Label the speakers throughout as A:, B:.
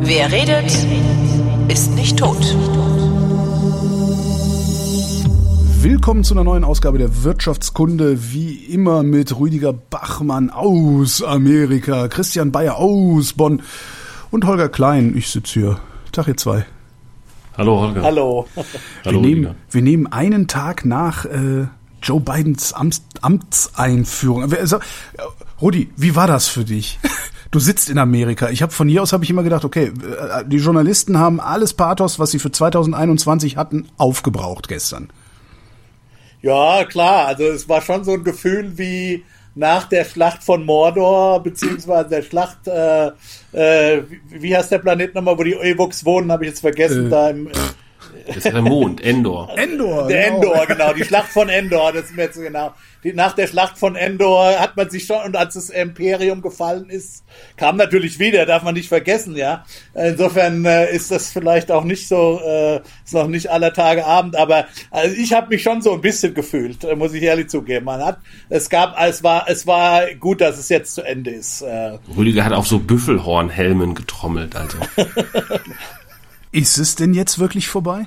A: Wer redet, ist nicht tot.
B: Willkommen zu einer neuen Ausgabe der Wirtschaftskunde, wie immer mit Rüdiger Bachmann aus Amerika, Christian Bayer aus Bonn und Holger Klein. Ich sitze hier. Tag ihr zwei.
C: Hallo Holger.
D: Hallo.
B: Wir,
C: Hallo,
B: nehmen,
C: Rüdiger.
B: wir nehmen einen Tag nach äh, Joe Bidens Amts, Amtseinführung. Wer- so, äh, Rudi, wie war das für dich? Du sitzt in Amerika. Ich habe von hier aus habe ich immer gedacht, okay, äh, die Journalisten haben alles Pathos, was sie für 2021 hatten, aufgebraucht gestern.
D: Ja, klar. Also es war schon so ein Gefühl wie nach der Schlacht von Mordor, beziehungsweise der Schlacht, äh, äh, wie- wie heißt der Planet nochmal, wo die Ewoks wohnen, habe ich jetzt vergessen,
B: Äh,
D: da im,
C: Das ist der Mond, Endor.
B: Endor.
D: der
B: genau.
D: Endor, genau, die Schlacht von Endor, das ist mir jetzt so genau. Die, nach der Schlacht von Endor hat man sich schon, und als das Imperium gefallen ist, kam natürlich wieder, darf man nicht vergessen, ja. Insofern äh, ist das vielleicht auch nicht so, äh, ist noch nicht aller Tage Abend, aber also ich habe mich schon so ein bisschen gefühlt, äh, muss ich ehrlich zugeben. Man hat, es gab, es war, es war gut, dass es jetzt zu Ende ist. Äh,
C: Rüdiger hat auf so Büffelhornhelmen getrommelt, also.
B: Ist es denn jetzt wirklich vorbei?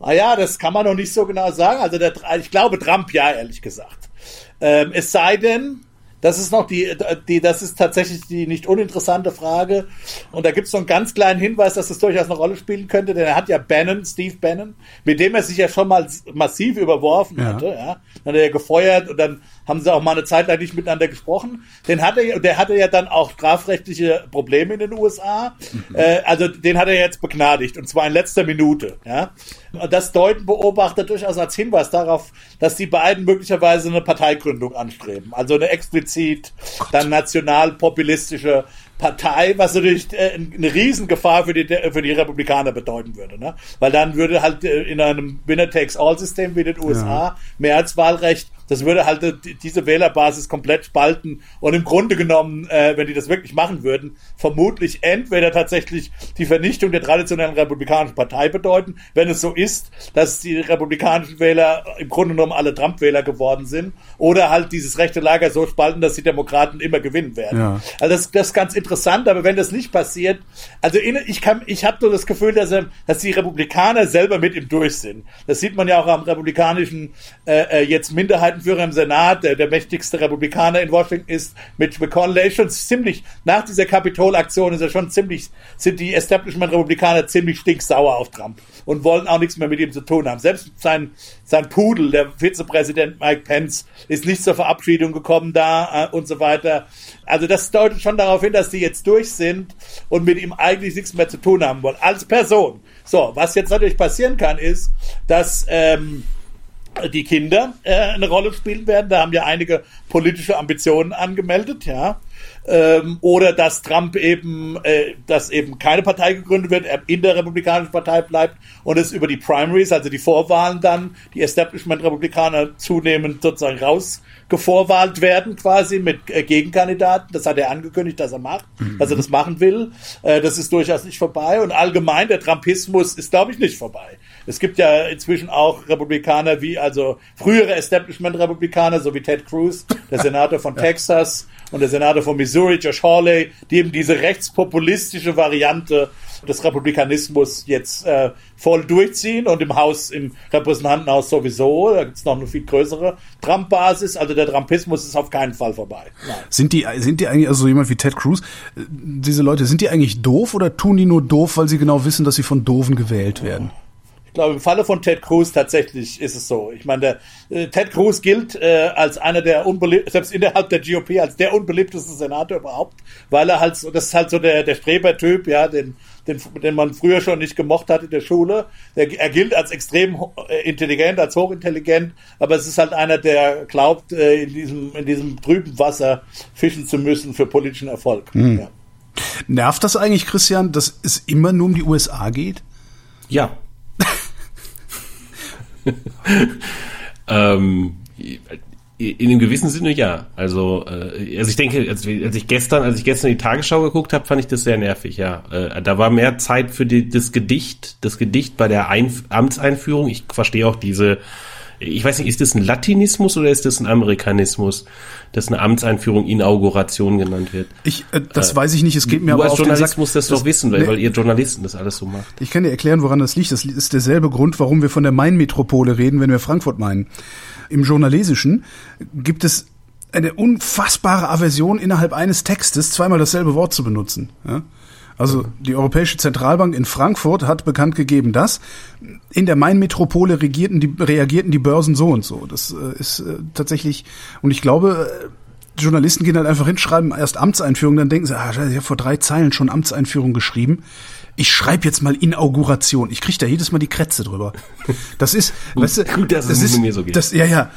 D: Ah ja, das kann man noch nicht so genau sagen. Also der, ich glaube Trump ja, ehrlich gesagt. Ähm, es sei denn, das ist noch die, die, das ist tatsächlich die nicht uninteressante Frage. Und da gibt es so einen ganz kleinen Hinweis, dass das durchaus eine Rolle spielen könnte, denn er hat ja Bannon, Steve Bannon, mit dem er sich ja schon mal massiv überworfen
B: Ja.
D: hatte, ja. Dann hat er ja gefeuert und dann haben sie auch mal eine Zeit lang nicht miteinander gesprochen. Den hatte, ja- der hatte ja dann auch strafrechtliche Probleme in den USA. Äh, also den hat er jetzt begnadigt und zwar in letzter Minute, ja. Und das deuten Beobachter durchaus als Hinweis darauf, dass die beiden möglicherweise eine Parteigründung anstreben. Also eine explizit dann nationalpopulistische Partei, was natürlich äh, eine Riesengefahr für die, für die Republikaner bedeuten würde. Ne? Weil dann würde halt äh, in einem Winner-Takes-All-System wie den USA Mehrheitswahlrecht, das würde halt die- diese Wählerbasis komplett spalten und im Grunde genommen, äh, wenn die das wirklich machen würden, vermutlich entweder tatsächlich die Vernichtung der traditionellen republikanischen Partei bedeuten, wenn es so ist, dass die republikanischen Wähler im Grunde genommen alle Trump-Wähler geworden sind, oder halt dieses rechte Lager so spalten, dass die Demokraten immer gewinnen werden.
B: Ja.
D: Also das, das ist ganz interessant, aber wenn das nicht passiert, also in, ich kann, ich habe nur das Gefühl, dass, er, dass die Republikaner selber mit ihm durch sind. Das sieht man ja auch am republikanischen äh, äh, jetzt Minderheitenführer im Senat, der, der mächtigste Republikaner in Washington ist, Mitch McConnell, der ist schon ziemlich, nach dieser Kapitolaktion ist er schon ziemlich, sind die Establishment-Republikaner ziemlich stinksauer auf Trump und wollen auch nichts mehr mit ihm zu tun haben. Selbst sein, sein Pudel, der Vizepräsident Mike Pence, ist nicht zur Verabschiedung gekommen da äh, und so weiter. Also das deutet schon darauf hin, dass die jetzt durch sind und mit ihm eigentlich nichts mehr zu tun haben wollen. Als Person. So, was jetzt natürlich passieren kann, ist, dass ähm, die Kinder äh, eine Rolle spielen werden. Da haben ja einige politische Ambitionen angemeldet, ja. Ähm, oder dass Trump eben, äh, dass eben keine Partei gegründet wird, er in der Republikanischen Partei bleibt und es über die Primaries, also die Vorwahlen dann, die Establishment-Republikaner zunehmend sozusagen rausgevorwahlt werden, quasi mit äh, Gegenkandidaten. Das hat er angekündigt, dass er macht, dass er das machen will. Äh, das ist durchaus nicht vorbei. Und allgemein, der Trumpismus ist, glaube ich, nicht vorbei. Es gibt ja inzwischen auch Republikaner wie, also frühere Establishment-Republikaner, so wie Ted Cruz, der Senator von Texas und der Senator von Missouri, Josh Hawley, die eben diese rechtspopulistische Variante des Republikanismus jetzt äh, voll durchziehen und im Haus, im Repräsentantenhaus sowieso. Da gibt's noch eine viel größere Trump-Basis. Also der Trumpismus ist auf keinen Fall vorbei. Nein.
B: Sind die, sind die eigentlich, also jemand wie Ted Cruz, äh, diese Leute, sind die eigentlich doof oder tun die nur doof, weil sie genau wissen, dass sie von Doofen gewählt werden?
D: Ich glaube, im Falle von Ted Cruz tatsächlich ist es so. Ich meine, der, äh, Ted Cruz gilt äh, als einer der unbeliebtesten, selbst innerhalb der GOP, als der unbeliebteste Senator überhaupt, weil er halt so, das ist halt so der, der Strebertyp, ja, den, den, den man früher schon nicht gemocht hat in der Schule. Der, er gilt als extrem äh, intelligent, als hochintelligent, aber es ist halt einer, der glaubt, äh, in diesem, in diesem trüben Wasser fischen zu müssen für politischen Erfolg. Ja.
B: Nervt das eigentlich, Christian, dass es immer nur um die USA geht?
C: Ja. ähm, in einem gewissen Sinne ja. Also, äh, also ich denke, als, als ich gestern, als ich gestern die Tagesschau geguckt habe, fand ich das sehr nervig, ja. Äh, da war mehr Zeit für die, das Gedicht, das Gedicht bei der Einf Amtseinführung. Ich verstehe auch diese ich weiß nicht, ist das ein Latinismus oder ist das ein Amerikanismus, dass eine Amtseinführung Inauguration genannt wird?
B: Ich, äh, das äh, weiß ich nicht, es geht mir
C: aber
B: als
C: auf Journalist den Sack. das doch wissen, weil, nee, weil ihr Journalisten das alles so macht.
B: Ich kann dir erklären, woran das liegt. Das ist derselbe Grund, warum wir von der Main-Metropole reden, wenn wir Frankfurt meinen. Im Journalisischen gibt es eine unfassbare Aversion innerhalb eines Textes zweimal dasselbe Wort zu benutzen. Ja? Also die Europäische Zentralbank in Frankfurt hat bekannt gegeben, dass in der Main-Metropole regierten die, reagierten die Börsen so und so. Das äh, ist äh, tatsächlich, und ich glaube, äh, Journalisten gehen halt einfach hin, schreiben erst Amtseinführung, dann denken sie, ah, ich habe vor drei Zeilen schon Amtseinführung geschrieben. Ich schreibe jetzt mal Inauguration. Ich kriege da jedes Mal die Krätze drüber. Das ist,
C: gut, weißt du, gut, dass das es ist, mir so geht.
B: Das, ja, ja,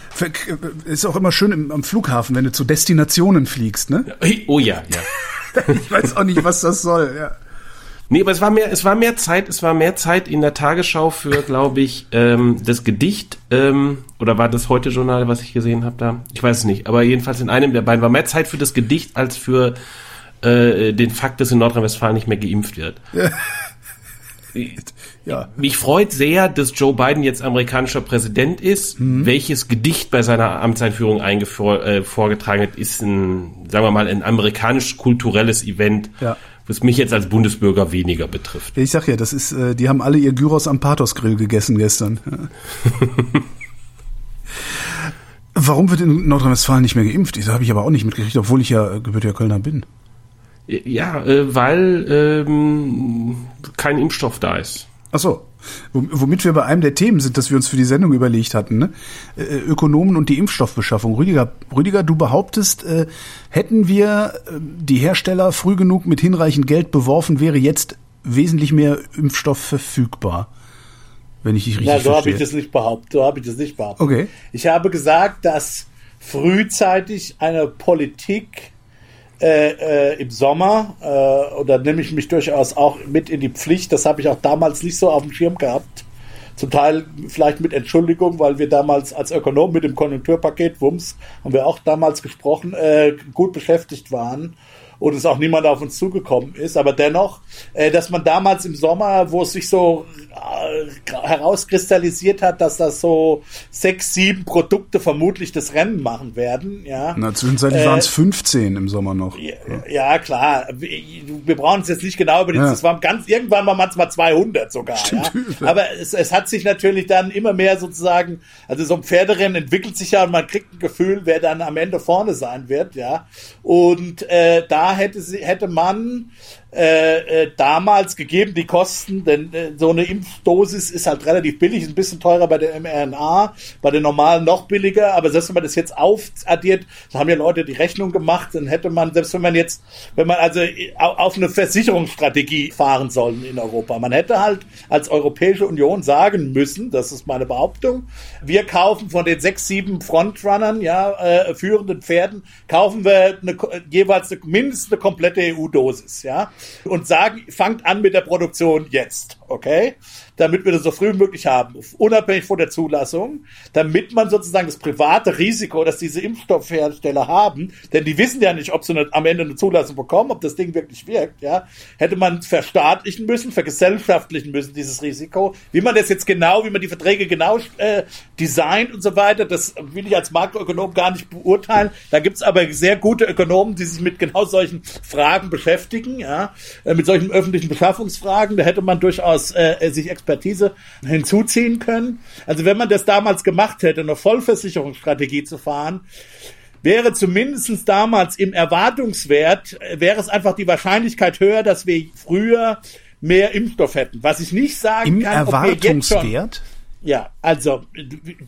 B: ist auch immer schön im, am Flughafen, wenn du zu Destinationen fliegst, ne?
C: Oh ja, ja.
B: ich weiß auch nicht, was das soll, ja.
C: Nee, aber es war mehr, es war mehr Zeit, es war mehr Zeit in der Tagesschau für, glaube ich, ähm, das Gedicht, ähm, oder war das heute Journal, was ich gesehen habe da? Ich weiß es nicht, aber jedenfalls in einem der beiden war mehr Zeit für das Gedicht als für äh, den Fakt, dass in Nordrhein-Westfalen nicht mehr geimpft wird. Ja. ja. Mich freut sehr, dass Joe Biden jetzt amerikanischer Präsident ist. Mhm. Welches Gedicht bei seiner Amtseinführung äh, vorgetragen hat, ist ein, sagen wir mal, ein amerikanisch-kulturelles Event. Ja was mich jetzt als Bundesbürger weniger betrifft.
B: Ich sag ja, das ist, äh, die haben alle ihr Gyros am Pathos-Grill gegessen gestern. Warum wird in Nordrhein-Westfalen nicht mehr geimpft? Das habe ich aber auch nicht mitgekriegt, obwohl ich ja gebürtiger Kölner bin.
C: Ja, äh, weil ähm, kein Impfstoff da ist.
B: Ach so. Womit wir bei einem der Themen sind, das wir uns für die Sendung überlegt hatten, ne? Äh, Ökonomen und die Impfstoffbeschaffung. Rüdiger, Rüdiger, du behauptest, äh, hätten wir äh, die Hersteller früh genug mit hinreichend Geld beworfen, wäre jetzt wesentlich mehr Impfstoff verfügbar. Wenn ich dich richtig
D: Na, so
B: habe
D: ich das nicht behauptet. So habe ich das nicht behauptet.
B: Okay.
D: Ich habe gesagt, dass frühzeitig eine Politik äh, äh, im Sommer, äh, und da nehme ich mich durchaus auch mit in die Pflicht, das habe ich auch damals nicht so auf dem Schirm gehabt. Zum Teil vielleicht mit Entschuldigung, weil wir damals als Ökonom mit dem Konjunkturpaket, Wumms, haben wir auch damals gesprochen, äh, gut beschäftigt waren und es auch niemand auf uns zugekommen ist. Aber dennoch, äh, dass man damals im Sommer, wo es sich so äh, herauskristallisiert hat, dass das so sechs, sieben Produkte vermutlich das Rennen machen werden. Ja.
B: Na, zwischenzeitlich äh, waren es 15 im Sommer noch.
D: Ja, ja klar. Wir, wir brauchen es jetzt nicht genau über ja. das waren ganz, irgendwann waren es mal 200 sogar. Stimmt, ja. Aber es, es hat sich natürlich dann immer mehr sozusagen, also so ein Pferderennen entwickelt sich ja und man kriegt ein Gefühl, wer dann am Ende vorne sein wird, ja. Und äh, da hätte, sie, hätte man äh, äh, damals gegeben, die Kosten, denn äh, so eine Impfdosis ist halt relativ billig, ist ein bisschen teurer bei der mRNA, bei den normalen noch billiger, aber selbst wenn man das jetzt aufaddiert, da haben ja Leute die Rechnung gemacht, dann hätte man, selbst wenn man jetzt, wenn man also auf eine Versicherungsstrategie fahren sollen in Europa, man hätte halt als Europäische Union sagen müssen, das ist meine Behauptung, wir kaufen von den sechs, sieben Frontrunnern, ja, äh, führenden Pferden, kaufen wir eine, jeweils eine, mindestens eine komplette EU-Dosis, ja und sagen, fangt an mit der Produktion jetzt, okay? damit wir das so früh wie möglich haben, unabhängig von der Zulassung, damit man sozusagen das private Risiko, das diese Impfstoffhersteller haben, denn die wissen ja nicht, ob sie eine, am Ende eine Zulassung bekommen, ob das Ding wirklich wirkt, ja, hätte man verstaatlichen müssen, vergesellschaftlichen müssen, dieses Risiko. Wie man das jetzt genau, wie man die Verträge genau äh, designt und so weiter, das will ich als Makroökonom gar nicht beurteilen. Da gibt's aber sehr gute Ökonomen, die sich mit genau solchen Fragen beschäftigen, ja, äh, mit solchen öffentlichen Beschaffungsfragen. Da hätte man durchaus äh, sich Expertise hinzuziehen können. Also wenn man das damals gemacht hätte, eine Vollversicherungsstrategie zu fahren, wäre zumindest damals im Erwartungswert, wäre es einfach die Wahrscheinlichkeit höher, dass wir früher mehr Impfstoff hätten. Was ich nicht sagen
B: Im
D: kann,
B: ob wir jetzt schon,
D: ja, also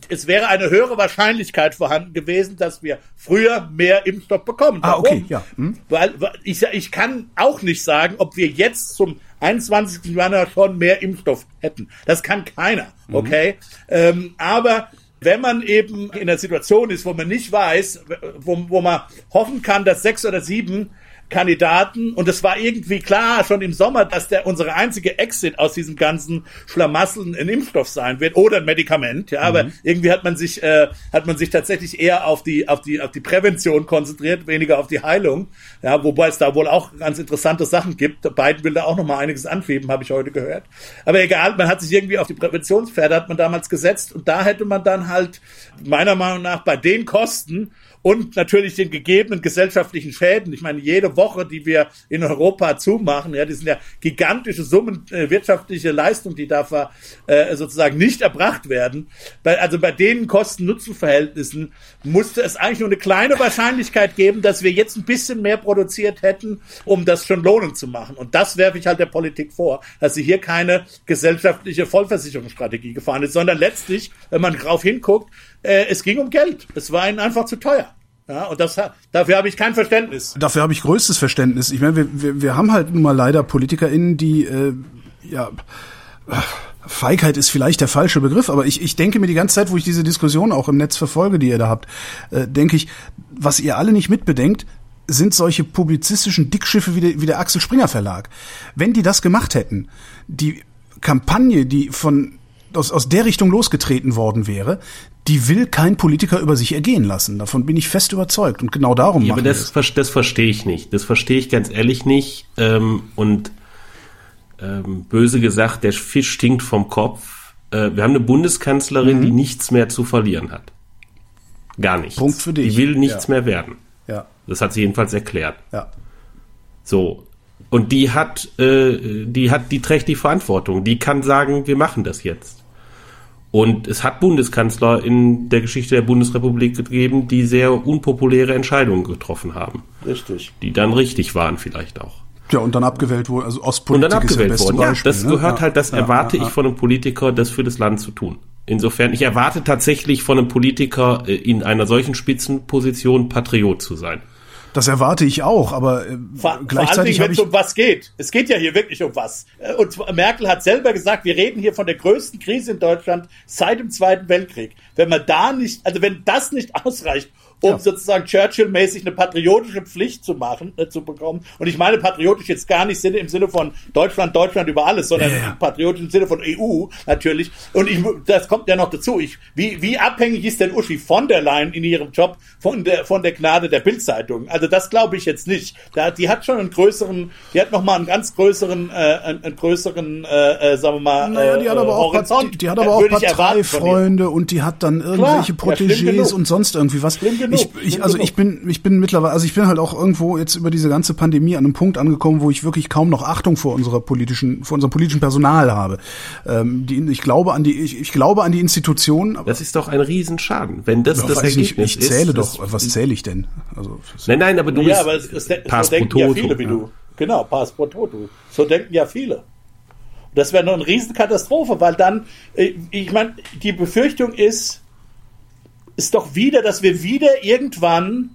D: es wäre eine höhere Wahrscheinlichkeit vorhanden gewesen, dass wir früher mehr Impfstoff bekommen.
B: Ah, okay, ja. Hm.
D: Weil, weil ich, ich kann auch nicht sagen, ob wir jetzt zum 21. Januar schon mehr Impfstoff hätten. Das kann keiner, mhm. okay? Mhm. Ähm, aber wenn man eben in der Situation ist, wo man nicht weiß, wo, wo man hoffen kann, dass sechs oder sieben Kandidaten und es war irgendwie klar schon im Sommer, dass der unsere einzige Exit aus diesem ganzen Schlamasseln ein Impfstoff sein wird oder ein Medikament. Ja, aber irgendwie hat man sich äh, hat man sich tatsächlich eher auf die auf die auf die Prävention konzentriert, weniger auf die Heilung. Ja, wobei es da wohl auch ganz interessante Sachen gibt. Biden will da auch noch mal einiges anschieben, habe ich heute gehört. Aber egal, man hat sich irgendwie auf die Präventionspferde hat man damals gesetzt und da hätte man dann halt meiner Meinung nach bei den Kosten und natürlich den gegebenen gesellschaftlichen Schäden. Ich meine, jede Woche, die wir in Europa zumachen, ja, die sind ja gigantische Summen äh, wirtschaftliche Leistung, die da äh, sozusagen nicht erbracht werden. Bei, also bei den Kosten-Nutzen-Verhältnissen musste es eigentlich nur eine kleine Wahrscheinlichkeit geben, dass wir jetzt ein bisschen mehr produziert hätten, um das schon lohnend zu machen. Und das werfe ich halt der Politik vor, dass sie hier keine gesellschaftliche Vollversicherungsstrategie gefahren ist, sondern letztlich, wenn man drauf hinguckt, äh, es ging um Geld. Es war ihnen einfach zu teuer. Ja, und das, dafür habe ich kein Verständnis.
B: Dafür habe ich größtes Verständnis. Ich meine, wir, wir, wir haben halt nun mal leider PolitikerInnen, die, äh, ja, Feigheit ist vielleicht der falsche Begriff, aber ich, ich denke mir die ganze Zeit, wo ich diese Diskussion auch im Netz verfolge, die ihr da habt, äh, denke ich, was ihr alle nicht mitbedenkt, sind solche publizistischen Dickschiffe wie der, wie der Axel Springer Verlag. Wenn die das gemacht hätten, die Kampagne, die von aus, aus der Richtung losgetreten worden wäre, die will kein Politiker über sich ergehen lassen. Davon bin ich fest überzeugt. Und genau darum
C: ja, aber das, das. das verstehe ich nicht. Das verstehe ich ganz ehrlich nicht. Ähm, und ähm, böse gesagt, der Fisch stinkt vom Kopf. Äh, wir haben eine Bundeskanzlerin, mhm. die nichts mehr zu verlieren hat. Gar nichts.
B: Punkt für dich.
C: Die will nichts ja. mehr werden.
B: Ja.
C: Das hat sie jedenfalls erklärt.
B: Ja.
C: So. Und die hat, äh, die hat, die trägt die Verantwortung. Die kann sagen, wir machen das jetzt. Und es hat Bundeskanzler in der Geschichte der Bundesrepublik gegeben, die sehr unpopuläre Entscheidungen getroffen haben.
D: Richtig.
C: Die dann richtig waren vielleicht auch.
B: Ja, und dann abgewählt wurde, also
C: Ostpolitik und dann abgewählt worden. Ja, das ne? gehört ja, halt, das ja, erwarte ich von einem Politiker, das für das Land zu tun. Insofern, ich erwarte tatsächlich von einem Politiker äh, in einer solchen Spitzenposition Patriot zu sein.
B: Das erwarte ich auch, aber äh,
D: vor, gleichzeitig wenn es um was geht. Es geht ja hier wirklich um was. Und Merkel hat selber gesagt, wir reden hier von der größten Krise in Deutschland seit dem Zweiten Weltkrieg. Wenn man da nicht, also wenn das nicht ausreicht, um ja. sozusagen Churchill-mäßig eine patriotische Pflicht zu machen, äh, zu bekommen. Und ich meine patriotisch jetzt gar nicht im Sinne von Deutschland, Deutschland über alles, sondern ja, ja. patriotisch im Sinne von EU natürlich. Und ich, das kommt ja noch dazu. Ich, wie, wie abhängig ist denn Uschi von der Leyen in ihrem Job von der, von der Gnade der Bildzeitung? Also das glaube ich jetzt nicht. Da, die hat schon einen größeren, die hat noch mal einen ganz größeren, äh, einen, einen größeren, äh, äh, sagen wir mal,
B: naja, die hat aber auch,
D: Horizont.
B: Die, die hat aber auch Parteifreunde und die hat dann irgendwelche Klar, Protégés und sonst irgendwie was ich, ich, also ich bin, ich bin mittlerweile, also ich bin halt auch irgendwo jetzt über diese ganze Pandemie an einem Punkt angekommen, wo ich wirklich kaum noch Achtung vor unserer politischen, vor unserem politischen Personal habe. Ähm, die, ich glaube an die, ich, ich glaube an die Institutionen.
C: das ist doch ein Riesenschaden, wenn das ja, das
B: Ergebnis nicht, ich zähle ist, doch. Was zähle ich denn? Also
C: nein, nein, aber du
D: ja, aber es, es, so denken ja viele wie ja. du. Genau, Pass pro Toto. So denken ja viele. Das wäre noch eine Riesenkatastrophe, weil dann, äh, ich meine, die Befürchtung ist, ist doch wieder, dass wir wieder irgendwann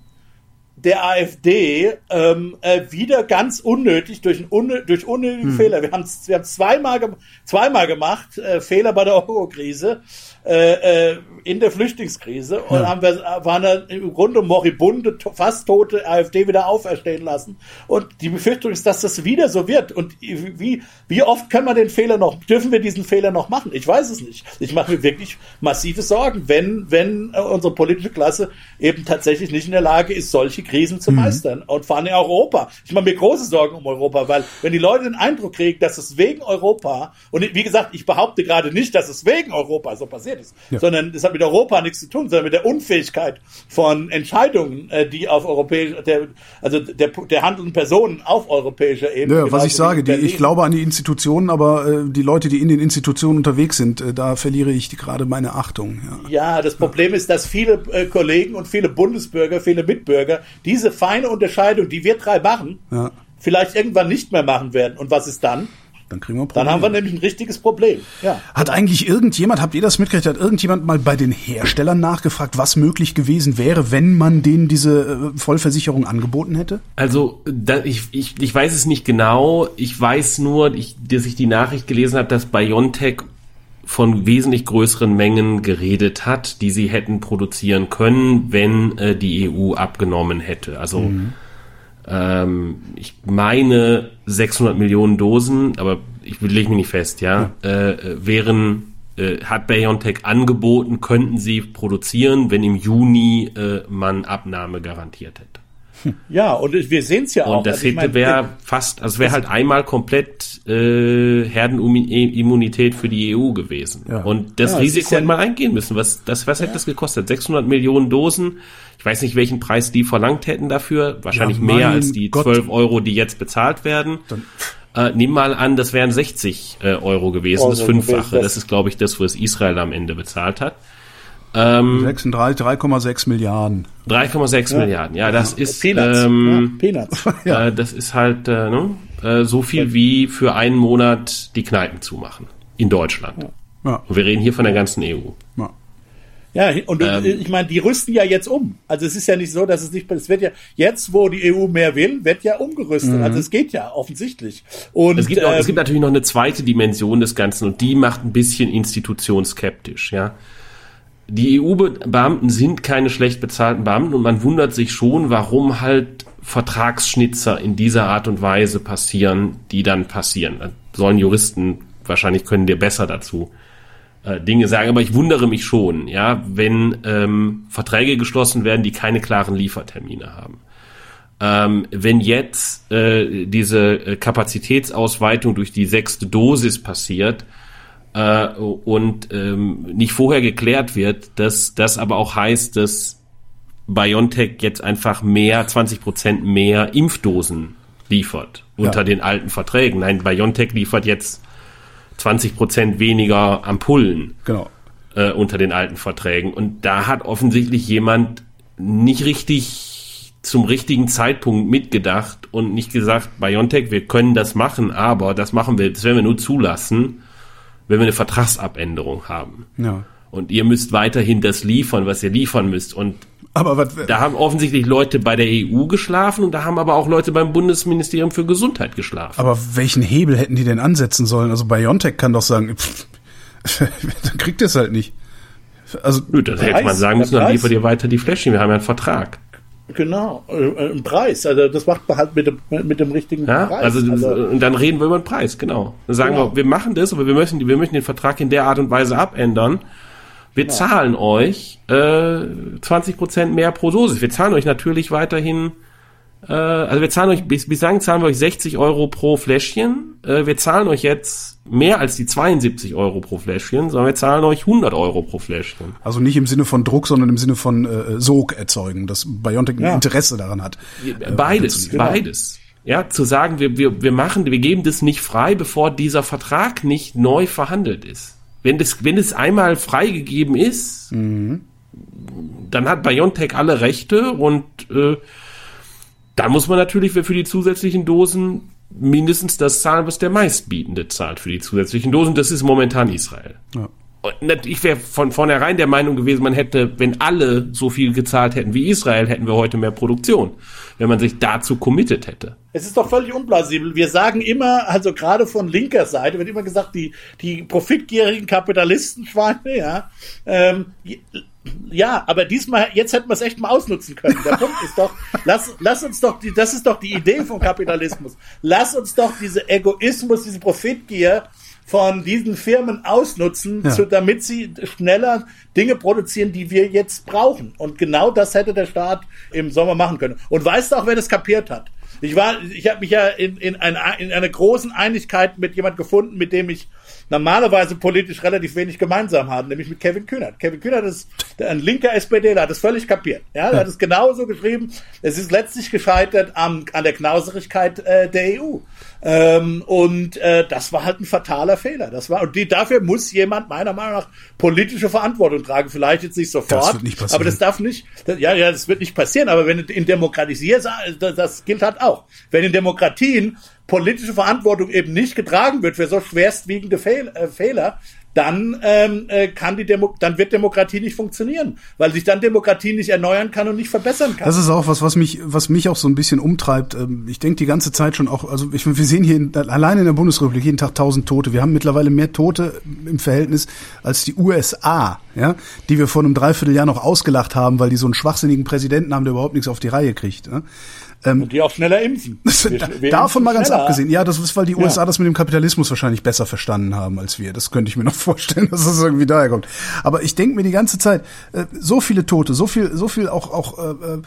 D: der AfD ähm, äh, wieder ganz unnötig durch, unnö durch unnötige hm. Fehler. Wir haben es wir haben zweimal, ge zweimal gemacht, äh, Fehler bei der Euro-Krise äh, äh, in der Flüchtlingskrise und ja. haben wir, waren dann im Grunde moribunde, fast tote AfD wieder auferstehen lassen. Und die Befürchtung ist, dass das wieder so wird. Und wie, wie oft können wir den Fehler noch, dürfen wir diesen Fehler noch machen? Ich weiß es nicht. Ich mache mir wirklich massive Sorgen, wenn, wenn unsere politische Klasse eben tatsächlich nicht in der Lage ist, solche Krisen zu mhm. meistern. Und vor allem in Europa. Ich mache mir große Sorgen um Europa, weil wenn die Leute den Eindruck kriegen, dass es wegen Europa, und wie gesagt, ich behaupte gerade nicht, dass es wegen Europa so passiert ist, ja. sondern es hat mit Europa nichts zu tun, sondern mit der Unfähigkeit von Entscheidungen, äh, die auf europäischer, der, also der, der handelnden Personen auf europäischer Ebene.
B: Ja, was ich sage, die, ich glaube an die Institutionen, aber äh, die Leute, die in den Institutionen unterwegs sind, äh, da verliere ich gerade meine Achtung.
D: Ja, ja das Problem ja. ist, dass viele äh, Kollegen und viele Bundesbürger, viele Mitbürger diese feine Unterscheidung, die wir drei machen, ja. vielleicht irgendwann nicht mehr machen werden. Und was ist dann?
B: Dann kriegen wir ein Problem.
D: Dann haben wir nämlich ein richtiges Problem. Ja.
B: Hat eigentlich irgendjemand, habt ihr das mitgekriegt, hat irgendjemand mal bei den Herstellern nachgefragt, was möglich gewesen wäre, wenn man denen diese äh, Vollversicherung angeboten hätte?
C: Also, da, ich, ich, ich weiß es nicht genau. Ich weiß nur, ich, dass ich die Nachricht gelesen habe, dass BioNTech von wesentlich größeren Mengen geredet hat, die sie hätten produzieren können, wenn äh, die EU abgenommen hätte. Also mhm ähm, ich meine 600 Millionen Dosen, aber ich lege mich nicht fest, ja, äh, wären äh, hat BioNTech angeboten, könnten sie produzieren, wenn im Juni äh, man Abnahme garantiert hätte.
D: Ja, und wir sehen es ja auch.
C: Und das
D: Also ich
C: hätte
D: mein,
C: wäre fast, also wäre halt einmal komplett äh, Herdenimmunität für die EU gewesen.
B: Ja.
C: Und das
D: Ja, es
C: Risiko
D: ist ja-
C: hätte man eingehen müssen. Was, das, was hätte das gekostet? 600 Millionen Dosen. Ich weiß nicht, welchen Preis die verlangt hätten dafür. Wahrscheinlich
B: Ja,
C: mehr als die
B: Gott.
C: 12 Euro, die jetzt bezahlt werden. Äh, nimm mal an, das wären 60 äh, Euro gewesen, das
D: Euro gewesen,
C: Fünffache.
D: das-
C: Das ist, glaube ich, das, was Israel am Ende bezahlt hat. Ähm,
B: 36, 3,6 Milliarden.
C: 3,6 Milliarden. Ja, das ist
D: Peanuts.
C: ähm,
D: ja, Peanuts.
B: Ja.
C: äh, das ist halt äh, ne? äh, so viel wie für einen Monat die Kneipen zumachen in Deutschland.
B: Ja.
C: Und wir reden hier von der ganzen EU.
B: Ja.
D: Ja, und
C: Ähm.
D: ich meine, die rüsten ja jetzt um. Also es ist ja nicht so, dass es nicht, es wird ja, jetzt wo die EU mehr will, wird ja umgerüstet. Also es geht ja offensichtlich. Und
C: Es gibt, auch, es
D: ähm,
C: gibt natürlich noch eine zweite Dimension des Ganzen und die macht ein bisschen institutionsskeptisch, ja. Die EU-Beamten sind keine schlecht bezahlten Beamten und man wundert sich schon, warum halt Vertragsschnitzer in dieser Art und Weise passieren, die dann passieren. Sollen Juristen wahrscheinlich können dir besser dazu äh, Dinge sagen, aber ich wundere mich schon, ja, wenn ähm, Verträge geschlossen werden, die keine klaren Liefertermine haben. Ähm, wenn jetzt äh, diese äh, Kapazitätsausweitung durch die sechste Dosis passiert äh, und ähm, nicht vorher geklärt wird, dass das aber auch heißt, dass BioNTech jetzt einfach mehr, 20 Prozent mehr Impfdosen liefert unter
B: Ja.
C: den alten Verträgen. Nein, BioNTech liefert jetzt 20 Prozent weniger Ampullen
B: Genau.
C: äh, unter den alten Verträgen. Und da hat offensichtlich jemand nicht richtig zum richtigen Zeitpunkt mitgedacht und nicht gesagt, BioNTech, wir können das machen, aber das machen wir, das werden wir nur zulassen, wenn wir eine Vertragsabänderung haben.
B: Ja.
C: Und ihr müsst weiterhin das liefern, was ihr liefern müsst. Und
B: Aber was,
C: da haben offensichtlich Leute bei der EU geschlafen und da haben aber auch Leute beim Bundesministerium für Gesundheit geschlafen.
B: aber welchen Hebel hätten die denn ansetzen sollen? Also BioNTech kann doch sagen, pff, dann kriegt ihr es halt nicht. Also,
C: Nö, das hätte
D: Preis,
C: man sagen müssen, dann liefert ihr weiter die Fläschchen, wir haben ja einen Vertrag.
D: Genau, äh, ein Preis. Also das macht man halt mit dem, mit dem richtigen
C: Ja,
D: Preis.
C: also, und dann reden wir über den Preis, genau. Dann sagen
D: Genau.
C: wir, wir machen das, aber wir möchten, wir möchten den Vertrag in der Art und Weise abändern. Wir zahlen euch äh, 20 Prozent mehr pro Dosis. Wir zahlen euch natürlich weiterhin, äh, also wir zahlen euch, bis, bislang zahlen wir euch 60 Euro pro Fläschchen. Äh, wir zahlen euch jetzt mehr als die 72 Euro pro Fläschchen, sondern wir zahlen euch 100 Euro pro Fläschchen.
B: also nicht im Sinne von Druck, sondern im Sinne von äh, Sog erzeugen, dass BioNTech ein
D: Ja.
B: Interesse daran hat. äh,
C: Beides,
B: weiterzuliefern.
C: beides. Ja, zu sagen, wir, wir, wir machen, wir geben das nicht frei, bevor dieser Vertrag nicht neu verhandelt ist. Wenn das, wenn es einmal freigegeben ist, dann hat BioNTech alle Rechte und äh, dann muss man natürlich für die zusätzlichen Dosen mindestens das zahlen, was der meistbietende zahlt für die zusätzlichen Dosen. Das ist momentan Israel.
B: Ja.
C: Und ich wäre von vornherein der Meinung gewesen, man hätte, wenn alle so viel gezahlt hätten wie Israel, hätten wir heute mehr Produktion, wenn man sich dazu committed hätte.
D: Es ist doch völlig unplausibel. Wir sagen immer, also gerade von linker Seite wird immer gesagt, die, die profitgierigen Kapitalistenschweine, ja. Ähm, ja, aber diesmal, jetzt hätten wir es echt mal ausnutzen können. Der Punkt ist doch, lass, lass uns doch, die, das ist doch die Idee vom Kapitalismus. Lass uns doch diese Egoismus, diese Profitgier von diesen Firmen ausnutzen,
B: Ja.
D: zu, damit sie schneller Dinge produzieren, die wir jetzt brauchen. Und genau das hätte der Staat im Sommer machen können. Und weißt du auch, wer das kapiert hat? Ich war, ich habe mich ja in, in, einer, in einer großen Einigkeit mit jemand gefunden, mit dem ich normalerweise politisch relativ wenig gemeinsam habe, nämlich mit Kevin Kühnert. Kevin Kühnert ist ein linker SPDler, hat das völlig kapiert. Ja, er hat es genauso geschrieben. Es ist letztlich gescheitert am, an der Knauserigkeit äh, der EU. Ähm, und äh, das war halt ein fataler Fehler. Das war und die, dafür muss jemand meiner Meinung nach politische Verantwortung tragen. Vielleicht jetzt nicht sofort,
B: Das wird nicht passieren.
D: aber das darf nicht. Das, ja, ja, das wird nicht passieren. Aber wenn in Demokratie, das, das gilt halt auch. Wenn in Demokratien politische Verantwortung eben nicht getragen wird für so schwerstwiegende Fehl, äh, Fehler, dann ähm, äh, kann die Demo dann wird Demokratie nicht funktionieren, weil sich dann Demokratie nicht erneuern kann und nicht verbessern kann.
B: Das ist auch was, was mich, was mich auch so ein bisschen umtreibt. Ähm, Ich denke die ganze Zeit schon auch, also ich, wir sehen hier in, allein in der Bundesrepublik jeden Tag tausend Tote. Wir haben mittlerweile mehr Tote im Verhältnis als die USA, ja, die wir vor einem Dreivierteljahr noch ausgelacht haben, weil die so einen schwachsinnigen Präsidenten haben, der überhaupt nichts auf die Reihe kriegt. Ja? Ähm,
D: Und die auch schneller impfen. Wir- wir
B: Davon
D: impfen
B: mal ganz
D: schneller.
B: abgesehen. Ja, das ist, weil die USA das mit dem Kapitalismus wahrscheinlich besser verstanden haben als wir. Das könnte ich mir noch vorstellen, dass das irgendwie daher kommt. Aber ich denke mir die ganze Zeit, äh, so viele Tote, so viel, so viel auch, auch äh, äh,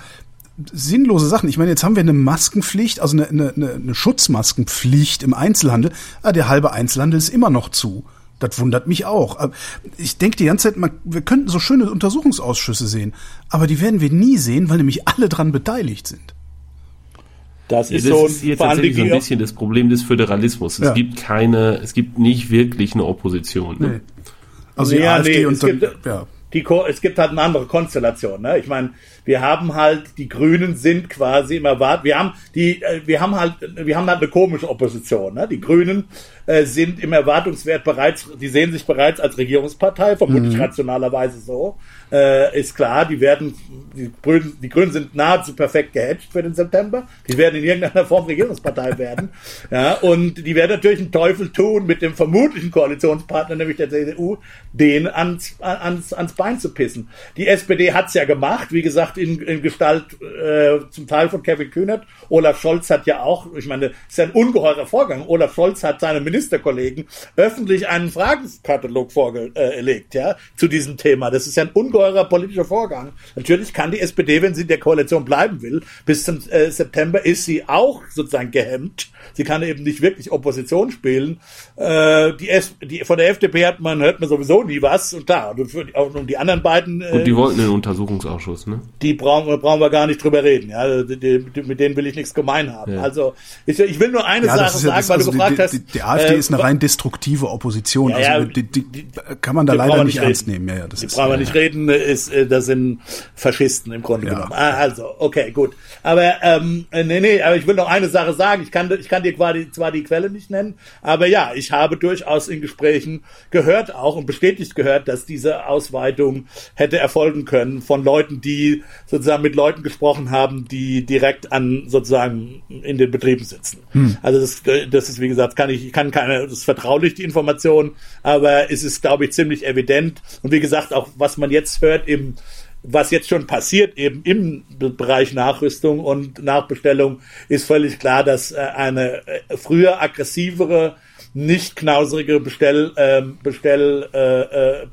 B: sinnlose Sachen. Ich meine, jetzt haben wir eine Maskenpflicht, also eine, eine, eine Schutzmaskenpflicht im Einzelhandel. Ah, der halbe Einzelhandel ist immer noch zu. Das wundert mich auch. Aber Ich denke die ganze Zeit, man, wir könnten so schöne Untersuchungsausschüsse sehen, aber die werden wir nie sehen, weil nämlich alle dran beteiligt sind.
D: Das
C: Ja,
D: ist
C: das
D: so
C: ist hier tatsächlich so ein bisschen das Problem des Föderalismus. Es
B: Ja.
C: gibt keine, es gibt nicht wirklich eine Opposition. Ne?
B: Nee. Also die
D: Ja,
B: AfD
D: nee,
B: und
D: es
B: dann,
D: gibt-
B: ja.
D: die Ko es gibt halt eine andere Konstellation. Ne? Ich meine, wir haben halt die Grünen sind quasi im Erwart. Wir haben die, äh, wir haben halt, wir haben halt eine komische Opposition. Ne? Die Grünen äh, sind im Erwartungswert bereits, die sehen sich bereits als Regierungspartei, vermutlich rationalerweise so. Äh, ist klar, die werden, die Grünen, die Grünen sind nahezu perfekt gehatcht für den September. Die werden in irgendeiner Form Regierungspartei werden. Ja, und die werden natürlich einen Teufel tun, mit dem vermutlichen Koalitionspartner, nämlich der CDU, den ans, ans, ans Bein zu pissen. Die SPD hat's ja gemacht, wie gesagt, in, in Gestalt äh, zum Teil von Kevin Kühnert. Olaf Scholz hat ja auch, ich meine, ist ja ein ungeheurer Vorgang. Olaf Scholz hat seine Ministerkollegen öffentlich einen Fragenkatalog vorgelegt, ja, zu diesem Thema. Das ist ja ein ungeheurer politischer Vorgang. Natürlich kann die SPD, wenn sie in der Koalition bleiben will, bis zum äh, September ist sie auch sozusagen gehemmt. Sie kann eben nicht wirklich Opposition spielen. Äh, die, S die von der FDP hat man hört man sowieso nie was und klar und für und die anderen beiden äh,
C: Und die wollten einen Untersuchungsausschuss, ne?
D: Die brauchen, brauchen wir gar nicht drüber reden. Ja, die, die, mit denen will ich nichts gemein haben.
C: Ja.
D: Also ich, ich will nur eine
B: Ja,
D: Sache sagen,
B: das,
D: weil
B: also
D: du
B: die,
D: gefragt
B: die,
D: hast.
B: die, die AfD
D: äh,
B: ist eine rein destruktive Opposition.
D: Ja, ja,
B: also die, die, die kann man da leider nicht
D: nicht
B: ernst nehmen. Ja, ja, das
D: Die
B: ist,
D: brauchen wir
B: ja,
D: nicht reden, ist, äh, das sind Faschisten im Grunde
B: Ja.
D: genommen. Ah, Also, okay, gut. Aber ähm, äh, nee, nee, aber ich will noch eine Sache sagen. Ich kann, ich kann dir quasi zwar die Quelle nicht nennen, aber ja, ich habe durchaus in Gesprächen gehört auch und bestätigt gehört, dass diese Ausweitung hätte erfolgen können von Leuten, die sozusagen mit Leuten gesprochen haben, die direkt an sozusagen in den Betrieben sitzen. Also das, das ist wie gesagt, kann ich, kann keine, das ist vertraulich die Information, aber es ist, glaube ich, ziemlich evident. Und wie gesagt, auch was man jetzt hört im was jetzt schon passiert, eben im Bereich Nachrüstung und Nachbestellung, ist völlig klar, dass äh, eine äh, früher aggressivere, nicht knauserige Bestell, ähm, Bestell äh, äh,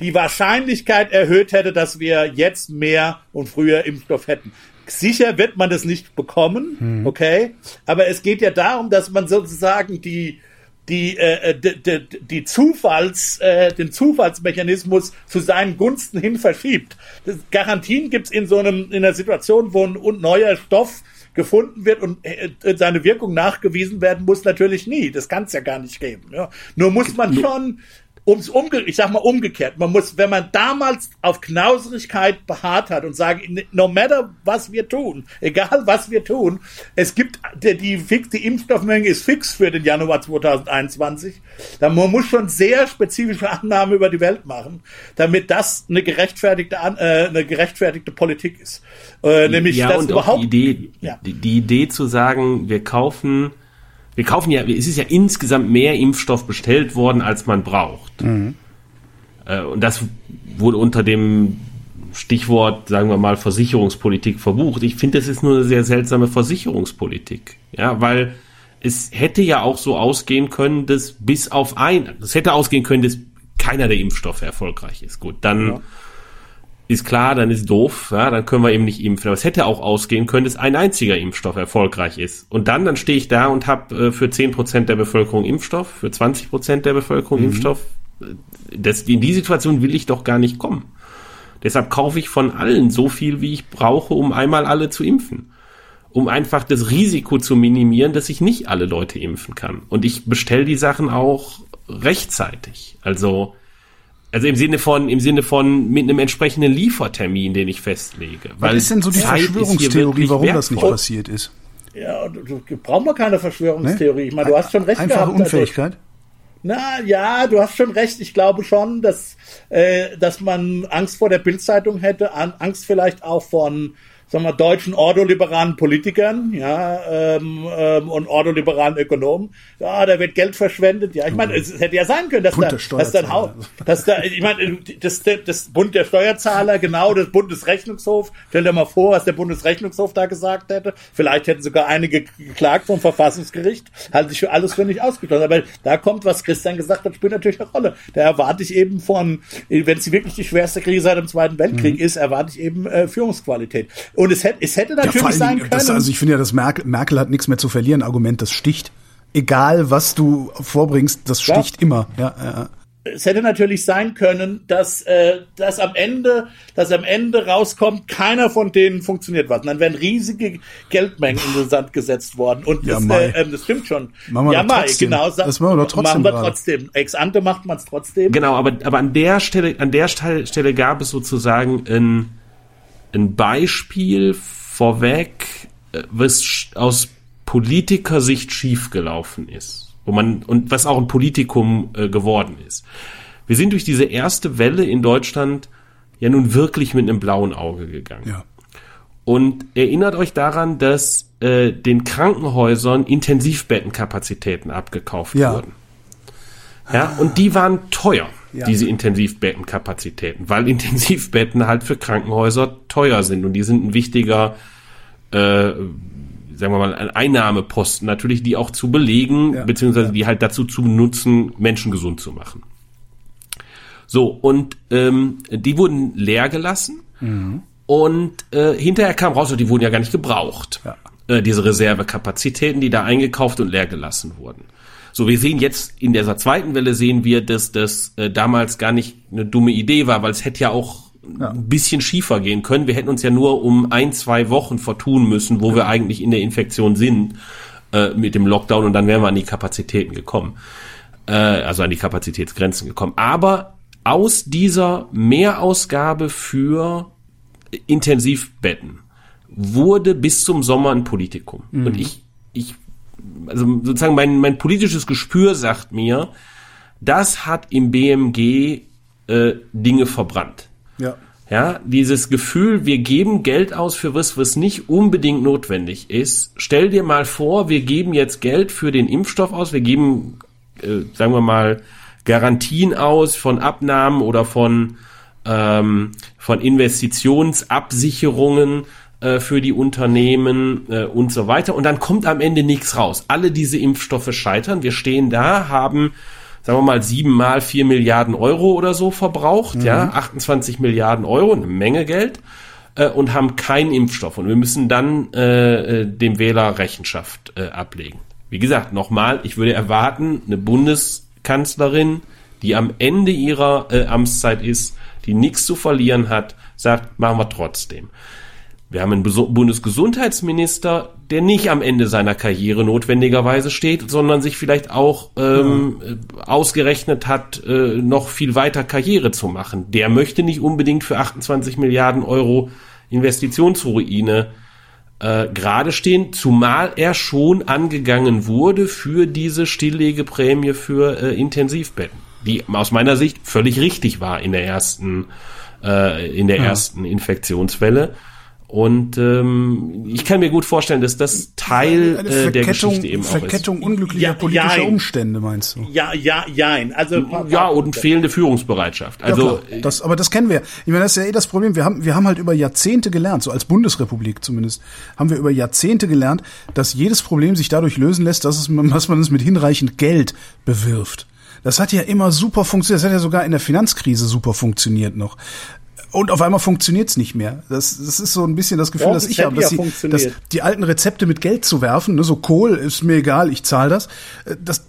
D: die Wahrscheinlichkeit erhöht hätte, dass wir jetzt mehr und früher Impfstoff hätten. Sicher wird man das nicht bekommen, okay? Aber es geht ja darum, dass man sozusagen die die, äh, die, die, die Zufalls, äh, den Zufallsmechanismus zu seinen Gunsten hin verschiebt. Das Garantien gibt's in so einem in einer Situation, wo ein, neuer Stoff gefunden wird und äh, seine Wirkung nachgewiesen werden muss, natürlich nie. Das kann es ja gar nicht geben. Ja. Nur muss man schon ums umge ich sag mal umgekehrt. Man muss, wenn man damals auf Knauserigkeit beharrt hat und sagt, no matter was wir tun, egal was wir tun, es gibt die, die fix, die Impfstoffmenge ist fix für den Januar 2021. Dann man muss schon sehr spezifische Annahmen über die Welt machen, damit das eine gerechtfertigte äh, eine gerechtfertigte Politik ist. Äh, nämlich
C: ja,
D: das überhaupt
C: die Idee,
D: Ja.
C: die, die Idee zu sagen, wir kaufen, wir kaufen ja, es ist ja insgesamt mehr Impfstoff bestellt worden, als man braucht. Äh, und das wurde unter dem Stichwort, sagen wir mal, Versicherungspolitik verbucht. Ich finde, das ist nur eine sehr seltsame Versicherungspolitik. Ja, weil es hätte ja auch so ausgehen können, dass bis auf ein, es hätte ausgehen können, dass keiner der Impfstoffe erfolgreich ist. Gut, dann ist klar, dann ist doof, ja, dann können wir eben nicht impfen. Aber es hätte auch ausgehen können, dass ein einziger Impfstoff erfolgreich ist. Und dann, dann stehe ich da und habe äh, für 10% der Bevölkerung Impfstoff, für 20% der Bevölkerung Impfstoff. Das, in die Situation will ich doch gar nicht kommen. Deshalb kaufe ich von allen so viel, wie ich brauche, um einmal alle zu impfen. Um einfach das Risiko zu minimieren, dass ich nicht alle Leute impfen kann. Und ich bestelle die Sachen auch rechtzeitig. Also, also im Sinne von, im Sinne von mit einem entsprechenden Liefertermin, den ich festlege.
B: Was ist denn so die
C: Zeit
B: Verschwörungstheorie, warum das nicht
C: wertvoll.
B: passiert ist?
D: ja, du, brauchen wir keine Verschwörungstheorie. Ich meine, du hast schon recht
B: Einfache
D: gehabt. also-
B: Unfähigkeit?
D: Na ja, du hast schon recht. Ich glaube schon, dass, äh, dass man Angst vor der Bildzeitung hätte, an, Angst vielleicht auch von sagen wir, deutschen ordoliberalen Politikern, ja, ähm, ähm, und ordoliberalen Ökonomen, ja, da wird Geld verschwendet. Ja, ich meine, es hätte ja sein können, dass
B: Bund
D: da,
B: der
D: dass dann auch, dass da, ich meine, das, das Bund der Steuerzahler, genau, das Bundesrechnungshof, stell dir mal vor, was der Bundesrechnungshof da gesagt hätte. Vielleicht hätten sogar einige geklagt vom Verfassungsgericht, halte ich für alles für nicht ausgeschlossen. Aber da kommt, was Christian gesagt hat, spielt natürlich eine Rolle. Da erwarte ich eben von, wenn es wirklich die schwerste Krise seit dem Zweiten Weltkrieg
B: Mhm.
D: ist, erwarte ich eben äh, Führungsqualität. Und es hätte, es hätte
B: Ja,
D: natürlich
B: allen
D: sein
B: Dingen,
D: können.
B: das, also ich finde ja, dass Merkel, Merkel hat nichts mehr zu verlieren. Argument, das sticht. Egal, was du vorbringst, das
D: Ja.
B: sticht immer. Ja, ja.
D: es hätte natürlich sein können, dass, äh, dass am Ende, dass am Ende rauskommt, keiner von denen funktioniert was. Und dann wären riesige Geldmengen in den Sand gesetzt worden. Und
B: Ja,
D: das, äh, ähm, das stimmt schon.
B: Machen wir
D: ja, Mai,
B: trotzdem.
D: genau.
B: Das machen wir doch trotzdem
D: Machen wir
B: gerade.
D: trotzdem. Ex ante macht man es trotzdem.
C: Genau, aber, aber an der Stelle, an der Stelle, Stelle gab es sozusagen ein, ein Beispiel vorweg, äh, was aus Politikersicht schiefgelaufen ist. Wo man, und was auch ein Politikum äh, geworden ist. Wir sind durch diese erste Welle in Deutschland ja nun wirklich mit einem blauen Auge gegangen.
B: ja.
C: Und erinnert euch daran, dass äh, den Krankenhäusern Intensivbettenkapazitäten abgekauft
B: Ja.
C: wurden. Ja, und die waren teuer,
B: Ja.
C: diese Intensivbettenkapazitäten, weil Intensivbetten halt für Krankenhäuser teuer sind und die sind ein wichtiger, äh, sagen wir mal, ein Einnahmeposten natürlich, die auch zu belegen,
B: Ja.
C: beziehungsweise die halt dazu zu nutzen, Menschen gesund zu machen. So, und ähm, die wurden leer gelassen und äh, hinterher kam raus, die wurden ja gar nicht gebraucht.
B: Ja.
C: Äh, diese Reservekapazitäten, die da eingekauft und leer gelassen wurden. So, wir sehen jetzt in dieser zweiten Welle sehen wir, dass das äh, damals gar nicht eine dumme Idee war, weil es hätte ja auch
B: Ja.
C: ein bisschen schiefer gehen können. Wir hätten uns ja nur um ein, zwei Wochen vertun müssen, wo wir eigentlich in der Infektion sind äh, mit dem Lockdown und dann wären wir an die Kapazitäten gekommen äh, also an die Kapazitätsgrenzen gekommen. Aber aus dieser Mehrausgabe für Intensivbetten wurde bis zum Sommer ein Politikum. Und ich, ich, also sozusagen mein, mein politisches Gespür sagt mir, das hat im BMG äh, Dinge verbrannt.
B: Ja.
C: Ja, dieses Gefühl, wir geben Geld aus für was, was nicht unbedingt notwendig ist. Stell dir mal vor, wir geben jetzt Geld für den Impfstoff aus, wir geben, äh, sagen wir mal, Garantien aus von Abnahmen oder von, ähm, von Investitionsabsicherungen äh, für die Unternehmen äh, und so weiter. Und dann kommt am Ende nichts raus. Alle diese Impfstoffe scheitern. Wir stehen da, haben sagen wir mal, siebenmal vier Milliarden Euro oder so verbraucht, ja, 28 Milliarden Euro, eine Menge Geld, äh, und haben keinen Impfstoff. Und wir müssen dann äh, äh, dem Wähler Rechenschaft äh, ablegen. Wie gesagt, nochmal, ich würde erwarten, eine Bundeskanzlerin, die am Ende ihrer äh, Amtszeit ist, die nichts zu verlieren hat, sagt, machen wir trotzdem. Wir haben einen Bundesgesundheitsminister, der nicht am Ende seiner Karriere notwendigerweise steht, sondern sich vielleicht auch ähm, äh, ausgerechnet hat, äh, noch viel weiter Karriere zu machen. Der möchte nicht unbedingt für 28 Milliarden Euro Investitionsruine äh, gerade stehen, zumal er schon angegangen wurde für diese Stilllegeprämie für äh, Intensivbetten, die aus meiner Sicht völlig richtig war in der ersten äh, in der ersten Infektionswelle. Und ähm, ich kann mir gut vorstellen, dass das Teil
B: Eine
C: äh, der
B: Verkettung,
C: Geschichte eben auch ist.
B: Verkettung unglücklicher
D: Ja,
B: politischer
D: jein.
B: Umstände, meinst du?
D: Ja, ja, jein. Also,
C: Ja, und fehlende Führungsbereitschaft. Also
B: ja, das, aber das kennen wir. Ich meine, das ist ja eh das Problem. Wir haben, wir haben halt über Jahrzehnte gelernt, so als Bundesrepublik zumindest, haben wir über Jahrzehnte gelernt, dass jedes Problem sich dadurch lösen lässt, dass, es, dass man es mit hinreichend Geld bewirft. Das hat ja immer super funktioniert. Das hat ja sogar in der Finanzkrise super funktioniert noch. Und auf einmal funktioniert's nicht mehr. Das, das ist so ein bisschen das Gefühl,
D: Doch,
B: das ich habe, dass,
D: ja funktioniert.
B: dass die alten Rezepte mit Geld zu werfen, ne, so Kohl ist mir egal, ich zahle das. äh, Das,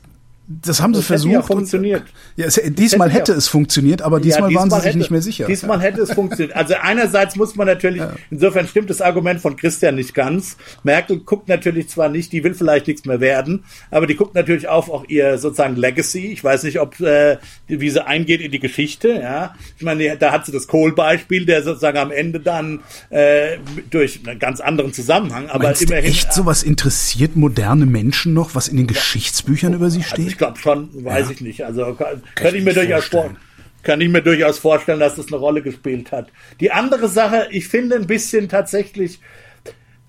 B: das haben sie
D: Das hätte
B: versucht.
D: ja
B: und-
D: funktioniert.
B: ja, es, diesmal
D: hätte
B: hätte
D: ja-
B: es funktioniert, aber diesmal, waren sie sich
D: hätte,
B: nicht mehr sicher.
D: Diesmal hätte es funktioniert. Also einerseits muss man natürlich, insofern stimmt das Argument von Christian nicht ganz. Merkel guckt natürlich zwar nicht, die will vielleicht nichts mehr werden, aber die guckt natürlich auf auch ihr sozusagen Legacy. Ich weiß nicht, ob äh, wie sie eingeht in die Geschichte. Ja, ich meine, da hat sie das Kohl-Beispiel, der sozusagen am Ende dann äh, durch einen ganz anderen Zusammenhang, aber
B: Meinst du
D: immerhin.
B: echt sowas interessiert moderne Menschen noch, was in den Geschichtsbüchern über sie
D: Also
B: steht?
D: Ich glaube schon, weiß ich nicht. Also kann- könnte ich mir durchaus vor,
B: vorstellen.
D: kann ich mir durchaus vorstellen, dass das eine Rolle gespielt hat. Die andere Sache, ich finde ein bisschen tatsächlich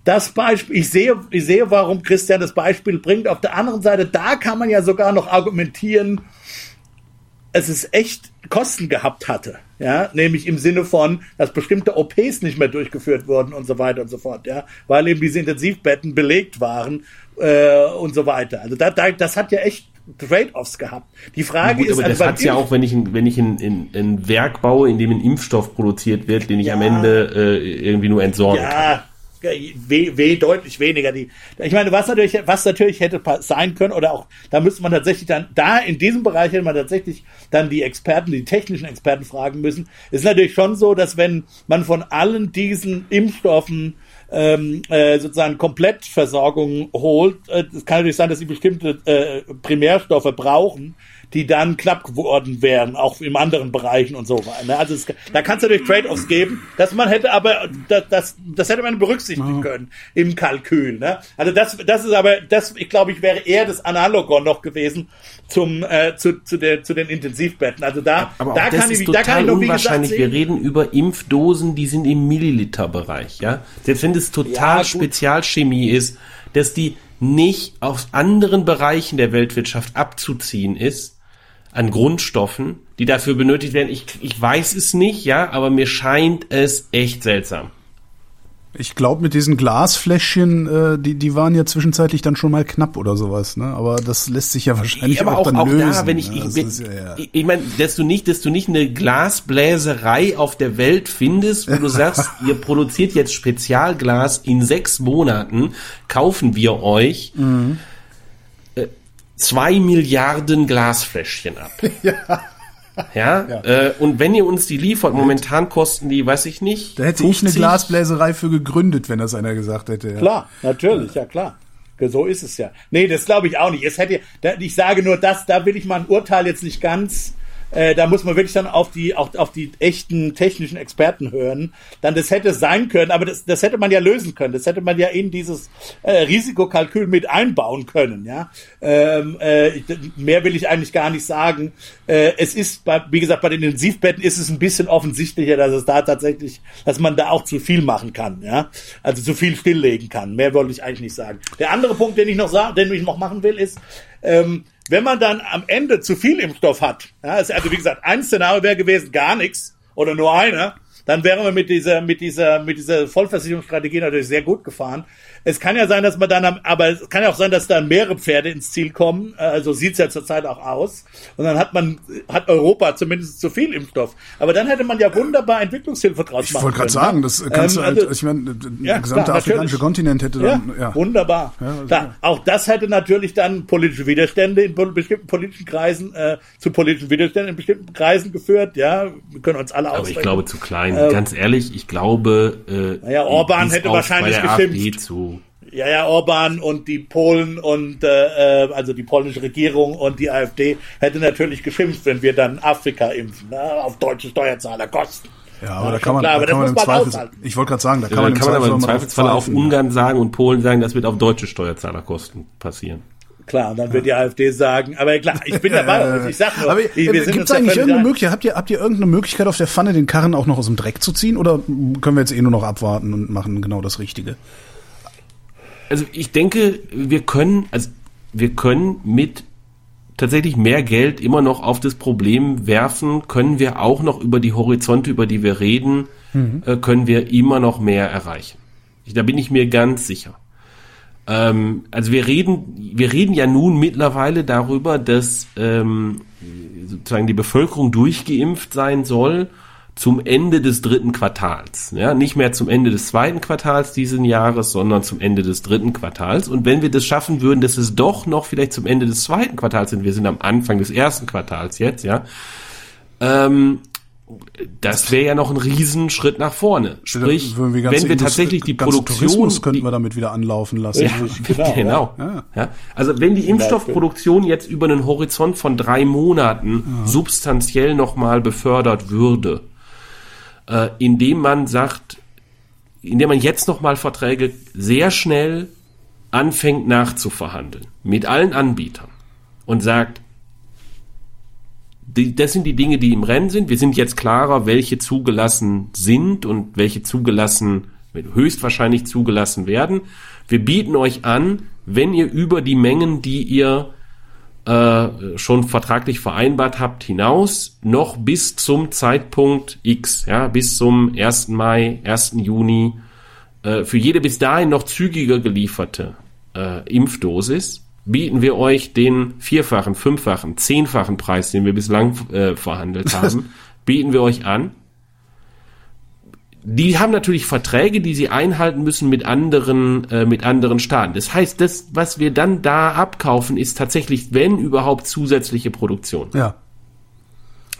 D: das Beispiel, ich sehe, ich sehe, warum Christian das Beispiel bringt. Auf der anderen Seite, da kann man ja sogar noch argumentieren, es ist echt Kosten gehabt hatte, ja, nämlich im Sinne von, dass bestimmte OPs nicht mehr durchgeführt wurden und so weiter und so fort, ja, weil eben diese Intensivbetten belegt waren äh, und so weiter. Also da, da, das hat ja echt Trade-offs gehabt. Die Frage
C: Gut,
D: ist,
C: aber das
D: also
C: hat's ja auch, wenn ich, ein- wenn ich ein, ein, ein Werk baue, in dem ein Impfstoff produziert wird, den ich
D: Ja.
C: am Ende äh, irgendwie nur entsorgen kann.
D: Ja, weh, weh deutlich weniger. Die, ich meine, was natürlich, was natürlich hätte sein können, oder auch, da müsste man tatsächlich dann, da in diesem Bereich hätte man tatsächlich dann die Experten, die technischen Experten fragen müssen. Ist natürlich schon so, dass wenn man von allen diesen Impfstoffen ähm, äh, sozusagen Komplettversorgung holt, äh, es kann natürlich sein, dass sie bestimmte äh, Primärstoffe brauchen, die dann knapp geworden wären, auch in anderen Bereichen und so weiter. ne? Also es, da kann es natürlich Trade-offs geben, dass man hätte aber das, das, das hätte man berücksichtigen können im Kalkül. Ne? Also das, das ist aber, das, ich glaube, ich wäre eher das Analogon noch gewesen zum äh, zu, zu, der, zu den Intensivbetten. Also da,
C: Aber
D: da kann ich, da kann ich noch wie gesagt
C: unwahrscheinlich. Wir
D: sehen,
C: reden über Impfdosen, die sind im Milliliterbereich, ja. Selbst wenn es total
D: Ja.
C: Spezialchemie ist, dass die nicht aus anderen Bereichen der Weltwirtschaft abzuziehen ist an Grundstoffen, die dafür benötigt werden. Ich, ich weiß es nicht, ja, aber mir scheint es echt seltsam.
B: Ich glaube, mit diesen Glasfläschchen, äh, die, die waren ja zwischenzeitlich dann schon mal knapp oder sowas, ne? Aber das lässt sich ja wahrscheinlich
C: aber
B: auch,
C: auch,
B: dann
C: auch
B: lösen.
C: da, wenn ich,
B: ne?
C: ich,
B: ist ja, ja.
C: ich, ich meine, dass du nicht, dass du nicht eine Glasbläserei auf der Welt findest, wo du sagst, ihr produziert jetzt Spezialglas in sechs Monaten, kaufen wir euch
B: Mhm.
C: Zwei Milliarden Glasfläschchen ab. Ja. Äh, und wenn ihr uns die liefert, momentan kosten die, weiß ich nicht.
B: Da hätte ich eine
C: 50,
B: Glasbläserei für gegründet, wenn das einer gesagt hätte. Ja.
D: Klar, natürlich, ja klar. So ist es ja. Nee, das glaube ich auch nicht. Es hätte, da, ich sage nur das, da will ich mal ein Urteil jetzt nicht ganz, äh, da muss man wirklich dann auf die, auch auf die echten technischen Experten hören. Dann das hätte sein können, aber das, das hätte man ja lösen können. Das hätte man ja in dieses äh, Risikokalkül mit einbauen können, ja. Ähm, äh, mehr will ich eigentlich gar nicht sagen. Äh, es ist, bei, wie gesagt, bei den Intensivbetten ist es ein bisschen offensichtlicher, dass es da tatsächlich, dass man da auch zu viel machen kann, ja. Also zu viel stilllegen kann. Mehr wollte ich eigentlich nicht sagen. Der andere Punkt, den ich noch sagen, den ich noch machen will, ist, ähm, wenn man dann am Ende zu viel Impfstoff hat, ja, also wie gesagt, ein Szenario wäre gewesen, gar nichts oder nur einer, dann wären wir mit dieser, mit dieser, mit dieser Vollversicherungsstrategie natürlich sehr gut gefahren. Es kann ja sein, dass man dann, am, aber es kann ja auch sein, dass dann mehrere Pferde ins Ziel kommen. Äh, Also sieht's ja zurzeit auch aus. Und dann hat man, hat Europa zumindest zu viel Impfstoff. Aber dann hätte man ja wunderbar Entwicklungshilfe draus
B: Ich
D: machen
B: wollte gerade
D: können,
B: sagen,
D: ne?
B: das kannst
D: Ähm,
B: du halt,
D: also-
B: ich meine, der
D: Ja,
B: gesamte
D: klar,
B: afrikanische
D: natürlich.
B: Kontinent hätte
D: ja,
B: dann, ja.
D: wunderbar.
B: also-
D: Klar, auch das hätte natürlich dann politische Widerstände in bestimmten politischen Kreisen, äh, zu politischen Widerständen in bestimmten Kreisen geführt. Ja, wir können uns alle
C: Aber ich glaube zu klein.
D: Äh,
C: Ganz ehrlich, ich glaube, äh,
D: Naja, Orban hätte wahrscheinlich geschimpft.
C: AfD zu.
D: Ja, ja, Orban und die Polen und äh, äh, also die polnische Regierung und die AfD hätte natürlich geschimpft, wenn wir dann Afrika impfen, ne, auf deutsche Steuerzahlerkosten.
B: Ja, aber da
D: schon
B: kann man,
D: klar, aber
B: da kann
D: das
B: man im
D: muss man
B: Zweifel,
D: aushalten.
B: ich wollte gerade sagen, da kann
C: Ja,
B: man im
C: kann man aber im Zweifelsfall auf. Ungarn sagen und Polen sagen, das wird auf deutsche Steuerzahlerkosten passieren.
D: Klar, und dann wird die AfD sagen, aber klar, ich bin dabei, euch. ich sag nur,
B: Aber
D: ich, wir
B: äh,
D: sind
B: gibt's
D: da
B: eigentlich irgendeine. Möglichkeit, habt ihr, habt ihr irgendeine Möglichkeit auf der Pfanne, den Karren auch noch aus dem Dreck zu ziehen? Oder können wir jetzt eh nur noch abwarten und machen genau das Richtige?
C: Also ich denke, wir können, also wir können mit tatsächlich mehr Geld immer noch auf das Problem werfen, können wir auch noch über die Horizonte, über die wir reden, äh, können wir immer noch mehr erreichen. Ich, da bin ich mir ganz sicher. Ähm, also wir reden, wir reden ja nun mittlerweile darüber, dass ähm, sozusagen die Bevölkerung durchgeimpft sein soll zum Ende des dritten Quartals. Ja, nicht mehr zum Ende des zweiten Quartals diesen Jahres, sondern zum Ende des dritten Quartals. Und wenn wir das schaffen würden, dass es doch noch vielleicht zum Ende des zweiten Quartals sind, wir sind am Anfang des ersten Quartals jetzt, ja, ähm, das wäre ja noch ein Riesenschritt nach vorne. Sprich, wenn wir
B: Indust-
C: tatsächlich die Produktion,
B: Tourismus könnten wir damit wieder anlaufen lassen.
C: ja,
D: Genau,
C: genau.
B: ja.
C: Ja. Also wenn die Impfstoffproduktion jetzt über einen Horizont von drei Monaten substanziell nochmal befördert würde, äh, indem man sagt, indem man jetzt nochmal Verträge sehr schnell anfängt nachzuverhandeln mit allen Anbietern und sagt, die, das sind die Dinge, die im Rennen sind. Wir sind jetzt klarer, welche zugelassen sind und welche zugelassen, höchstwahrscheinlich zugelassen werden. Wir bieten euch an, wenn ihr über die Mengen, die ihr äh, schon vertraglich vereinbart habt, hinaus, noch bis zum Zeitpunkt X, ja, bis zum 1. Mai, 1. Juni, äh, für jede bis dahin noch zügiger gelieferte äh, Impfdosis, bieten wir euch den vierfachen, fünffachen, zehnfachen Preis, den wir bislang äh, verhandelt haben, bieten wir euch an. Die haben natürlich Verträge, die sie einhalten müssen mit anderen, äh, mit anderen Staaten. Das heißt, das, was wir dann da abkaufen, ist tatsächlich, wenn überhaupt, zusätzliche Produktion.
B: Ja.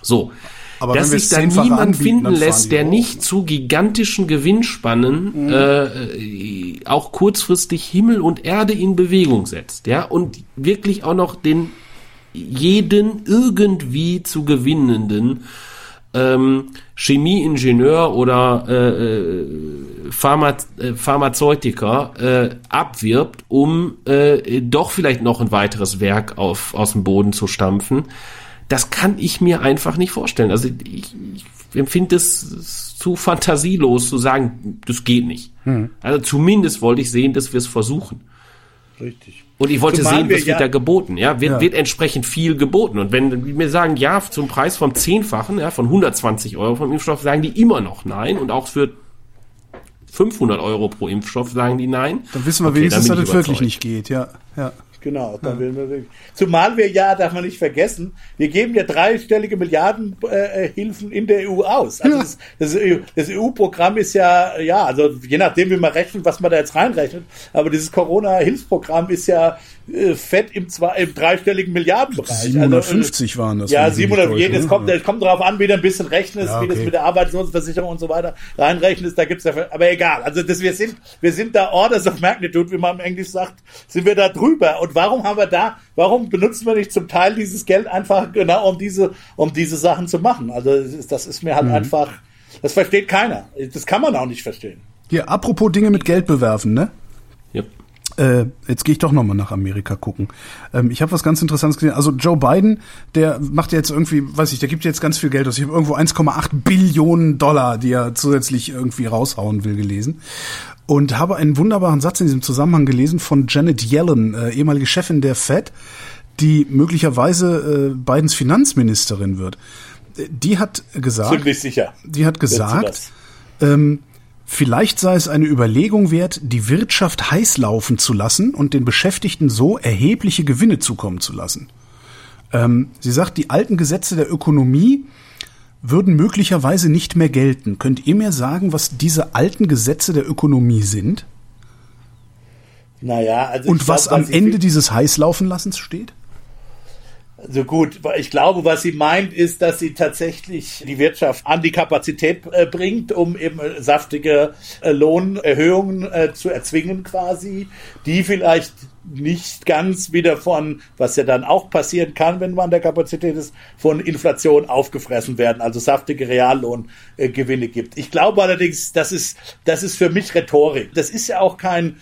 C: So.
B: Aber
C: dass sich da niemand
B: anbieten,
C: finden lässt, der
B: hoch.
C: nicht zu gigantischen Gewinnspannen äh, auch kurzfristig Himmel und Erde in Bewegung setzt, ja, und wirklich auch noch den jeden irgendwie zu gewinnenden ähm, Chemieingenieur oder äh, äh, Pharma äh, Pharmazeutiker äh, abwirbt, um äh, doch vielleicht noch ein weiteres Werk auf, aus dem Boden zu stampfen. Das kann ich mir einfach nicht vorstellen. Also ich, ich empfinde es zu fantasielos zu sagen, das geht nicht. Also zumindest wollte ich sehen, dass wir es versuchen.
D: Richtig.
C: Und ich wollte
D: Zumal
C: sehen,
D: wir
C: was
D: ja-
C: wird da geboten, ja? Wird,
B: Ja.
C: wird entsprechend viel geboten. Und wenn die mir sagen, ja, zum Preis vom Zehnfachen, ja, von 120 Euro vom Impfstoff, sagen die immer noch nein. Und auch für 500 Euro pro Impfstoff sagen die nein.
B: Dann wissen wir
C: Okay,
B: wenigstens, dass es
C: ich
B: wirklich nicht geht, ja. ja.
D: Genau, da will man wirklich. Zumal wir ja, darf man nicht vergessen, wir geben ja dreistellige Milliarden äh, in der EU aus. Also
B: Ja.
D: das, das, EU das EU-Programm ist ja, ja, also je nachdem, wie man rechnet, was man da jetzt reinrechnet, aber dieses Corona-Hilfsprogramm ist ja äh, fett im, zwei, im dreistelligen Milliardenbereich. Also, äh,
B: 750 waren das.
D: ja,
B: wenn Sie mich
D: 700,
B: täuschen,
D: jedes
B: ne?
D: kommt,
B: Ja.
D: es kommt darauf an, wie du ein bisschen rechnest,
B: Ja,
D: wie das
B: okay.
D: mit der Arbeitslosenversicherung und so weiter reinrechnest, da gibt's ja, aber egal. Also das, wir sind, wir sind da Orders of Magnitude, wie man im Englisch sagt, sind wir da drüber. Und warum haben wir da, warum benutzen wir nicht zum Teil dieses Geld einfach genau um diese, um diese Sachen zu machen? Also das ist, mir
B: Mhm.
D: halt einfach, das versteht keiner. Das kann man auch nicht verstehen.
B: Hier, apropos Dinge mit Geld bewerfen, ne?
C: Ja.
B: Äh, jetzt gehe ich doch nochmal nach Amerika gucken. Ähm, ich habe was ganz Interessantes gesehen. Also Joe Biden, der macht jetzt irgendwie, weiß ich, der gibt jetzt ganz viel Geld aus. Ich habe irgendwo 1,8 Billionen Dollar, die er zusätzlich irgendwie raushauen will, gelesen. Und habe einen wunderbaren Satz in diesem Zusammenhang gelesen von Janet Yellen, äh, ehemalige Chefin der Fed, die möglicherweise äh, Bidens Finanzministerin wird. Äh, Die hat gesagt,
D: Ziemlich sicher.
B: die hat gesagt, ähm, vielleicht sei es eine Überlegung wert, die Wirtschaft heiß laufen zu lassen und den Beschäftigten so erhebliche Gewinne zukommen zu lassen. Ähm, sie sagt, die alten Gesetze der Ökonomie würden möglicherweise nicht mehr gelten. Könnt ihr mir sagen, was diese alten Gesetze der Ökonomie sind?
D: Naja, also
B: Und was
D: glaub,
B: am Ende dieses Heißlaufenlassens steht?
D: Also gut, ich glaube, was sie meint, ist, dass sie tatsächlich die Wirtschaft an die Kapazität äh, bringt, um eben äh, saftige äh, Lohnerhöhungen zu erzwingen quasi, die vielleicht nicht ganz wieder von, was ja dann auch passieren kann, wenn man an der Kapazität ist, von Inflation aufgefressen werden, also saftige Reallohngewinne gibt. Ich glaube allerdings, das ist, das ist für mich Rhetorik. Das ist ja auch kein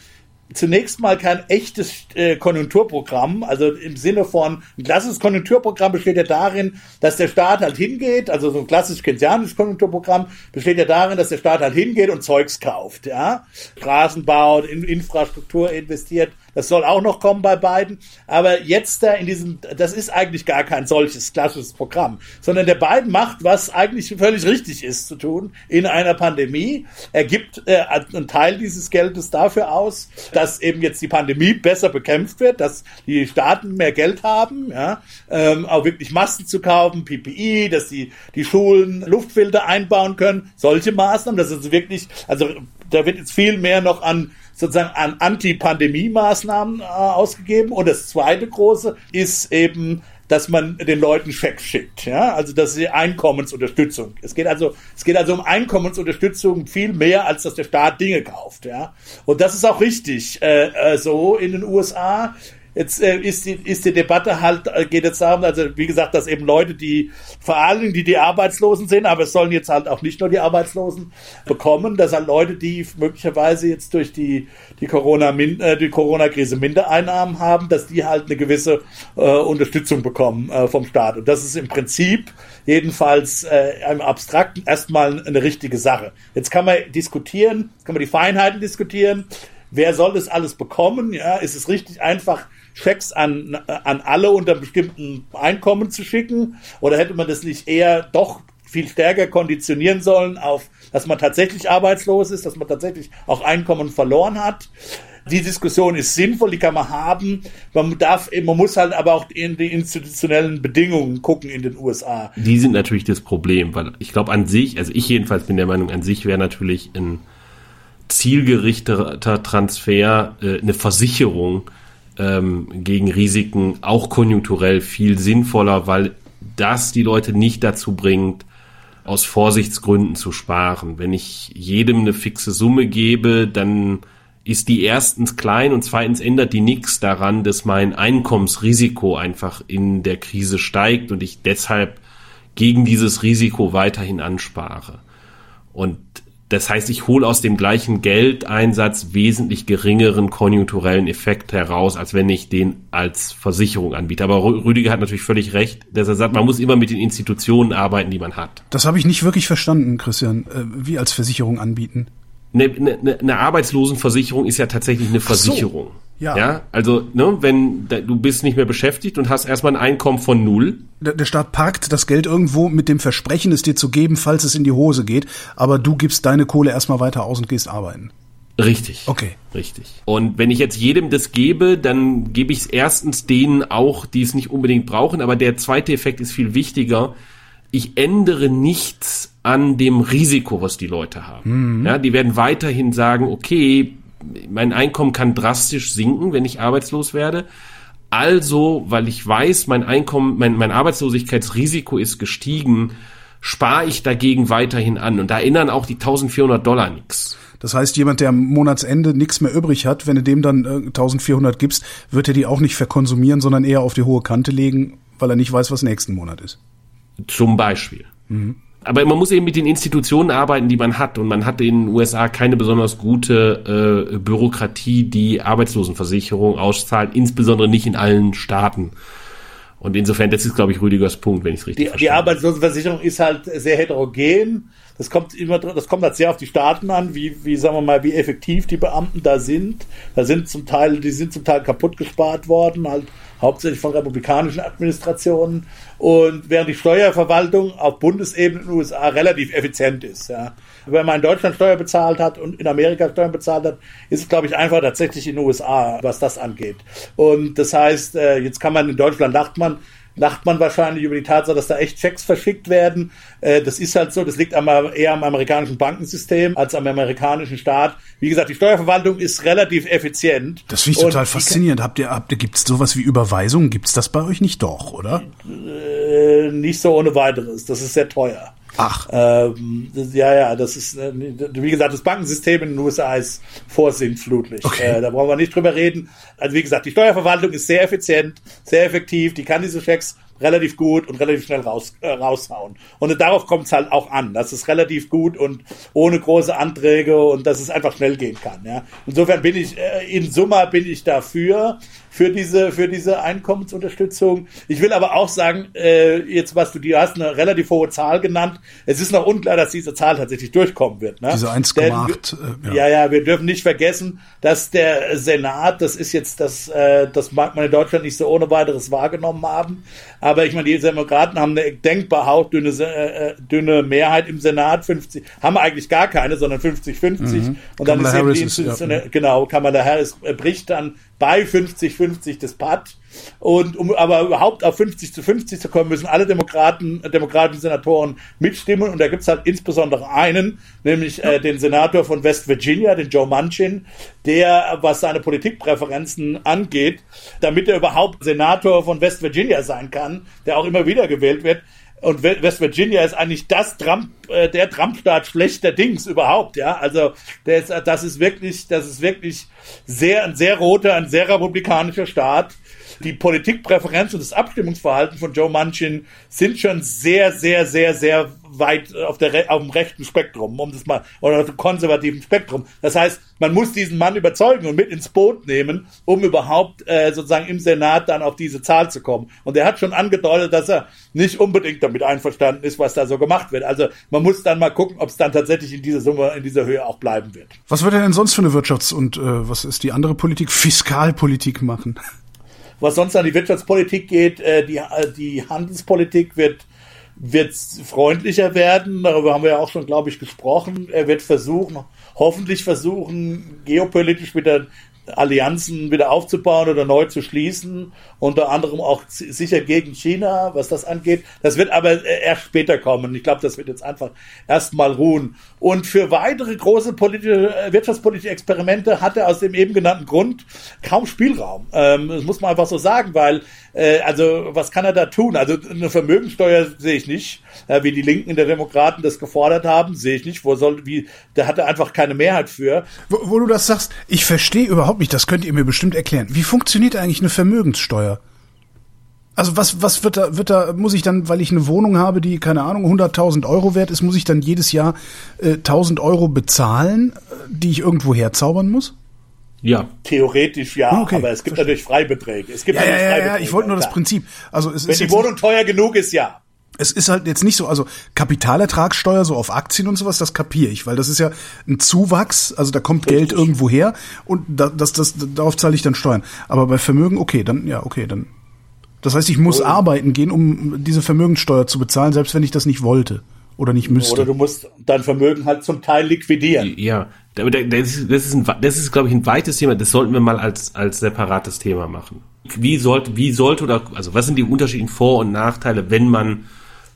D: zunächst mal kein echtes äh, Konjunkturprogramm, also im Sinne von, ein klassisches Konjunkturprogramm besteht ja darin, dass der Staat halt hingeht, also so ein klassisch keynesianisches Konjunkturprogramm besteht ja darin, dass der Staat halt hingeht und Zeugs kauft, ja, Straßen baut, in Infrastruktur investiert, das soll auch noch kommen bei beiden, aber jetzt da in diesem, das ist eigentlich gar kein solches klassisches Programm, sondern der Biden macht, was eigentlich völlig richtig ist zu tun in einer Pandemie. Er gibt äh, einen Teil dieses Geldes dafür aus, dass eben jetzt die Pandemie besser bekämpft wird, dass die Staaten mehr Geld haben, ja, ähm, auch wirklich Masken zu kaufen, PPI, dass die, die Schulen Luftfilter einbauen können, solche Maßnahmen, das ist wirklich, also da wird jetzt viel mehr noch an sozusagen an Anti-Pandemie-Maßnahmen äh, ausgegeben. Und das zweite große ist eben, dass man den Leuten Schecks schickt, ja, also das ist Einkommensunterstützung. Es geht also, es geht also um Einkommensunterstützung viel mehr, als dass der Staat Dinge kauft, ja. Und das ist auch richtig äh, äh, so in den USA. Jetzt äh, ist, die, ist die Debatte halt, äh, geht jetzt darum, also wie gesagt, dass eben Leute, die vor allem die, die Arbeitslosen sind, aber es sollen jetzt halt auch nicht nur die Arbeitslosen bekommen, dass halt Leute, die möglicherweise jetzt durch die, die Corona, äh, die Corona-Krise Mindereinnahmen haben, dass die halt eine gewisse äh, Unterstützung bekommen äh, vom Staat. Und das ist im Prinzip jedenfalls äh, im Abstrakten erstmal eine richtige Sache. Jetzt kann man diskutieren, kann man die Feinheiten diskutieren. Wer soll das alles bekommen? Ja, ist es richtig einfach, Schecks an, an alle unter bestimmten Einkommen zu schicken? Oder hätte man das nicht eher doch viel stärker konditionieren sollen auf, dass man tatsächlich arbeitslos ist, dass man tatsächlich auch Einkommen verloren hat? Die Diskussion ist sinnvoll, die kann man haben. Man darf, man muss halt aber auch in die institutionellen Bedingungen gucken in den USA.
C: Die sind natürlich das Problem, weil ich glaube an sich, also ich jedenfalls bin der Meinung, an sich wäre natürlich ein zielgerichteter Transfer, äh, eine Versicherung ähm, gegen Risiken auch konjunkturell viel sinnvoller, weil das die Leute nicht dazu bringt, aus Vorsichtsgründen zu sparen. Wenn ich jedem eine fixe Summe gebe, dann ist die erstens klein und zweitens ändert die nichts daran, dass mein Einkommensrisiko einfach in der Krise steigt und ich deshalb gegen dieses Risiko weiterhin anspare. Und das heißt, ich hole aus dem gleichen Geldeinsatz wesentlich geringeren konjunkturellen Effekt heraus, als wenn ich den als Versicherung anbiete. Aber Rüdiger hat natürlich völlig recht, dass er sagt, man muss immer mit den Institutionen arbeiten, die man hat.
B: Das habe ich nicht wirklich verstanden, Christian. Äh, wie als Versicherung anbieten?
C: Eine, eine, eine Arbeitslosenversicherung ist ja tatsächlich eine Versicherung. So. Ja. ja. Also, ne, wenn du bist nicht mehr beschäftigt und hast erstmal ein Einkommen von null.
B: Der, der Staat parkt das Geld irgendwo mit dem Versprechen, es dir zu geben, falls es in die Hose geht, aber du gibst deine Kohle erstmal weiter aus und gehst arbeiten.
C: Richtig.
B: Okay.
C: Richtig. Und wenn ich jetzt jedem das gebe, dann gebe ich es erstens denen auch, die es nicht unbedingt brauchen, aber der zweite Effekt ist viel wichtiger. Ich ändere nichts an dem Risiko, was die Leute haben. Mhm. Ja, die werden weiterhin sagen, okay, mein Einkommen kann drastisch sinken, wenn ich arbeitslos werde. Also, weil ich weiß, mein Einkommen, mein, mein Arbeitslosigkeitsrisiko ist gestiegen, spare ich dagegen weiterhin an. Und da erinnern auch die 1400 Dollar nichts.
B: Das heißt, jemand, der am Monatsende nichts mehr übrig hat, wenn du dem dann äh, 1400 gibst, wird er die auch nicht verkonsumieren, sondern eher auf die hohe Kante legen, weil er nicht weiß, was nächsten Monat ist.
C: Zum Beispiel. Mhm aber man muss eben mit den Institutionen arbeiten, die man hat. Und man hat in den USA keine besonders gute äh, Bürokratie, die Arbeitslosenversicherung auszahlt, insbesondere nicht in allen Staaten. Und insofern, das ist, glaube ich, Rüdigers Punkt, wenn ich es richtig
D: die,
C: verstehe.
D: Die Arbeitslosenversicherung ist halt sehr heterogen. Das kommt immer, das kommt halt sehr auf die Staaten an, wie, wie sagen wir mal, wie effektiv die Beamten da sind. Da sind zum Teil, die sind zum Teil kaputt gespart worden, halt hauptsächlich von republikanischen Administrationen. Und während die Steuerverwaltung auf Bundesebene in den USA relativ effizient ist. Ja. Wenn man in Deutschland Steuer bezahlt hat und in Amerika Steuern bezahlt hat, ist es, glaube ich, einfach tatsächlich in den USA, was das angeht. Und das heißt, äh, jetzt kann man in Deutschland, dacht man, lacht man wahrscheinlich über die Tatsache, dass da echt Checks verschickt werden. Äh, das ist halt so, das liegt eher am amerikanischen Bankensystem als am amerikanischen Staat. Wie gesagt, die Steuerverwaltung ist relativ effizient.
B: Das finde ich total faszinierend. Habt ihr, habt ihr, gibt's sowas wie Überweisungen? Gibt's das bei euch nicht doch, oder?
D: Äh, nicht so ohne weiteres. Das ist sehr teuer.
B: Ach.
D: Ähm, ja, ja, das ist, äh, wie gesagt, das Bankensystem in den USA ist vorsintflutlich. Okay. Äh, da brauchen wir nicht drüber reden. Also wie gesagt, die Steuerverwaltung ist sehr effizient, sehr effektiv, die kann diese Checks relativ gut und relativ schnell raus, äh, raushauen. Und darauf kommt es halt auch an. Das ist relativ gut und ohne große Anträge und dass es einfach schnell gehen kann. Ja. Insofern bin ich, äh, in Summe bin ich dafür, für diese, für diese Einkommensunterstützung. Ich will aber auch sagen, äh, jetzt was du, du hast eine relativ hohe Zahl genannt. Es ist noch unklar, dass diese Zahl tatsächlich durchkommen wird. Ne?
B: Diese 1,8.
D: Äh, ja. ja, ja, wir dürfen nicht vergessen, dass der Senat, das ist jetzt das, äh, das mag man in Deutschland nicht so ohne weiteres wahrgenommen haben, aber ich meine, die Demokraten haben eine denkbar hauchdünne äh, dünne Mehrheit im Senat, 50, haben eigentlich gar keine, sondern 50-50. Mhm. Und dann Kamala ist eben die Institution, ja. genau, Kamala Harris bricht dann bei 50-50 das Pad. Und um aber überhaupt auf 50 zu 50 zu kommen, müssen alle Demokraten, demokratischen Senatoren mitstimmen. Und da gibt's halt insbesondere einen, nämlich äh, den Senator von West Virginia, den Joe Manchin, der, was seine Politikpräferenzen angeht, damit er überhaupt Senator von West Virginia sein kann, der auch immer wieder gewählt wird, und West Virginia ist eigentlich das Trump, äh, der Trump-Staat schlechter Dings überhaupt, ja. Also der ist, das ist wirklich, das ist wirklich sehr, ein sehr roter, ein sehr republikanischer Staat. Die Politikpräferenz und das Abstimmungsverhalten von Joe Manchin sind schon sehr, sehr, sehr, sehr weit auf, der, auf dem rechten Spektrum, um das mal, oder auf dem konservativen Spektrum. Das heißt, man muss diesen Mann überzeugen und mit ins Boot nehmen, um überhaupt äh, sozusagen im Senat dann auf diese Zahl zu kommen. Und er hat schon angedeutet, dass er nicht unbedingt damit einverstanden ist, was da so gemacht wird. Also man muss dann mal gucken, ob es dann tatsächlich in dieser Summe, in dieser Höhe auch bleiben wird.
B: Was wird er denn sonst für eine Wirtschafts- und äh, was ist die andere Politik? Fiskalpolitik machen?
D: Was sonst an die Wirtschaftspolitik geht, äh, die, äh, die Handelspolitik wird wird freundlicher werden. Darüber haben wir ja auch schon, glaube ich, gesprochen. Er wird versuchen, hoffentlich versuchen, geopolitisch wieder Allianzen wieder aufzubauen oder neu zu schließen, unter anderem auch sicher gegen China, was das angeht. Das wird aber erst später kommen. Ich glaube, das wird jetzt einfach erstmal ruhen. Und für weitere große politische, äh, wirtschaftspolitische Experimente hat er aus dem eben genannten Grund kaum Spielraum. Ähm, das muss man einfach so sagen, weil, äh, also, was kann er da tun? Also, eine Vermögensteuer sehe ich nicht, äh, wie die Linken der Demokraten das gefordert haben, sehe ich nicht. Wo soll, wie, da hat er einfach keine Mehrheit für.
B: Wo, wo du das sagst, ich verstehe überhaupt nicht, das könnt ihr mir bestimmt erklären. Wie funktioniert eigentlich eine Vermögenssteuer? Also was, was wird da, wird da, muss ich dann, weil ich eine Wohnung habe, die, keine Ahnung, 100.000 Euro wert ist, muss ich dann jedes Jahr äh, 1.000 Euro bezahlen, äh, die ich irgendwo herzaubern muss?
D: Ja. Theoretisch ja, ah, okay. aber es gibt Verstehe. natürlich Freibeträge. Es gibt
B: ja, ja, ja, ja, ich wollte nur das Prinzip. Also es
D: Wenn
B: ist
D: die Wohnung teuer genug ist, ja.
B: Es ist halt jetzt nicht so, also Kapitalertragssteuer so auf Aktien und sowas, das kapiere ich, weil das ist ja ein Zuwachs, also da kommt Richtig. Geld irgendwo her und das, das, das, darauf zahle ich dann Steuern. Aber bei Vermögen, okay, dann, ja, okay, dann das heißt, ich muss oder arbeiten gehen, um diese Vermögenssteuer zu bezahlen, selbst wenn ich das nicht wollte oder nicht müsste.
D: Oder du musst dein Vermögen halt zum Teil liquidieren.
C: Ja, das ist, das ist, ein, das ist glaube ich, ein weites Thema. Das sollten wir mal als, als separates Thema machen. Wie sollte, wie sollte oder, also was sind die unterschiedlichen Vor- und Nachteile, wenn man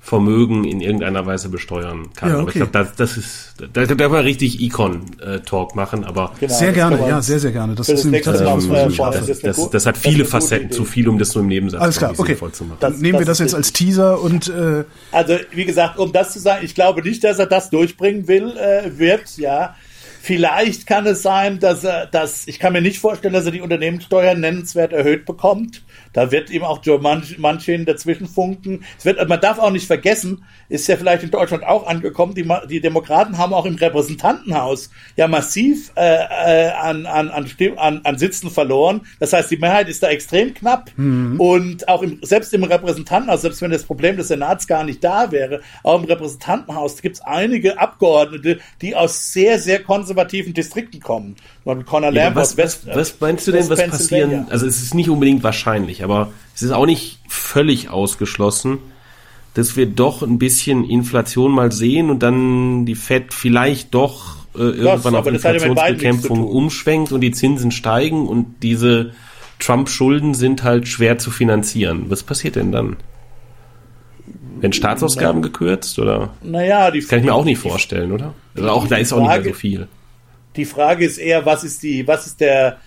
C: Vermögen in irgendeiner Weise besteuern kann. Ja, okay. Aber ich glaube, das, das ist, da, da darf man richtig Econ-Talk machen, aber
B: genau, sehr gerne, ja, sehr, sehr gerne. Das, ist nämlich das,
C: das, das, das, hat viele Facetten, zu viel, um das nur im Nebensatz
B: Alles klar, okay. zu machen. Dann nehmen wir das jetzt als Teaser und äh,
D: also wie gesagt, um das zu sagen, ich glaube nicht, dass er das durchbringen will, äh, wird, ja. Vielleicht kann es sein, dass er, dass ich kann mir nicht vorstellen, dass er die Unternehmenssteuer nennenswert erhöht bekommt. Da wird ihm auch Joe Manchin dazwischen funken. Es wird, man darf auch nicht vergessen, ist ja vielleicht in Deutschland auch angekommen, die, die Demokraten haben auch im Repräsentantenhaus ja massiv äh, äh an, an, an, an, an Sitzen verloren. Das heißt, die Mehrheit ist da extrem knapp. Mhm. Und auch im, selbst im Repräsentantenhaus, selbst wenn das Problem des Senats gar nicht da wäre, auch im Repräsentantenhaus gibt es einige Abgeordnete, die aus sehr, sehr konservativen Distrikten kommen.
C: Und Conor ja, Lamb was, West, was meinst du denn, was passieren? Also es ist nicht unbedingt wahrscheinlich, aber es ist auch nicht völlig ausgeschlossen, dass wir doch ein bisschen Inflation mal sehen und dann die Fed vielleicht doch äh, irgendwann auf Inflationsbekämpfung umschwenkt und die Zinsen steigen und diese Trump-Schulden sind halt schwer zu finanzieren. Was passiert denn dann? Werden Staatsausgaben Na, gekürzt oder?
D: Naja,
C: die das kann ich mir auch nicht vorstellen, oder? Also auch da ist auch nicht mehr so viel.
D: Die Frage ist eher, was ist die, was ist der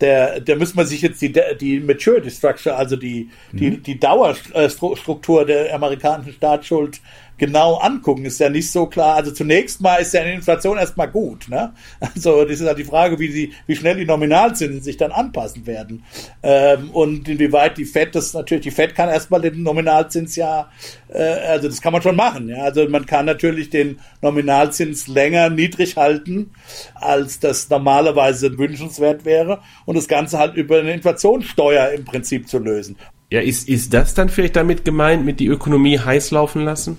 D: der, der muss man sich jetzt die, die Maturity Structure, also die, mhm. die, die Dauerstruktur der amerikanischen Staatsschuld genau angucken, ist ja nicht so klar. Also zunächst mal ist ja eine Inflation erstmal gut. Ne? Also das ist halt die Frage, wie, die, wie schnell die Nominalzinsen sich dann anpassen werden. Ähm, und inwieweit die FED, das natürlich, die FED kann erstmal den Nominalzins ja, äh, also das kann man schon machen. Ja? Also man kann natürlich den Nominalzins länger niedrig halten, als das normalerweise wünschenswert wäre. Und das Ganze halt über eine Inflationssteuer im Prinzip zu lösen.
C: Ja, ist, ist das dann vielleicht damit gemeint, mit die Ökonomie heiß laufen lassen?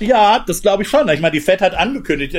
D: Ja, das glaube ich schon. Ich meine, die Fed hat angekündigt,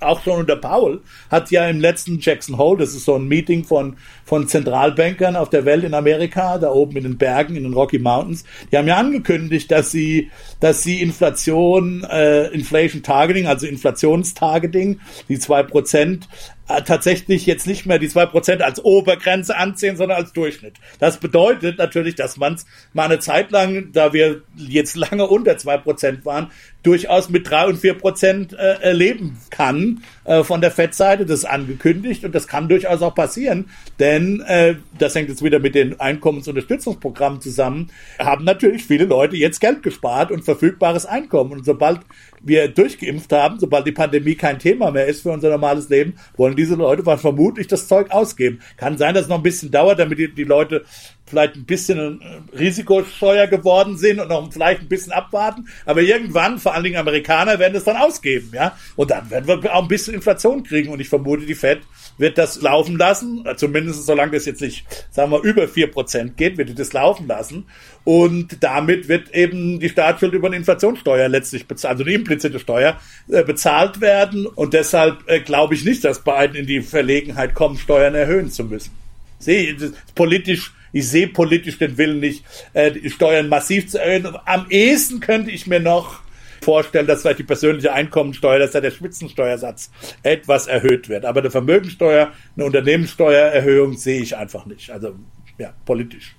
D: auch schon unter Paul, hat ja im letzten Jackson Hole, das ist so ein Meeting von, von Zentralbankern auf der Welt in Amerika, da oben in den Bergen, in den Rocky Mountains, die haben ja angekündigt, dass sie, dass sie Inflation, äh, Inflation Targeting, also Inflationstargeting, die zwei Prozent äh, tatsächlich jetzt nicht mehr die zwei Prozent als Obergrenze anziehen, sondern als Durchschnitt. Das bedeutet natürlich, dass man es mal eine Zeit lang, da wir jetzt lange unter zwei Prozent waren, durch durchaus mit drei und vier Prozent äh, leben kann äh, von der Fettseite. Das ist angekündigt und das kann durchaus auch passieren, denn äh, das hängt jetzt wieder mit den Einkommensunterstützungsprogrammen zusammen. Haben natürlich viele Leute jetzt Geld gespart und verfügbares Einkommen und sobald wir durchgeimpft haben, sobald die Pandemie kein Thema mehr ist für unser normales Leben, wollen diese Leute vermutlich das Zeug ausgeben. Kann sein, dass es noch ein bisschen dauert, damit die, die Leute vielleicht ein bisschen äh, risikoscheuer geworden sind und noch vielleicht ein bisschen abwarten. Aber irgendwann, vor allen Dingen Amerikaner, werden es dann ausgeben, ja. Und dann werden wir auch ein bisschen Inflation kriegen. Und ich vermute, die Fed wird das laufen lassen. Zumindest solange das jetzt nicht, sagen wir, über vier Prozent geht, wird die das laufen lassen. Und damit wird eben die Staatsschuld über eine Inflationssteuer letztlich bezahlt, also eine implizite Steuer äh, bezahlt werden. Und deshalb äh, glaube ich nicht, dass Biden in die Verlegenheit kommt, Steuern erhöhen zu müssen. Sehe, politisch ich sehe politisch den Willen nicht, äh, die Steuern massiv zu erhöhen. Am ehesten könnte ich mir noch vorstellen, dass vielleicht die persönliche Einkommensteuer, dass da der Spitzensteuersatz etwas erhöht wird. Aber eine Vermögensteuer, eine Unternehmenssteuererhöhung sehe ich einfach nicht. Also ja, politisch.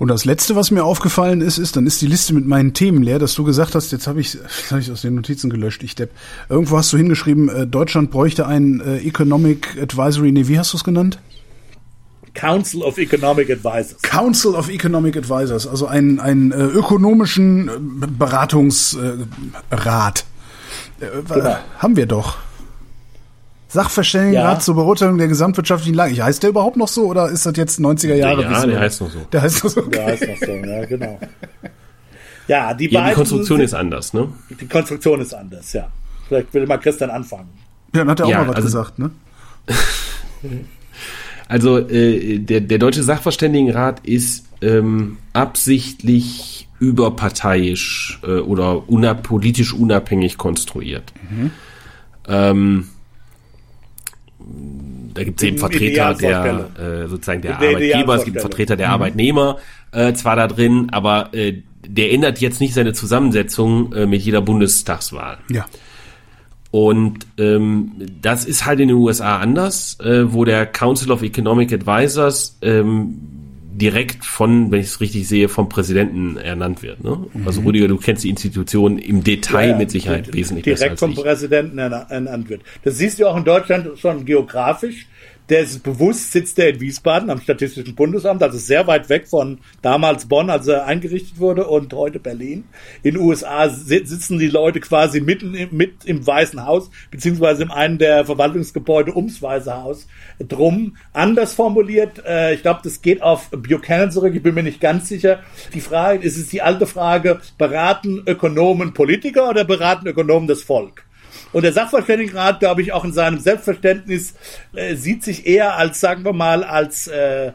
B: Und das Letzte, was mir aufgefallen ist, ist, dann ist die Liste mit meinen Themen leer, dass du gesagt hast, jetzt habe ich hab ich aus den Notizen gelöscht, ich depp. Irgendwo hast du hingeschrieben, äh, Deutschland bräuchte ein äh, Economic Advisory, nee, wie hast du es genannt?
D: Council of Economic Advisors.
B: Council of Economic Advisors, also einen, einen äh, ökonomischen äh, Beratungsrat. Äh, genau. Haben wir doch. Sachverständigenrat ja. zur Beurteilung der gesamtwirtschaftlichen Lage. Heißt der überhaupt noch so oder ist das jetzt 90er Jahre?
C: Ja, der heißt noch so.
B: Der heißt noch so. Okay.
D: Der heißt noch so, ja, genau. Ja, die,
C: ja, die Konstruktion sind, ist anders, ne?
D: Die Konstruktion ist anders, ja. Vielleicht will mal Christian anfangen.
B: Ja, dann hat er auch ja, mal was also, gesagt, ne?
C: Also äh, der, der Deutsche Sachverständigenrat ist ähm, absichtlich überparteiisch äh, oder una politisch unabhängig konstruiert. Mhm. Ähm, da gibt es eben Vertreter der äh, sozusagen der Arbeitgeber, es gibt Vertreter der mhm. Arbeitnehmer äh, zwar da drin, aber äh, der ändert jetzt nicht seine Zusammensetzung äh, mit jeder Bundestagswahl.
B: Ja.
C: Und ähm, das ist halt in den USA anders, äh, wo der Council of Economic Advisors ähm, direkt von, wenn ich es richtig sehe, vom Präsidenten ernannt wird. Ne? Mhm. Also Rudiger, du kennst die Institution im Detail ja, mit Sicherheit wesentlich
D: besser. Direkt vom. Präsidenten ernannt wird. Das siehst du auch in Deutschland schon geografisch der ist bewusst, sitzt er in Wiesbaden am Statistischen Bundesamt, also sehr weit weg von damals Bonn, als er eingerichtet wurde, und heute Berlin. In den USA sitzen die Leute quasi mitten im, mit im Weißen Haus, beziehungsweise in einem der Verwaltungsgebäude ums Weiße Haus drum. Anders formuliert, äh, ich glaube, das geht auf Buchanan zurück, ich bin mir nicht ganz sicher. Die Frage, es ist die alte Frage, beraten Ökonomen Politiker oder beraten Ökonomen das Volk? Und der Sachverständigenrat, glaube ich, auch in seinem Selbstverständnis äh, sieht sich eher als, sagen wir mal, als, äh,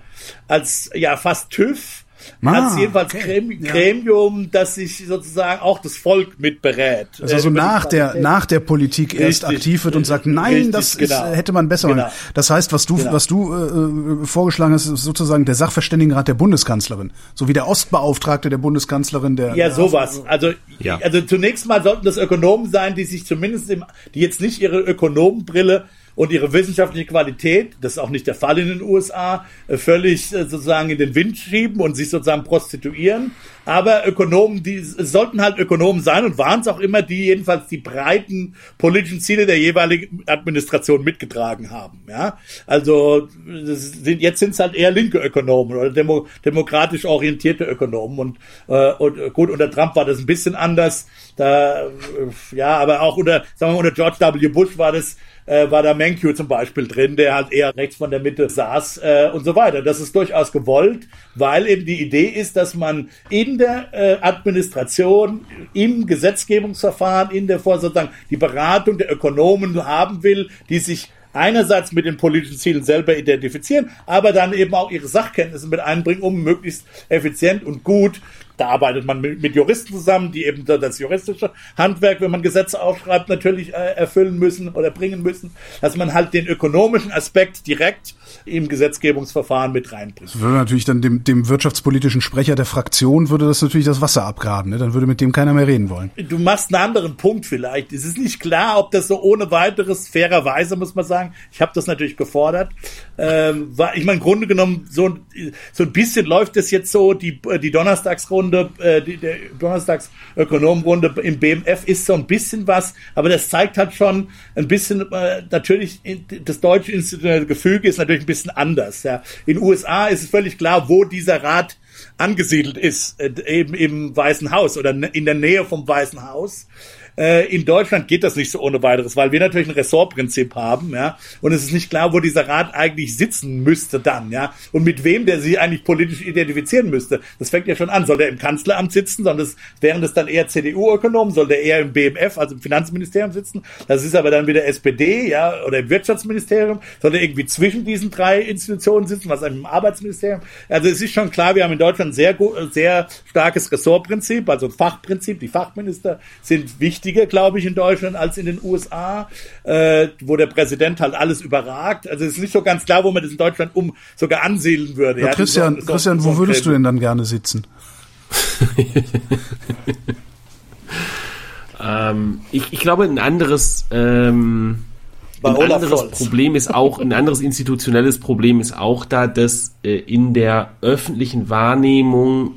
D: als ja fast TÜV Ah, als jedenfalls okay. Gremium, ja. das sich sozusagen auch das Volk mitberät.
B: Also, also nach der, nach der Politik richtig, erst aktiv wird und sagt, nein, richtig, das genau. ist, hätte man besser genau. Das heißt, was du, genau. was du äh, vorgeschlagen hast, ist sozusagen der Sachverständigenrat der Bundeskanzlerin. So wie der Ostbeauftragte der Bundeskanzlerin der.
D: Ja, sowas. Also, ja. also zunächst mal sollten das Ökonomen sein, die sich zumindest im, die jetzt nicht ihre Ökonomenbrille und ihre wissenschaftliche Qualität, das ist auch nicht der Fall in den USA, äh, völlig äh, sozusagen in den Wind schieben und sich sozusagen prostituieren. Aber Ökonomen, die sollten halt Ökonomen sein und waren es auch immer, die jedenfalls die breiten politischen Ziele der jeweiligen Administration mitgetragen haben. Ja, also sind, jetzt sind es halt eher linke Ökonomen oder demo, demokratisch orientierte Ökonomen und, äh, und gut unter Trump war das ein bisschen anders. Da ja, aber auch unter sagen wir mal, unter George W. Bush war das äh, war da Menkyu zum Beispiel drin, der halt eher rechts von der Mitte saß äh, und so weiter. Das ist durchaus gewollt, weil eben die Idee ist, dass man in der äh, Administration, im Gesetzgebungsverfahren, in der sozusagen die Beratung der Ökonomen haben will, die sich einerseits mit den politischen Zielen selber identifizieren, aber dann eben auch ihre Sachkenntnisse mit einbringen, um möglichst effizient und gut da arbeitet man mit, mit, Juristen zusammen, die eben das juristische Handwerk, wenn man Gesetze aufschreibt, natürlich äh, erfüllen müssen oder bringen müssen, dass man halt den ökonomischen Aspekt direkt im Gesetzgebungsverfahren mit reinbringt.
B: Das würde natürlich dann dem, dem wirtschaftspolitischen Sprecher der Fraktion würde das natürlich das Wasser abgraben, ne? dann würde mit dem keiner mehr reden wollen.
D: Du machst einen anderen Punkt vielleicht. Es ist nicht klar, ob das so ohne weiteres, fairerweise muss man sagen, ich habe das natürlich gefordert, ähm, war, ich meine, im Grunde genommen so, so ein bisschen läuft es jetzt so, die, die Donnerstagsrunde Ökonomrunde, äh, der Donnerstags Ökonomrunde im BMF ist so ein bisschen was, aber das zeigt halt schon ein bisschen, äh, natürlich, das deutsche institutionelle Gefüge ist natürlich ein bisschen anders. Ja. In USA ist es völlig klar, wo dieser Rat angesiedelt ist, äh, eben im Weißen Haus oder in der Nähe vom Weißen Haus. Äh, in Deutschland geht das nicht so ohne weiteres, weil wir natürlich ein Ressortprinzip haben, ja, und es ist nicht klar, wo dieser Rat eigentlich sitzen müsste dann, ja, und mit wem der sich eigentlich politisch identifizieren müsste. Das fängt ja schon an. Soll der im Kanzleramt sitzen, sondern das, wären das dann eher CDU-Ökonomen, soll der eher im BMF, also im Finanzministerium sitzen? Das ist aber dann wieder SPD, ja, oder im Wirtschaftsministerium, soll der irgendwie zwischen diesen drei Institutionen sitzen, was im Arbeitsministerium? Also es ist schon klar, wir haben in Deutschland sehr sehr starkes Ressortprinzip, also Fachprinzip. Die Fachminister sind wichtig wichtiger, glaube ich, in Deutschland als in den USA, äh, wo der Präsident halt alles überragt. Also es ist nicht so ganz klar, wo man das in Deutschland um sogar ansiedeln würde.
B: Ja, ja Christian, so, Christian, so wo würdest du denn dann gerne sitzen?
C: ähm, ich, ich glaube, ein anderes ähm, ein anderes Problem ist auch, ein anderes institutionelles Problem ist auch da, dass äh, in der öffentlichen Wahrnehmung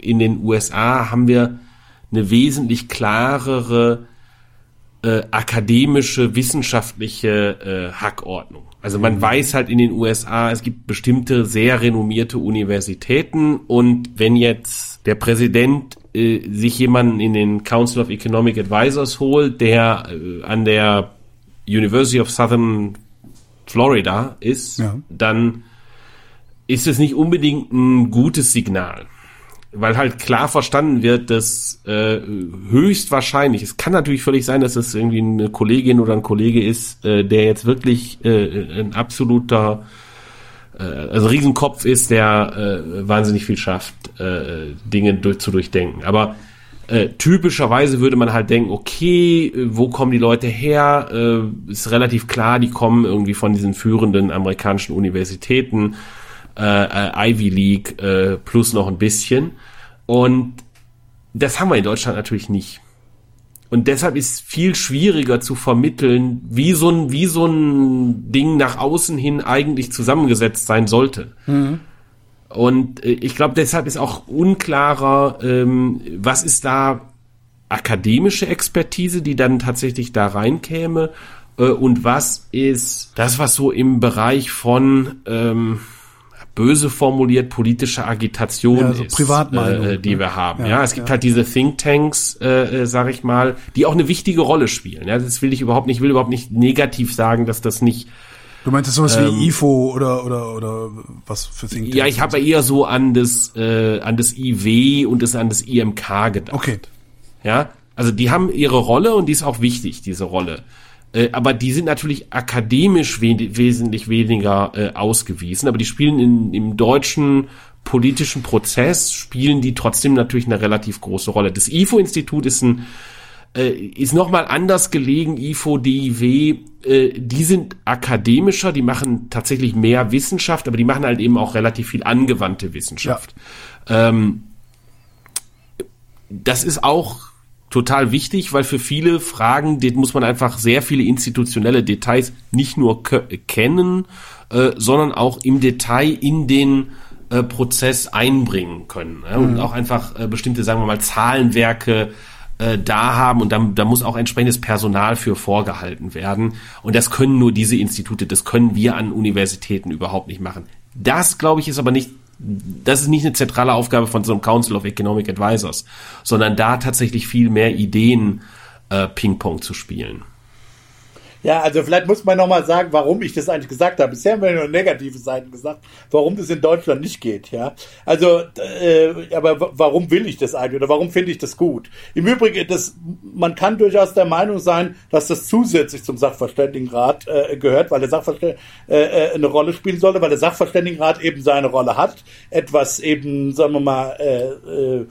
C: in den USA haben wir eine wesentlich klarere äh, akademische, wissenschaftliche äh, Hackordnung. Also man mhm. weiß halt in den USA, es gibt bestimmte sehr renommierte Universitäten und wenn jetzt der Präsident äh, sich jemanden in den Council of Economic Advisors holt, der äh, an der University of Southern Florida ist, ja. dann ist es nicht unbedingt ein gutes Signal weil halt klar verstanden wird, dass äh, höchstwahrscheinlich, es kann natürlich völlig sein, dass es irgendwie eine Kollegin oder ein Kollege ist, äh, der jetzt wirklich äh, ein absoluter äh, also Riesenkopf ist, der äh, wahnsinnig viel schafft, äh, Dinge durch, zu durchdenken. Aber äh, typischerweise würde man halt denken, okay, wo kommen die Leute her? Äh, ist relativ klar, die kommen irgendwie von diesen führenden amerikanischen Universitäten äh, Ivy League äh, plus noch ein bisschen. Und das haben wir in Deutschland natürlich nicht. Und deshalb ist viel schwieriger zu vermitteln, wie so ein, wie so ein Ding nach außen hin eigentlich zusammengesetzt sein sollte. Mhm. Und äh, ich glaube, deshalb ist auch unklarer, ähm, was ist da akademische Expertise, die dann tatsächlich da reinkäme, äh, und was ist das, was so im Bereich von ähm, böse formuliert politische Agitation ja, so ist, äh, die ne? wir haben. Ja, ja es gibt ja. halt diese Thinktanks, äh, äh, sage ich mal, die auch eine wichtige Rolle spielen. Ja, das will ich überhaupt nicht, will überhaupt nicht negativ sagen, dass das nicht
B: Du meintest sowas ähm, wie IFO oder oder oder was für Thinktanks?
C: Ja, ich habe eher so an das äh, an das IW und das an das IMK gedacht.
B: Okay.
C: Ja, also die haben ihre Rolle und die ist auch wichtig, diese Rolle. Äh, aber die sind natürlich akademisch we wesentlich weniger äh, ausgewiesen, aber die spielen in, im deutschen politischen Prozess, spielen die trotzdem natürlich eine relativ große Rolle. Das IFO-Institut ist ein äh, ist nochmal anders gelegen, IFO, DIW, äh, die sind akademischer, die machen tatsächlich mehr Wissenschaft, aber die machen halt eben auch relativ viel angewandte Wissenschaft. Ja. Ähm, das ist auch total wichtig, weil für viele Fragen den muss man einfach sehr viele institutionelle Details nicht nur kennen, äh, sondern auch im Detail in den äh, Prozess einbringen können ja? und mhm. auch einfach äh, bestimmte, sagen wir mal, Zahlenwerke äh, da haben und da, da muss auch entsprechendes Personal für vorgehalten werden und das können nur diese Institute, das können wir an Universitäten überhaupt nicht machen. Das, glaube ich, ist aber nicht das ist nicht eine zentrale Aufgabe von so einem Council of Economic Advisors, sondern da tatsächlich viel mehr Ideen äh, Ping-Pong zu spielen.
D: Ja, also vielleicht muss man nochmal sagen, warum ich das eigentlich gesagt habe. Bisher haben wir nur negative Seiten gesagt, warum das in Deutschland nicht geht. Ja, also, äh, aber warum will ich das eigentlich oder warum finde ich das gut? Im Übrigen, das, man kann durchaus der Meinung sein, dass das zusätzlich zum Sachverständigenrat äh, gehört, weil der Sachverständigenrat äh, äh, eine Rolle spielen sollte, weil der Sachverständigenrat eben seine Rolle hat, etwas eben, sagen wir mal, äh, äh,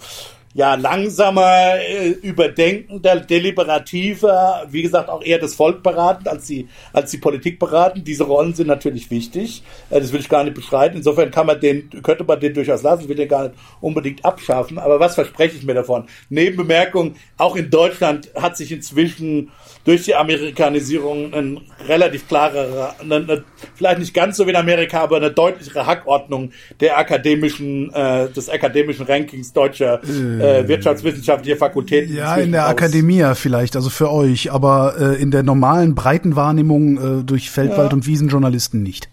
D: ja langsamer, äh, überdenkender, deliberativer, wie gesagt auch eher das Volk beraten als die als die Politik beraten. Diese Rollen sind natürlich wichtig. Äh, das will ich gar nicht bestreiten. Insofern kann man den könnte man den durchaus lassen. Ich will den gar nicht unbedingt abschaffen. Aber was verspreche ich mir davon? Nebenbemerkung: Auch in Deutschland hat sich inzwischen durch die Amerikanisierung ein relativ klarer, eine, eine, vielleicht nicht ganz so wie in Amerika, aber eine deutlichere Hackordnung der akademischen, äh, des akademischen Rankings deutscher äh, wirtschaftswissenschaftlicher Fakultäten.
B: Ja, in der aus. Akademie vielleicht, also für euch, aber äh, in der normalen breiten Wahrnehmung äh, durch Feldwald- ja. und Wiesenjournalisten nicht.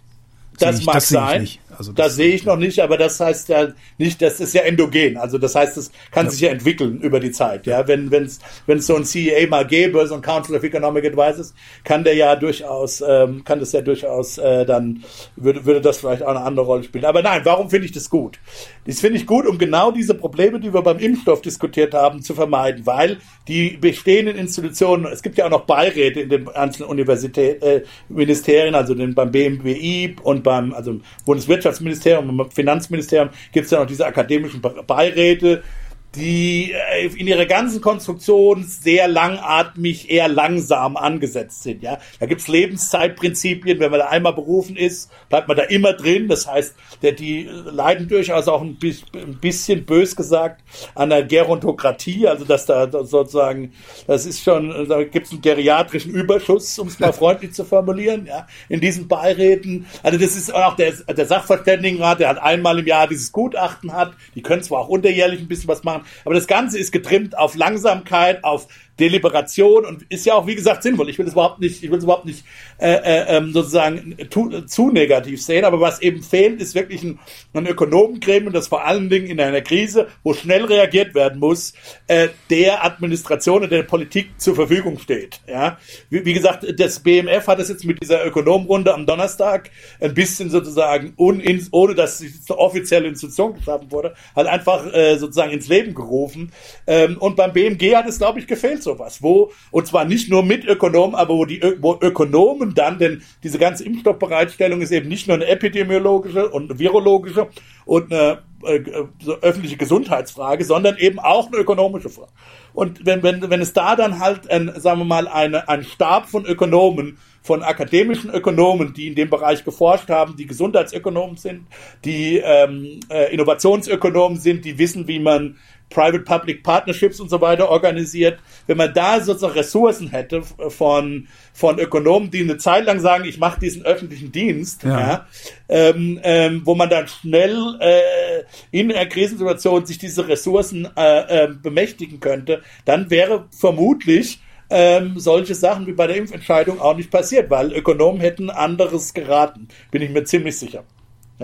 D: Das ich, mag das sein. Also das, das sehe ich noch nicht, aber das heißt ja nicht, das ist ja endogen. Also das heißt, es kann ja. sich ja entwickeln über die Zeit. Ja, wenn wenn es wenn es so ein CEA mal gäbe, so ein Council of Economic Advisors, kann der ja durchaus ähm, kann das ja durchaus äh, dann würde würde das vielleicht auch eine andere Rolle spielen. Aber nein, warum finde ich das gut? Das finde ich gut, um genau diese Probleme, die wir beim Impfstoff diskutiert haben, zu vermeiden, weil die bestehenden Institutionen, es gibt ja auch noch Beiräte in den einzelnen Universitäten, äh, Ministerien, also den, beim BMWI und beim also Bundeswirtschafts Wirtschaftsministerium und Finanzministerium gibt es ja noch diese akademischen Beiräte, die äh, in ihrer ganzen Konstruktion sehr langatmig, eher langsam angesetzt sind. Ja, da gibt's Lebenszeitprinzipien. Wenn man da einmal berufen ist, bleibt man da immer drin. Das heißt, der, die leiden durchaus auch ein bisschen bös gesagt an der Gerontokratie. Also dass da sozusagen, das ist schon, da gibt's einen geriatrischen Überschuss, um es mal freundlich zu formulieren. Ja, in diesen Beiräten. Also das ist auch der, der Sachverständigenrat, der hat einmal im Jahr dieses Gutachten hat. Die können zwar auch unterjährlich ein bisschen was machen aber das Ganze ist getrimmt auf Langsamkeit, auf Deliberation und ist ja auch, wie gesagt, sinnvoll. Ich will es überhaupt nicht, ich will es überhaupt nicht äh, äh, ähm, sozusagen tu, zu negativ sehen, aber was eben fehlt, ist wirklich ein, ein Ökonomengremium, das vor allen Dingen in einer Krise, wo schnell reagiert werden muss, äh, der Administration und der Politik zur Verfügung steht. Ja, wie, wie gesagt, das BMF hat es jetzt mit dieser Ökonomenrunde am Donnerstag ein bisschen sozusagen unin, ohne dass es eine offizielle Institution geschaffen wurde, halt einfach äh, sozusagen ins Leben gerufen. Ähm, und beim BMG hat es, glaube ich, gefehlt sowas, wo, und zwar nicht nur mit Ökonomen, aber wo die wo Ökonomen dann, denn diese ganze Impfstoffbereitstellung ist eben nicht nur eine epidemiologische und virologische und eine äh, so öffentliche Gesundheitsfrage, sondern eben auch eine ökonomische Frage. Und wenn, wenn, wenn es da dann halt, ein, sagen wir mal, eine, ein Stab von Ökonomen, von akademischen Ökonomen, die in dem Bereich geforscht haben, die Gesundheitsökonomen sind, die ähm, äh, Innovationsökonomen sind, die wissen, wie man Private-Public Partnerships und so weiter organisiert. Wenn man da sozusagen Ressourcen hätte von, von Ökonomen, die eine Zeit lang sagen, ich mache diesen öffentlichen Dienst, ja. ja ähm, ähm, wo man dann schnell äh, in einer Krisensituation sich diese Ressourcen äh, äh, bemächtigen könnte, dann wäre vermutlich ähm, solche Sachen wie bei der Impfentscheidung auch nicht passiert, weil Ökonomen hätten anderes geraten, bin ich mir ziemlich sicher.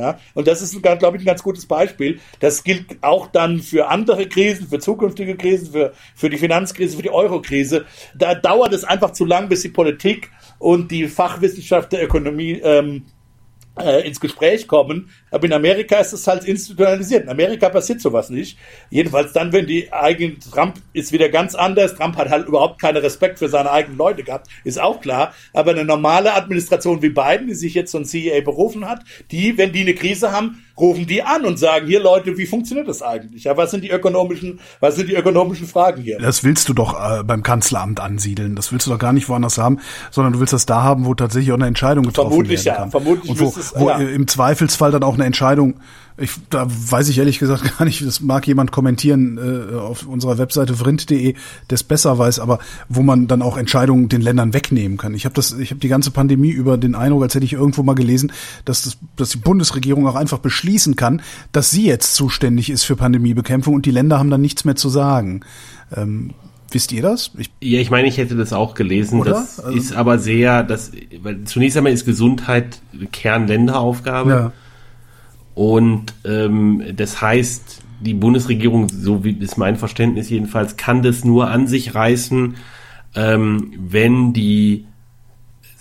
D: Ja, und das ist, glaube ich, ein ganz gutes Beispiel. Das gilt auch dann für andere Krisen, für zukünftige Krisen, für, für die Finanzkrise, für die Eurokrise. Da dauert es einfach zu lang, bis die Politik und die Fachwissenschaft der Ökonomie ähm, äh, ins Gespräch kommen. Aber in Amerika ist es halt institutionalisiert. In Amerika passiert sowas nicht. Jedenfalls dann, wenn die eigenen, Trump ist wieder ganz anders. Trump hat halt überhaupt keinen Respekt für seine eigenen Leute gehabt, ist auch klar. Aber eine normale Administration wie Biden, die sich jetzt so ein CEA berufen hat, die, wenn die eine Krise haben, rufen die an und sagen, hier Leute, wie funktioniert das eigentlich? Ja, was sind die ökonomischen, was sind die ökonomischen Fragen hier?
B: Das willst du doch äh, beim Kanzleramt ansiedeln. Das willst du doch gar nicht woanders haben, sondern du willst das da haben, wo tatsächlich auch eine Entscheidung getroffen
D: Vermutlich
B: werden kann.
D: Vermutlich
B: ja. Vermutlich
D: es,
B: wo ja. im Zweifelsfall dann auch eine Entscheidung ich, da weiß ich ehrlich gesagt gar nicht, das mag jemand kommentieren äh, auf unserer Webseite vrind.de, der es besser weiß, aber wo man dann auch Entscheidungen den Ländern wegnehmen kann. Ich habe das, ich habe die ganze Pandemie über den Eindruck, als hätte ich irgendwo mal gelesen, dass, das, dass die Bundesregierung auch einfach beschließen kann, dass sie jetzt zuständig ist für Pandemiebekämpfung und die Länder haben dann nichts mehr zu sagen. Ähm, Wisst ihr das?
C: Ich ja, ich meine, ich hätte das auch gelesen. Oder? Das also, ist aber sehr, das, weil zunächst einmal ist Gesundheit Kernländeraufgabe. Ja. Und ähm, das heißt, die Bundesregierung, so wie ist mein Verständnis jedenfalls, kann das nur an sich reißen, ähm, wenn die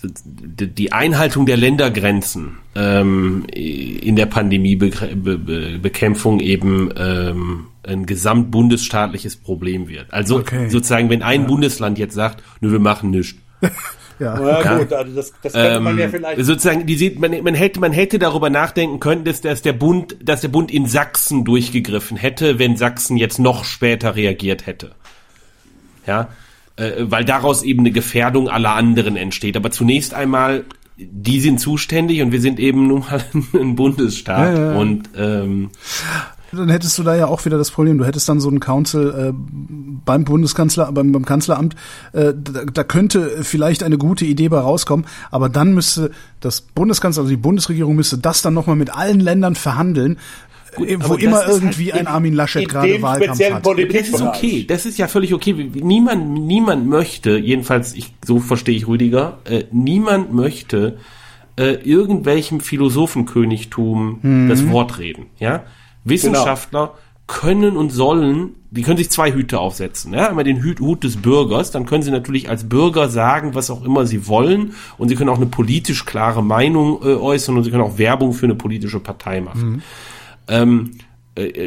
C: die Einhaltung der Ländergrenzen ähm, in der Pandemiebekämpfung eben ähm, ein gesamtbundesstaatliches Problem wird. Also okay. sozusagen, wenn ein ja. Bundesland jetzt sagt, nö, wir machen nichts,
B: Ja.
D: Ja, gut, also das, das könnte man ja
C: Ähm,
D: vielleicht.
C: sozusagen, die sieht, man, man hätte, man hätte darüber nachdenken können, dass, dass der Bund, dass der Bund in Sachsen durchgegriffen hätte, wenn Sachsen jetzt noch später reagiert hätte. Ja, äh, weil daraus eben eine Gefährdung aller anderen entsteht. Aber zunächst einmal, die sind zuständig und wir sind eben nun mal ein Bundesstaat
B: Ja, ja, ja.
C: und ähm,
B: Dann hättest du da ja auch wieder das Problem, du hättest dann so einen Council äh, beim Bundeskanzler, beim, beim Kanzleramt, äh, da, da könnte vielleicht eine gute Idee bei rauskommen, aber dann müsste das Bundeskanzler, also die Bundesregierung müsste das dann nochmal mit allen Ländern verhandeln, äh, wo immer
C: halt
B: irgendwie ein
D: in-
B: Armin Laschet gerade Wahlkampf hat.
C: Das ist okay, das ist ja völlig okay. Niemand, niemand möchte, jedenfalls, ich, so verstehe ich Rüdiger, äh, niemand möchte äh, irgendwelchem Philosophenkönigtum das Wort reden. Ja? Wissenschaftler können und sollen, die können sich zwei Hüte aufsetzen. Ja? Einmal den Hut, Hut des Bürgers, dann können sie natürlich als Bürger sagen, was auch immer sie wollen und sie können auch eine politisch klare Meinung äh, äußern und sie können auch Werbung für eine politische Partei machen. Ähm, äh,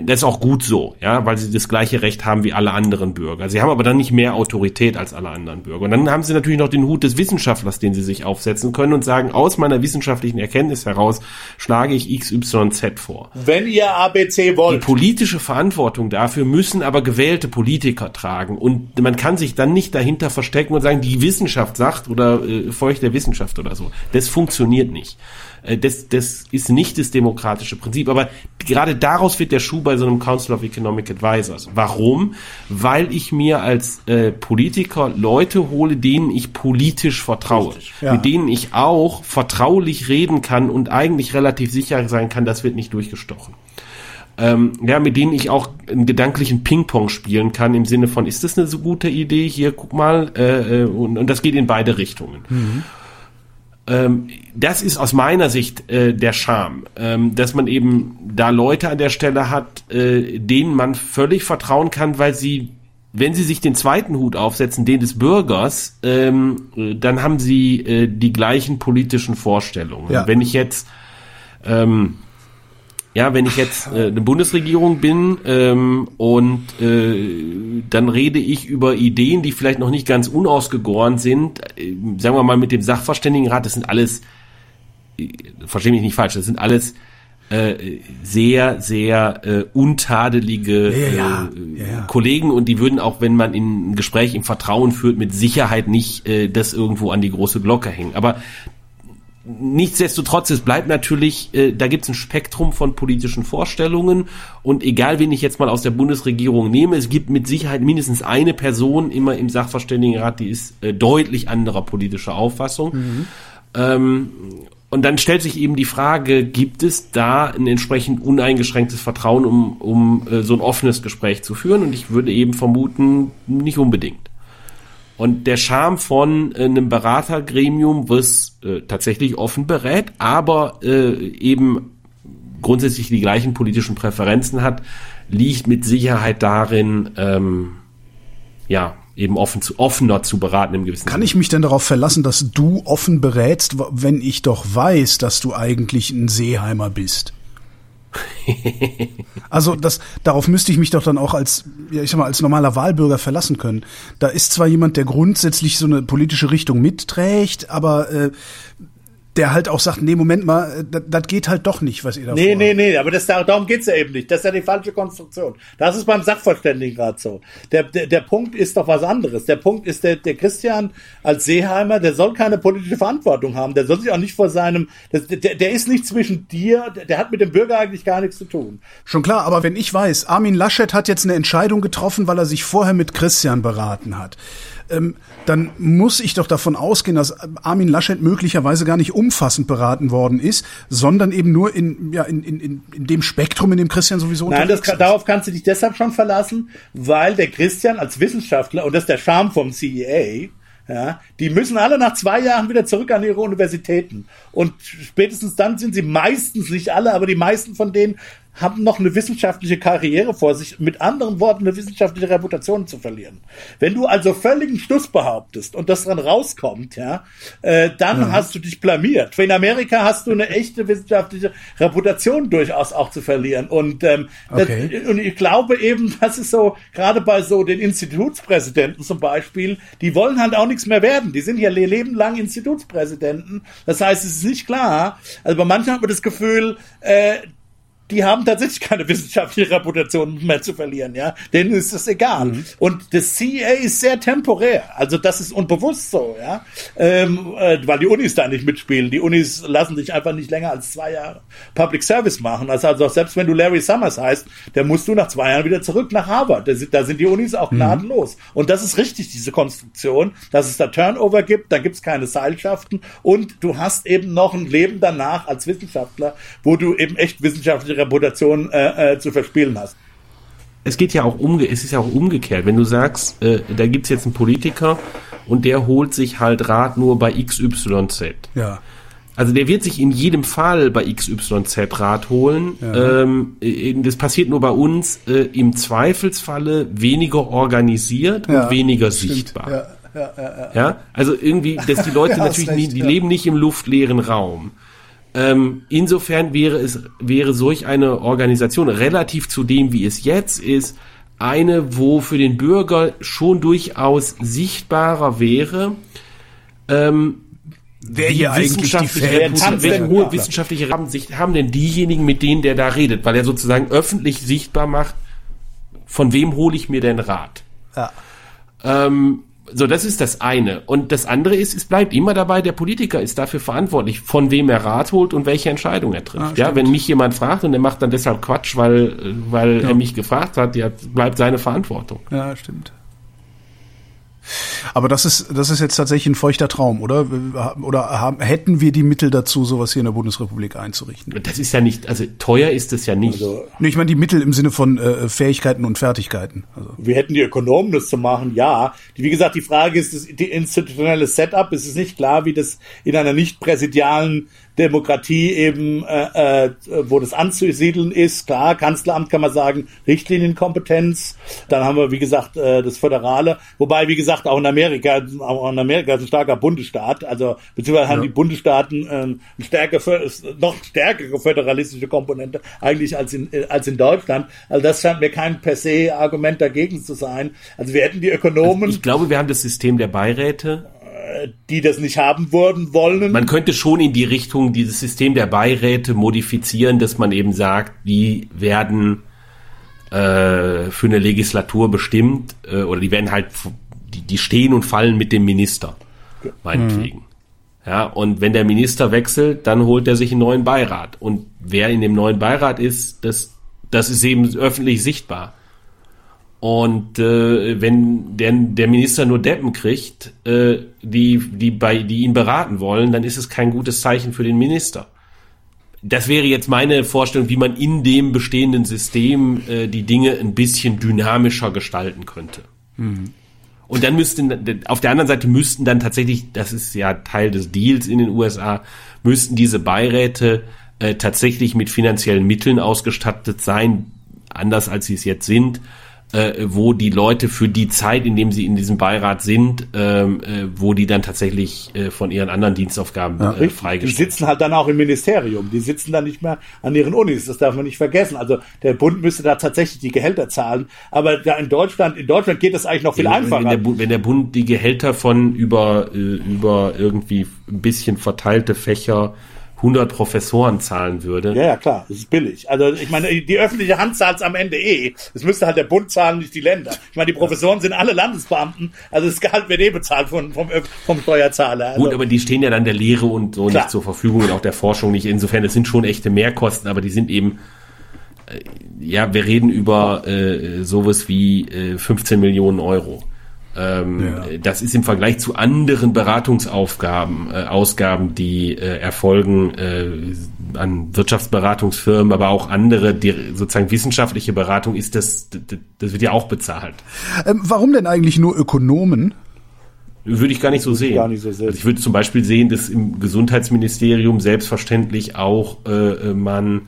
C: das ist auch gut so, ja, weil sie das gleiche Recht haben wie alle anderen Bürger. Sie haben aber dann nicht mehr Autorität als alle anderen Bürger. Und dann haben sie natürlich noch den Hut des Wissenschaftlers, den sie sich aufsetzen können und sagen, aus meiner wissenschaftlichen Erkenntnis heraus schlage ich XYZ vor.
D: Wenn ihr ABC
C: Die
D: wollt,
C: politische Verantwortung dafür müssen aber gewählte Politiker tragen. Und man kann sich dann nicht dahinter verstecken und sagen, die Wissenschaft sagt oder äh, folgt der Wissenschaft oder so. Das funktioniert nicht. Äh, das, das ist nicht das demokratische Prinzip. Aber gerade daraus wird der Schuh bei so einem Council of Economic Advisors. Warum? Weil ich mir als äh, Politiker Leute hole, denen ich politisch vertraue.
B: ja.
C: Mit denen ich auch vertraulich reden kann und eigentlich relativ sicher sein kann, das wird nicht durchgestochen ähm, ja, mit denen ich auch einen gedanklichen Ping-Pong spielen kann, im Sinne von, ist das eine so gute Idee? Hier, guck mal, äh, äh, und, und das geht in beide Richtungen. Ähm, das ist aus meiner Sicht äh, der Charme, ähm, dass man eben da Leute an der Stelle hat, äh, denen man völlig vertrauen kann, weil sie, wenn sie sich den zweiten Hut aufsetzen, den des Bürgers, ähm, äh, dann haben sie äh, die gleichen politischen Vorstellungen.
B: Ja.
C: Wenn ich jetzt ähm, ja, wenn ich jetzt äh, eine Bundesregierung bin ähm, und äh, dann rede ich über Ideen, die vielleicht noch nicht ganz unausgegoren sind, äh, sagen wir mal mit dem Sachverständigenrat, das sind alles, äh, verstehe mich nicht falsch, das sind alles äh, sehr, sehr äh, untadelige
B: Ja, ja.
C: Äh,
B: Ja, ja.
C: Kollegen und die würden auch, wenn man in ein Gespräch im Vertrauen führt, mit Sicherheit nicht äh, das irgendwo an die große Glocke hängen. Aber Nichtsdestotrotz, es bleibt natürlich, äh, da gibt es ein Spektrum von politischen Vorstellungen und egal, wen ich jetzt mal aus der Bundesregierung nehme, es gibt mit Sicherheit mindestens eine Person immer im Sachverständigenrat, die ist äh, deutlich anderer politischer Auffassung. Ähm, und dann stellt sich eben die Frage, gibt es da ein entsprechend uneingeschränktes Vertrauen, um, um äh, so ein offenes Gespräch zu führen? Und ich würde eben vermuten, nicht unbedingt. Und der Charme von äh, einem Beratergremium, was äh, tatsächlich offen berät, aber äh, eben grundsätzlich die gleichen politischen Präferenzen hat, liegt mit Sicherheit darin, ähm, ja, eben offen zu, offener zu beraten im gewissen
B: Kann ich mich denn darauf verlassen, dass du offen berätst, wenn ich doch weiß, dass du eigentlich ein Seeheimer bist? Also das, darauf müsste ich mich doch dann auch als, ja, ich sag mal, als normaler Wahlbürger verlassen können. Da ist zwar jemand, der grundsätzlich so eine politische Richtung mitträgt, aber äh, der halt auch sagt, nee, Moment mal, äh, das, geht halt doch nicht, was ihr da
D: Nee, nee, nee, aber das, darum geht's ja eben nicht. Das ist ja die falsche Konstruktion. Das ist beim Sachverständigenrat so. Der, der, der Punkt ist doch was anderes. Der Punkt ist, der, der Christian als Seeheimer, der soll keine politische Verantwortung haben. Der soll sich auch nicht vor seinem, das, der, der ist nicht zwischen dir, der hat mit dem Bürger eigentlich gar nichts zu tun.
B: Schon klar, aber wenn ich weiß, Armin Laschet hat jetzt eine Entscheidung getroffen, weil er sich vorher mit Christian beraten hat, ähm, dann muss ich doch davon ausgehen, dass Armin Laschet möglicherweise gar nicht umfassend beraten worden ist, sondern eben nur in, ja, in, in, in dem Spektrum, in dem Christian sowieso
D: Nein, das
B: ist.
D: darauf kannst du dich deshalb schon verlassen, weil der Christian als Wissenschaftler, und das ist der Charme vom CEA, ja, die müssen alle nach zwei Jahren wieder zurück an ihre Universitäten. Und spätestens dann sind sie meistens, nicht alle, aber die meisten von denen haben noch eine wissenschaftliche Karriere vor sich, mit anderen Worten eine wissenschaftliche Reputation zu verlieren. Wenn du also völligen Schluss behauptest und das dann rauskommt, ja, äh, dann mhm. hast du dich blamiert. In Amerika hast du eine echte wissenschaftliche Reputation durchaus auch zu verlieren. Und, ähm, okay. das, und ich glaube eben, das ist so, gerade bei so den Institutspräsidenten zum Beispiel, die wollen halt auch nichts mehr werden. Die sind ja Leben lang Institutspräsidenten. Das heißt, es ist nicht klar. Also bei manchen hat man das Gefühl, äh, die haben tatsächlich keine wissenschaftliche Reputation mehr zu verlieren, ja. Denen ist das egal. Mhm. Und das CEA ist sehr temporär. Also das ist unbewusst so, ja. Ähm, äh, weil die Unis da nicht mitspielen. Die Unis lassen sich einfach nicht länger als zwei Jahre Public Service machen. Also, also selbst wenn du Larry Summers heißt, der musst du nach zwei Jahren wieder zurück nach Harvard. Da sind, da sind die Unis auch mhm. gnadenlos. Mhm. Und das ist richtig, diese Konstruktion, dass es da Turnover gibt, da gibt es keine Seilschaften und du hast eben noch ein Leben danach als Wissenschaftler, wo du eben echt wissenschaftliche Reputation äh, äh, zu verspielen hast.
C: Es geht ja auch umge es ist ja auch umgekehrt. Wenn du sagst, äh, da gibt's jetzt einen Politiker und der holt sich halt Rat nur bei XYZ.
B: Ja.
C: Also der wird sich in jedem Fall bei XYZ Rat holen. Ja. Ähm, das passiert nur bei uns äh, im Zweifelsfalle weniger organisiert ja, und weniger stimmt. sichtbar. Ja, ja, ja, ja. ja, also irgendwie, dass die Leute natürlich, recht, nie, die leben nicht im luftleeren Raum. Ähm, insofern wäre es, wäre solch eine Organisation relativ zu dem, wie es jetzt ist, eine, wo für den Bürger schon durchaus sichtbarer wäre, ähm,
B: Wer hier eigentlich die
C: welche hohe wissenschaftliche Rahmen haben denn diejenigen, mit denen der da redet, weil er sozusagen öffentlich sichtbar macht, von wem hole ich mir denn Rat? Ja. Ähm, so, das ist das eine. Und das andere ist, es bleibt immer dabei, der Politiker ist dafür verantwortlich, von wem er Rat holt und welche Entscheidung er trifft. Ah, ja, wenn mich jemand fragt und er macht dann deshalb Quatsch, weil, weil ja. er mich gefragt hat, ja, bleibt seine Verantwortung.
B: Ja, stimmt. Aber das ist, das ist jetzt tatsächlich ein feuchter Traum, oder? Oder haben, hätten wir die Mittel dazu, sowas hier in der Bundesrepublik einzurichten?
C: Das ist ja nicht, also teuer ist es ja nicht. Also,
B: nee, ich meine die Mittel im Sinne von äh, Fähigkeiten und Fertigkeiten.
D: Also. Wir hätten die Ökonomen, das zu machen, ja. Wie gesagt, die Frage ist, das die institutionelle Setup, es ist nicht klar, wie das in einer nicht präsidialen Demokratie eben, äh, äh, wo das anzusiedeln ist. Klar, Kanzleramt kann man sagen, Richtlinienkompetenz. Dann haben wir, wie gesagt, äh, das Föderale. Wobei, wie gesagt, auch in Amerika, auch in Amerika ist ein starker Bundesstaat. Also, beziehungsweise ja. haben die Bundesstaaten äh, eine stärker, noch stärkere föderalistische Komponente eigentlich als in, äh, als in Deutschland. Also, das scheint mir kein per se Argument dagegen zu sein. Also, wir hätten die Ökonomen. Also
C: ich glaube, wir haben das System der Beiräte
D: die das nicht haben würden wollen.
C: Man könnte schon in die Richtung dieses System der Beiräte modifizieren, dass man eben sagt, die werden äh, für eine Legislatur bestimmt äh, oder die werden halt, die, die stehen und fallen mit dem Minister, meinetwegen. Mhm. Ja, und wenn der Minister wechselt, dann holt er sich einen neuen Beirat. Und wer in dem neuen Beirat ist, das, das ist eben öffentlich sichtbar. Und äh, wenn der, der Minister nur Deppen kriegt, äh, die, die, bei, die ihn beraten wollen, dann ist es kein gutes Zeichen für den Minister. Das wäre jetzt meine Vorstellung, wie man in dem bestehenden System äh, die Dinge ein bisschen dynamischer gestalten könnte. Mhm. Und dann müssten, auf der anderen Seite müssten dann tatsächlich, das ist ja Teil des Deals in den USA, müssten diese Beiräte äh, tatsächlich mit finanziellen Mitteln ausgestattet sein, anders als sie es jetzt sind äh, wo die Leute für die Zeit, in dem sie in diesem Beirat sind, ähm, äh, wo die dann tatsächlich äh, von ihren anderen Dienstaufgaben ja, äh, freigestellt
D: Die sitzen halt dann auch im Ministerium, die sitzen dann nicht mehr an ihren Unis, das darf man nicht vergessen. Also der Bund müsste da tatsächlich die Gehälter zahlen, aber da in Deutschland, in Deutschland geht das eigentlich noch viel
C: wenn,
D: einfacher.
C: Wenn der, wenn der Bund die Gehälter von über, äh, über irgendwie ein bisschen verteilte Fächer 100 Professoren zahlen würde.
D: Ja, ja, klar, das ist billig. Also ich meine, die öffentliche Hand zahlt es am Ende eh. Das müsste halt der Bund zahlen, nicht die Länder. Ich meine, die Professoren sind alle Landesbeamten, also das Gehalt wird eh bezahlt von, vom, vom Steuerzahler. Also,
C: Gut, aber die stehen ja dann der Lehre und so klar. nicht zur Verfügung und auch der Forschung nicht. Insofern, es sind schon echte Mehrkosten, aber die sind eben äh, ja, wir reden über äh, sowas wie äh, 15 Millionen Euro. Ähm, ja. Das ist im Vergleich zu anderen Beratungsaufgaben, äh, Ausgaben, die äh, erfolgen äh, an Wirtschaftsberatungsfirmen, aber auch andere, die sozusagen wissenschaftliche Beratung ist das, das wird ja auch bezahlt.
B: Ähm, warum denn eigentlich nur Ökonomen?
C: Würde ich gar nicht so sehen. Gar nicht so sehen. Also ich würde zum Beispiel sehen, dass im Gesundheitsministerium selbstverständlich auch äh, man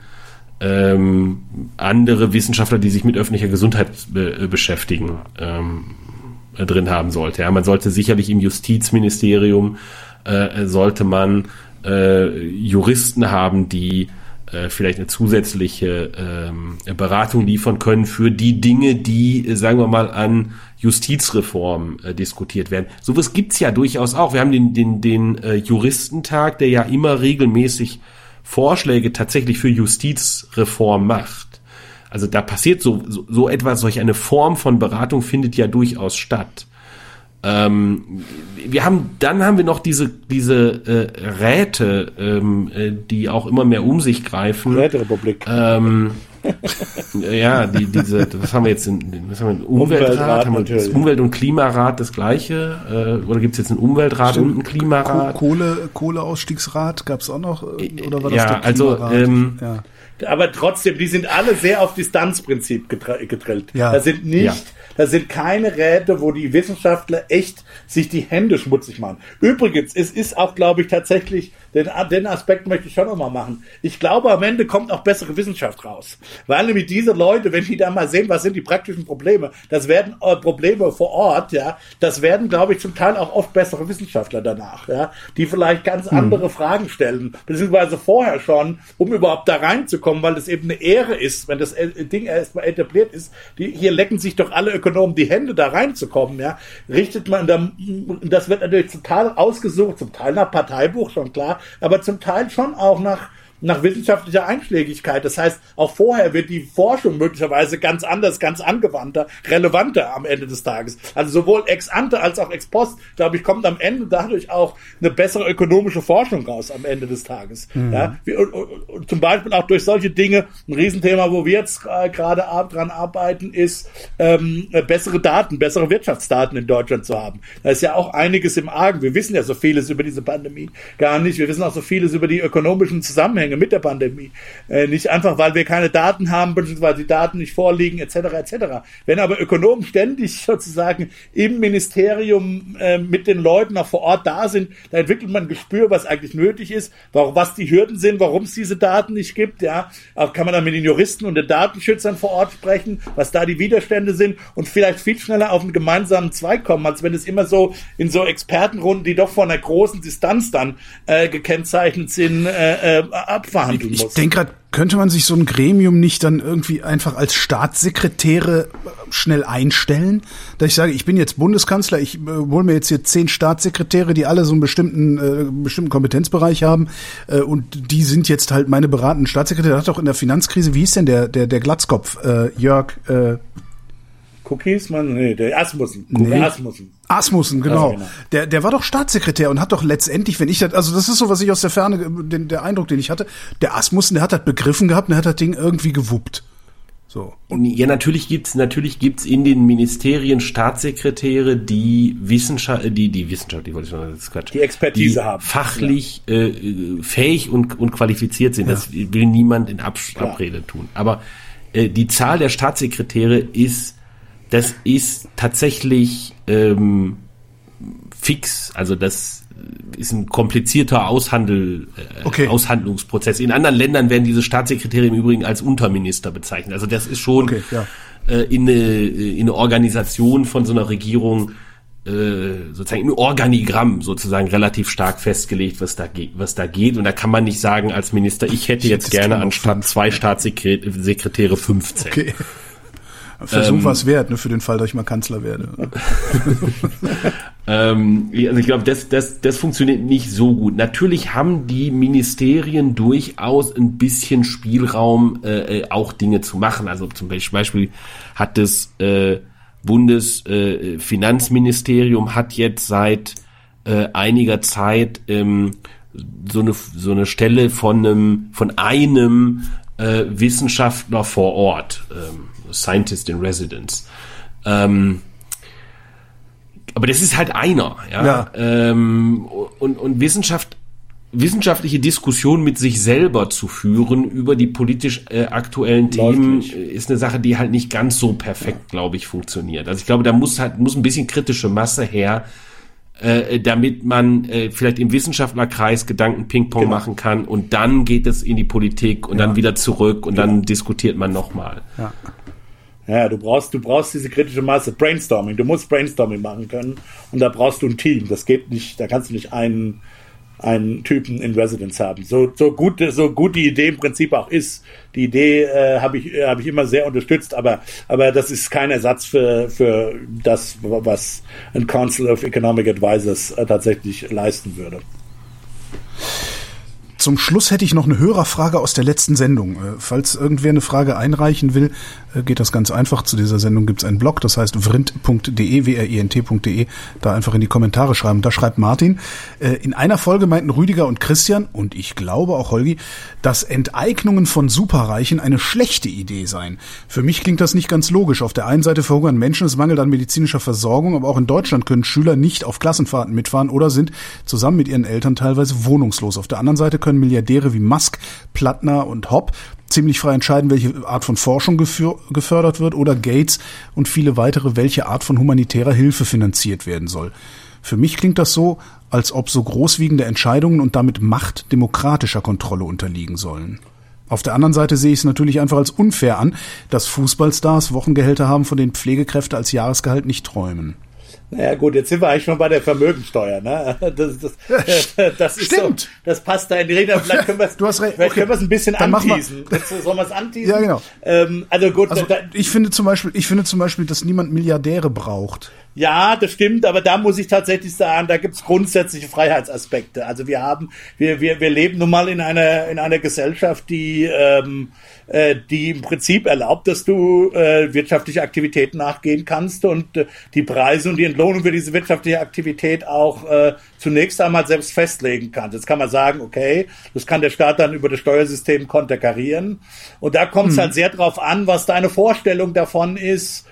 C: ähm, andere Wissenschaftler, die sich mit öffentlicher Gesundheit be äh, beschäftigen, ähm, äh, drin haben sollte. Ja, man sollte sicherlich im Justizministerium äh, sollte man äh, Juristen haben, die äh, vielleicht eine zusätzliche ähm, Beratung liefern können für die Dinge, die, äh, sagen wir mal, an Justizreform äh, diskutiert werden. Sowas gibt's ja durchaus auch. Wir haben den, den, den äh, Juristentag, der ja immer regelmäßig Vorschläge tatsächlich für Justizreform macht. Also da passiert so, so, so etwas, solch eine Form von Beratung findet ja durchaus statt. Ähm, wir haben, dann haben wir noch diese, diese äh, Räte, ähm, äh, die auch immer mehr um sich greifen.
D: Räterepublik.
C: Ähm, ja, die, diese, was haben wir jetzt in, was haben wir, Umweltrat,
D: Umweltrat
C: haben wir. Umwelt- und Klimarat das gleiche? Äh, oder gibt es jetzt einen Umweltrat und einen Klimarat?
B: Kohle, Kohleausstiegsrat gab's auch noch? äh, Oder war das
C: Ja,
B: der
C: also,
B: Klimarat?
C: ähm,
B: ja.
D: Aber trotzdem, die sind alle sehr auf Distanzprinzip gedrillt.
B: Ja.
D: Das sind nicht. Das sind keine Räte, wo die Wissenschaftler echt sich die Hände schmutzig machen. Übrigens, es ist auch, glaube ich, tatsächlich, den, den Aspekt möchte ich schon nochmal machen. Ich glaube, am Ende kommt auch bessere Wissenschaft raus. Weil nämlich diese Leute, wenn die da mal sehen, was sind die praktischen Probleme, das werden äh, Probleme vor Ort, ja, das werden, glaube ich, zum Teil auch oft bessere Wissenschaftler danach, ja, die vielleicht ganz andere Fragen stellen, beziehungsweise vorher schon, um überhaupt da reinzukommen, weil das eben eine Ehre ist, wenn das äh, Ding erstmal etabliert ist. Die, hier lecken sich doch alle Ökonomen die Hände, da reinzukommen, ja. Richtet man, da, das wird natürlich total ausgesucht, zum Teil nach Parteibuch, schon klar, aber zum Teil schon auch nach nach wissenschaftlicher Einschlägigkeit. Das heißt, auch vorher wird die Forschung möglicherweise ganz anders, ganz angewandter, relevanter am Ende des Tages. Also sowohl ex ante als auch ex post, glaube ich, kommt am Ende dadurch auch eine bessere ökonomische Forschung raus am Ende des Tages. Ja, wie, und, und, zum Beispiel auch durch solche Dinge, ein Riesenthema, wo wir jetzt äh, gerade ab, dran arbeiten, ist ähm, äh, bessere Daten, bessere Wirtschaftsdaten in Deutschland zu haben. Da ist ja auch einiges im Argen. Wir wissen ja so vieles über diese Pandemie gar nicht. Wir wissen auch so vieles über die ökonomischen Zusammenhänge mit der Pandemie. Äh, nicht einfach, weil wir keine Daten haben, beziehungsweise die Daten nicht vorliegen, etc. etc. Wenn aber Ökonomen ständig sozusagen im Ministerium äh, mit den Leuten auch vor Ort da sind, da entwickelt man ein Gespür, was eigentlich nötig ist, warum, was die Hürden sind, warum es diese Daten nicht gibt. Ja, auch kann man dann mit den Juristen und den Datenschützern vor Ort sprechen, was da die Widerstände sind und vielleicht viel schneller auf einen gemeinsamen Zweig kommen, als wenn es immer so in so Expertenrunden, die doch von einer großen Distanz dann äh, gekennzeichnet sind, äh, äh, abverhandeln
B: Ich
D: muss.
B: denke gerade, könnte man sich so ein Gremium nicht dann irgendwie einfach als Staatssekretäre äh, schnell einstellen? Dass ich sage, ich bin jetzt Bundeskanzler, ich äh, hole mir jetzt hier zehn Staatssekretäre, die alle so einen bestimmten, äh, bestimmten Kompetenzbereich haben äh, und die sind jetzt halt meine beratenden Staatssekretäre. Der hat doch in der Finanzkrise, wie hieß denn der, der, der Glatzkopf, äh, Jörg, äh,
D: Cookies, man, nee, der Asmussen.
B: Nee.
D: Asmussen.
B: Asmussen, genau.
D: Also, genau.
B: Der, der war doch Staatssekretär und hat doch letztendlich, wenn ich das, also das ist so, was ich aus der Ferne, äh, den, der Eindruck, den ich hatte, der Asmussen, der hat das begriffen gehabt und der hat das Ding irgendwie gewuppt. So.
C: Ja, natürlich gibt's natürlich gibt's in den Ministerien Staatssekretäre, die Wissenschaft, die die Wissenschaft, die wollte ich schon, das ist Quatsch,
D: Die Expertise haben.
C: fachlich äh, äh, fähig und und qualifiziert sind. Das will niemand in Abs
D: Klar.
C: Abrede tun. Aber äh, die Zahl der Staatssekretäre ist, das ist tatsächlich ähm, fix. Also das ist ein komplizierter Aushandel, äh,
B: Okay.
C: Aushandlungsprozess. In anderen Ländern werden diese Staatssekretäre im Übrigen als Unterminister bezeichnet. Also das ist schon
B: Okay, ja.
C: äh, in, eine, in eine Organisation von so einer Regierung äh, sozusagen im Organigramm sozusagen relativ stark festgelegt, was da geht, was da geht. Und da kann man nicht sagen als Minister, ich hätte jetzt gerne anstatt zwei Staatssekretäre 15.
B: Okay. Versuch
C: Ähm,
B: was wert, ne, für den Fall, dass ich mal Kanzler werde.
C: Ähm, also ich glaube, das, das, das funktioniert nicht so gut. Natürlich haben die Ministerien durchaus ein bisschen Spielraum, äh, äh, auch Dinge zu machen. Also zum Beispiel hat das äh, Bundesfinanzministerium äh, hat jetzt seit äh, einiger Zeit ähm, so eine so eine Stelle von einem von einem äh, Wissenschaftler vor Ort, ähm, Scientist in Residence. Ähm, aber das ist halt einer, ja.
B: Ja.
C: Ähm, und, und Wissenschaft, wissenschaftliche Diskussion mit sich selber zu führen über die politisch äh, aktuellen Themen ist eine Sache, die halt nicht ganz so perfekt, glaube ich, funktioniert. Also ich glaube, da muss halt muss ein bisschen kritische Masse her, äh, damit man äh, vielleicht im Wissenschaftlerkreis Gedanken Ping-Pong
D: Genau.
C: machen kann und dann geht es in die Politik und dann wieder zurück und
D: Genau.
C: dann diskutiert man nochmal.
D: Ja, du brauchst, du brauchst diese kritische Masse. Brainstorming. Du musst Brainstorming machen können. Und da brauchst du ein Team. Das geht nicht, da kannst du nicht einen, einen Typen in Residence haben. So, so gut, so gut die Idee im Prinzip auch ist. Die Idee äh, habe ich, habe ich immer sehr unterstützt, aber, aber das ist kein Ersatz für, für das, was ein Council of Economic Advisors äh, tatsächlich leisten würde.
B: Zum Schluss hätte ich noch eine Hörerfrage aus der letzten Sendung. Äh, Falls irgendwer eine Frage einreichen will, geht das ganz einfach. Zu dieser Sendung gibt es einen Blog, das heißt vrint.de, w-r-i-n-t.de. Da einfach in die Kommentare schreiben. Da schreibt Martin, äh, in einer Folge meinten Rüdiger und Christian, und ich glaube auch Holgi, dass Enteignungen von Superreichen eine schlechte Idee seien. Für mich klingt das nicht ganz logisch. Auf der einen Seite verhungern Menschen, es mangelt an medizinischer Versorgung, aber auch in Deutschland können Schüler nicht auf Klassenfahrten mitfahren oder sind zusammen mit ihren Eltern teilweise wohnungslos. Auf der anderen Seite können Milliardäre wie Musk, Plattner und Hopp ziemlich frei entscheiden, welche Art von Forschung gefördert wird oder Gates und viele weitere, welche Art von humanitärer Hilfe finanziert werden soll. Für mich klingt das so, als ob so großwiegende Entscheidungen und damit Macht demokratischer Kontrolle unterliegen sollen. Auf der anderen Seite sehe ich es natürlich einfach als unfair an, dass Fußballstars Wochengehälter haben, von denen Pflegekräfte als Jahresgehalt nicht träumen.
D: Naja gut, jetzt sind wir eigentlich schon bei der Vermögensteuer. Ne? Das, das, das ist
B: Stimmt.
D: So, das passt da in die Rede. Vielleicht können wir es
B: Du hast recht.
D: vielleicht
B: Okay.
D: können wir es ein bisschen
B: Dann
D: anteasen. Sollen wir es anteasen?
B: Ja, genau.
D: Ähm, also gut,
B: Also
D: da,
B: ich finde zum Beispiel, ich finde zum Beispiel, dass niemand Milliardäre braucht.
D: Ja, das stimmt, aber da muss ich tatsächlich sagen, da gibt's grundsätzliche Freiheitsaspekte. Also wir haben, wir, wir, wir leben nun mal in einer, in einer Gesellschaft, die, ähm, äh, die im Prinzip erlaubt, dass du äh, wirtschaftliche Aktivitäten nachgehen kannst und äh, die Preise und die Entlohnung für diese wirtschaftliche Aktivität auch äh, zunächst einmal selbst festlegen kannst. Jetzt kann man sagen, okay, das kann der Staat dann über das Steuersystem konterkarieren. Und da kommt es halt sehr drauf an, was deine Vorstellung davon ist,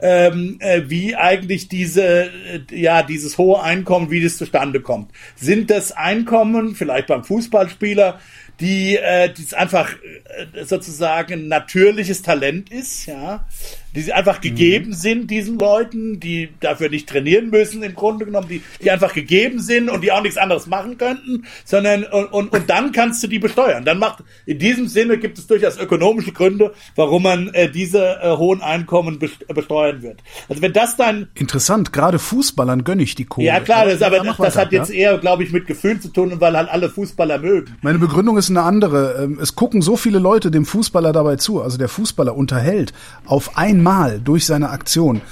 D: ähm, äh, wie eigentlich diese, äh, ja, dieses hohe Einkommen, wie das zustande kommt. Sind das Einkommen, vielleicht beim Fußballspieler, die, äh, die einfach äh, sozusagen natürliches Talent ist, ja, die einfach gegeben sind diesen Leuten, die dafür nicht trainieren müssen im Grunde genommen, die, die einfach gegeben sind und die auch nichts anderes machen könnten, sondern und, und, und dann kannst du die besteuern. Dann macht in diesem Sinne gibt es durchaus ökonomische Gründe, warum man äh, diese äh, hohen Einkommen äh, besteuern wird. Also wenn das dann
B: Interessant, gerade Fußballern gönne ich die Kohle.
D: ja klar, das, aber das, das hat jetzt eher, glaube ich, mit Gefühl zu tun, und weil halt alle Fußballer mögen.
B: Meine Begründung ist eine andere. Ähm, Es gucken so viele Leute dem Fußballer dabei zu. Also der Fußballer unterhält auf einmal durch seine Aktion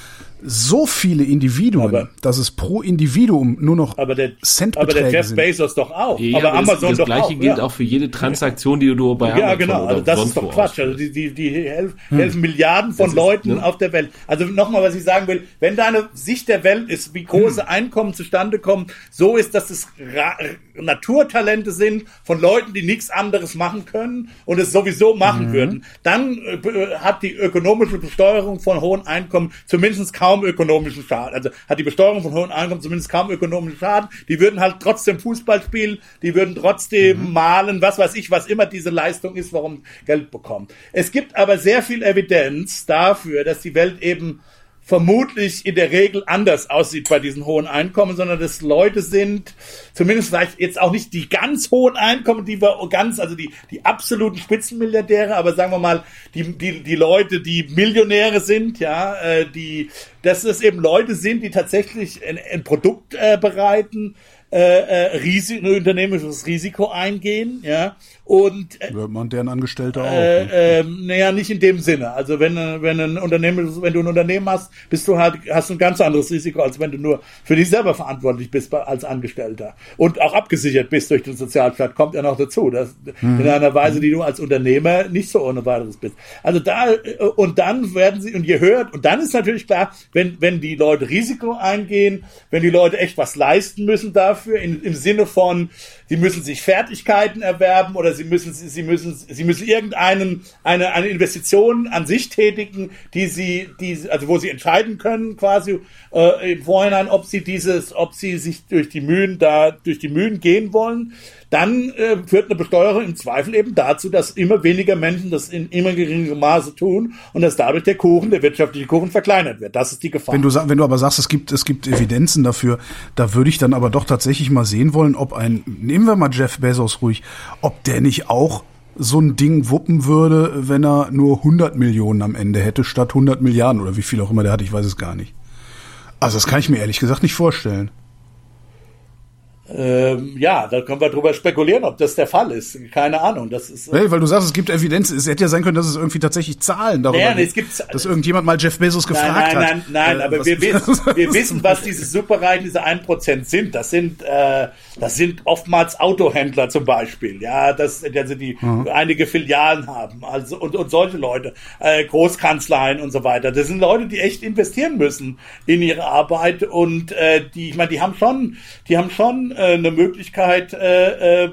B: so viele Individuen,
D: Aber-
B: dass es pro Individuum nur noch
D: Aber der, aber
B: Centbeträge
D: der Jeff
B: sind.
D: Bezos doch auch.
C: Ja,
D: aber
C: das,
D: Amazon
C: das
D: doch
C: gleiche
D: auch.
C: gilt
D: ja.
C: auch für jede Transaktion, die du bei
D: Ja,
C: Amazon
D: genau.
C: oder
D: Also das ist doch Quatsch. Also die, die, die helfen, helfen Milliarden von
C: Das ist,
D: Leuten
C: ne?
D: auf der Welt. Also nochmal, was ich sagen will, wenn deine Sicht der Welt ist, wie große Einkommen zustande kommen, so ist, dass es Ra Naturtalente sind von Leuten, die nichts anderes machen können und es sowieso machen würden, dann äh, hat die ökonomische Besteuerung von hohen Einkommen zumindest kaum ökonomischen Schaden. Also hat die Besteuerung von hohen Einkommen zumindest kaum ökonomischen Schaden. Die würden halt trotzdem Fußball spielen, die würden trotzdem malen, was weiß ich, was immer diese Leistung ist, warum Geld bekommen. Es gibt aber sehr viel Evidenz dafür, dass die Welt eben vermutlich in der Regel anders aussieht bei diesen hohen Einkommen, sondern dass Leute sind, zumindest vielleicht jetzt auch nicht die ganz hohen Einkommen, die wir ganz, also die, die absoluten Spitzenmilliardäre, aber sagen wir mal, die, die, die Leute, die Millionäre sind, ja, äh, die, dass es eben Leute sind, die tatsächlich ein, ein Produkt äh, bereiten, äh, äh, Risiko, ein unternehmerisches Risiko eingehen, ja, und äh,
B: Wird man deren Angestellte auch.
D: äh, ähm, naja, nicht in dem Sinne. Also wenn, äh, wenn ein Unternehmen, wenn du ein Unternehmen hast, bist du halt, hast ein ganz anderes Risiko, als wenn du nur für dich selber verantwortlich bist als Angestellter. Und auch abgesichert bist durch den Sozialstaat, kommt ja noch dazu. Dass, In einer Weise, die du als Unternehmer nicht so ohne weiteres bist. Also da, äh, und dann werden sie, und je höher, und dann ist natürlich klar, wenn, wenn die Leute Risiko eingehen, wenn die Leute echt was leisten müssen dafür, dafür in, im Sinne von, sie müssen sich Fertigkeiten erwerben oder sie müssen, sie müssen, sie müssen irgendeinen, eine, eine Investition an sich tätigen, die sie, die, also wo sie entscheiden können quasi äh, im Vorhinein, ob sie dieses, ob sie sich durch die Mühen da, durch die Mühen gehen wollen dann äh, führt eine Besteuerung im Zweifel eben dazu, dass immer weniger Menschen das in immer geringerem Maße tun und dass dadurch der Kuchen, der wirtschaftliche Kuchen verkleinert wird. Das ist die Gefahr.
B: Wenn du, wenn du aber sagst, es gibt, es gibt Evidenzen dafür, da würde ich dann aber doch tatsächlich mal sehen wollen, ob ein, nehmen wir mal Jeff Bezos ruhig, ob der nicht auch so ein Ding wuppen würde, wenn er nur 100 Millionen am Ende hätte, statt 100 Milliarden oder wie viel auch immer der hat, ich weiß es gar nicht. Also das kann ich mir ehrlich gesagt nicht vorstellen.
D: Ähm, ja, da können wir drüber spekulieren, ob das der Fall ist. Keine Ahnung. Das ist.
B: Hey, weil du sagst, es gibt Evidenz. Es hätte ja sein können, dass es irgendwie tatsächlich Zahlen darüber
D: naja,
B: gibt,
D: es gibt,
B: dass irgendjemand mal Jeff Bezos gefragt
D: nein, nein,
B: hat.
D: Nein, nein, nein, äh, aber wir wissen, wir wissen, was diese Superreichen, diese 1% sind. Das sind, äh, das sind oftmals Autohändler zum Beispiel. Ja, das, also die mhm. einige Filialen haben. Also und, und solche Leute, äh, Großkanzleien und so weiter. Das sind Leute, die echt investieren müssen in ihre Arbeit und äh, die, ich meine, die haben schon, die haben schon äh, eine Möglichkeit äh, äh,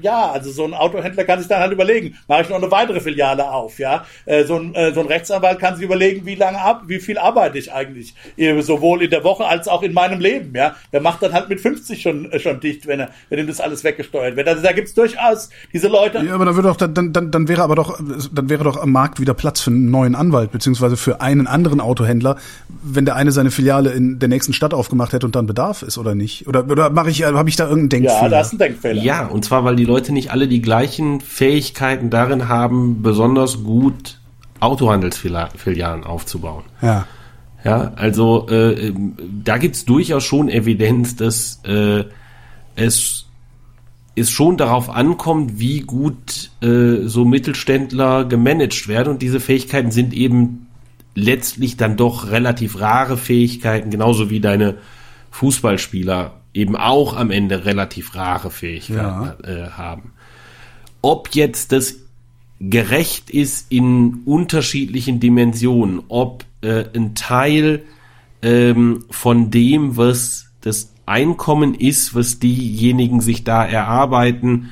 D: ja, also so ein Autohändler kann sich dann halt überlegen, mache ich noch eine weitere Filiale auf, ja. Äh, so, ein, äh, so ein Rechtsanwalt kann sich überlegen, wie lange ab, wie viel arbeite ich eigentlich, äh, sowohl in der Woche als auch in meinem Leben, ja. Der macht dann halt mit 50 schon, äh, schon dicht, wenn er, wenn ihm das alles weggesteuert wird. Also da gibt's durchaus diese Leute.
B: Ja, aber dann würde doch, dann, dann, dann wäre aber doch, dann wäre doch am Markt wieder Platz für einen neuen Anwalt, beziehungsweise für einen anderen Autohändler, wenn der eine seine Filiale in der nächsten Stadt aufgemacht hätte und dann Bedarf ist, oder nicht? Oder, oder mache ich, habe ich da irgendeinen Denkfehler?
C: Ja, da ist ein Denkfehler. Ja, und zwar, weil die Leute nicht alle die gleichen Fähigkeiten darin haben, besonders gut Autohandelsfilialen aufzubauen.
B: Ja.
C: Ja, also äh, da gibt's durchaus schon Evidenz, dass äh, es es schon darauf ankommt, wie gut äh, so Mittelständler gemanagt werden und diese Fähigkeiten sind eben letztlich dann doch relativ rare Fähigkeiten, genauso wie deine Fußballspieler eben auch am Ende relativ rare Fähigkeiten ja. äh, haben. Ob jetzt das gerecht ist in unterschiedlichen Dimensionen, ob äh, ein Teil ähm, von dem, was das Einkommen ist, was diejenigen sich da erarbeiten,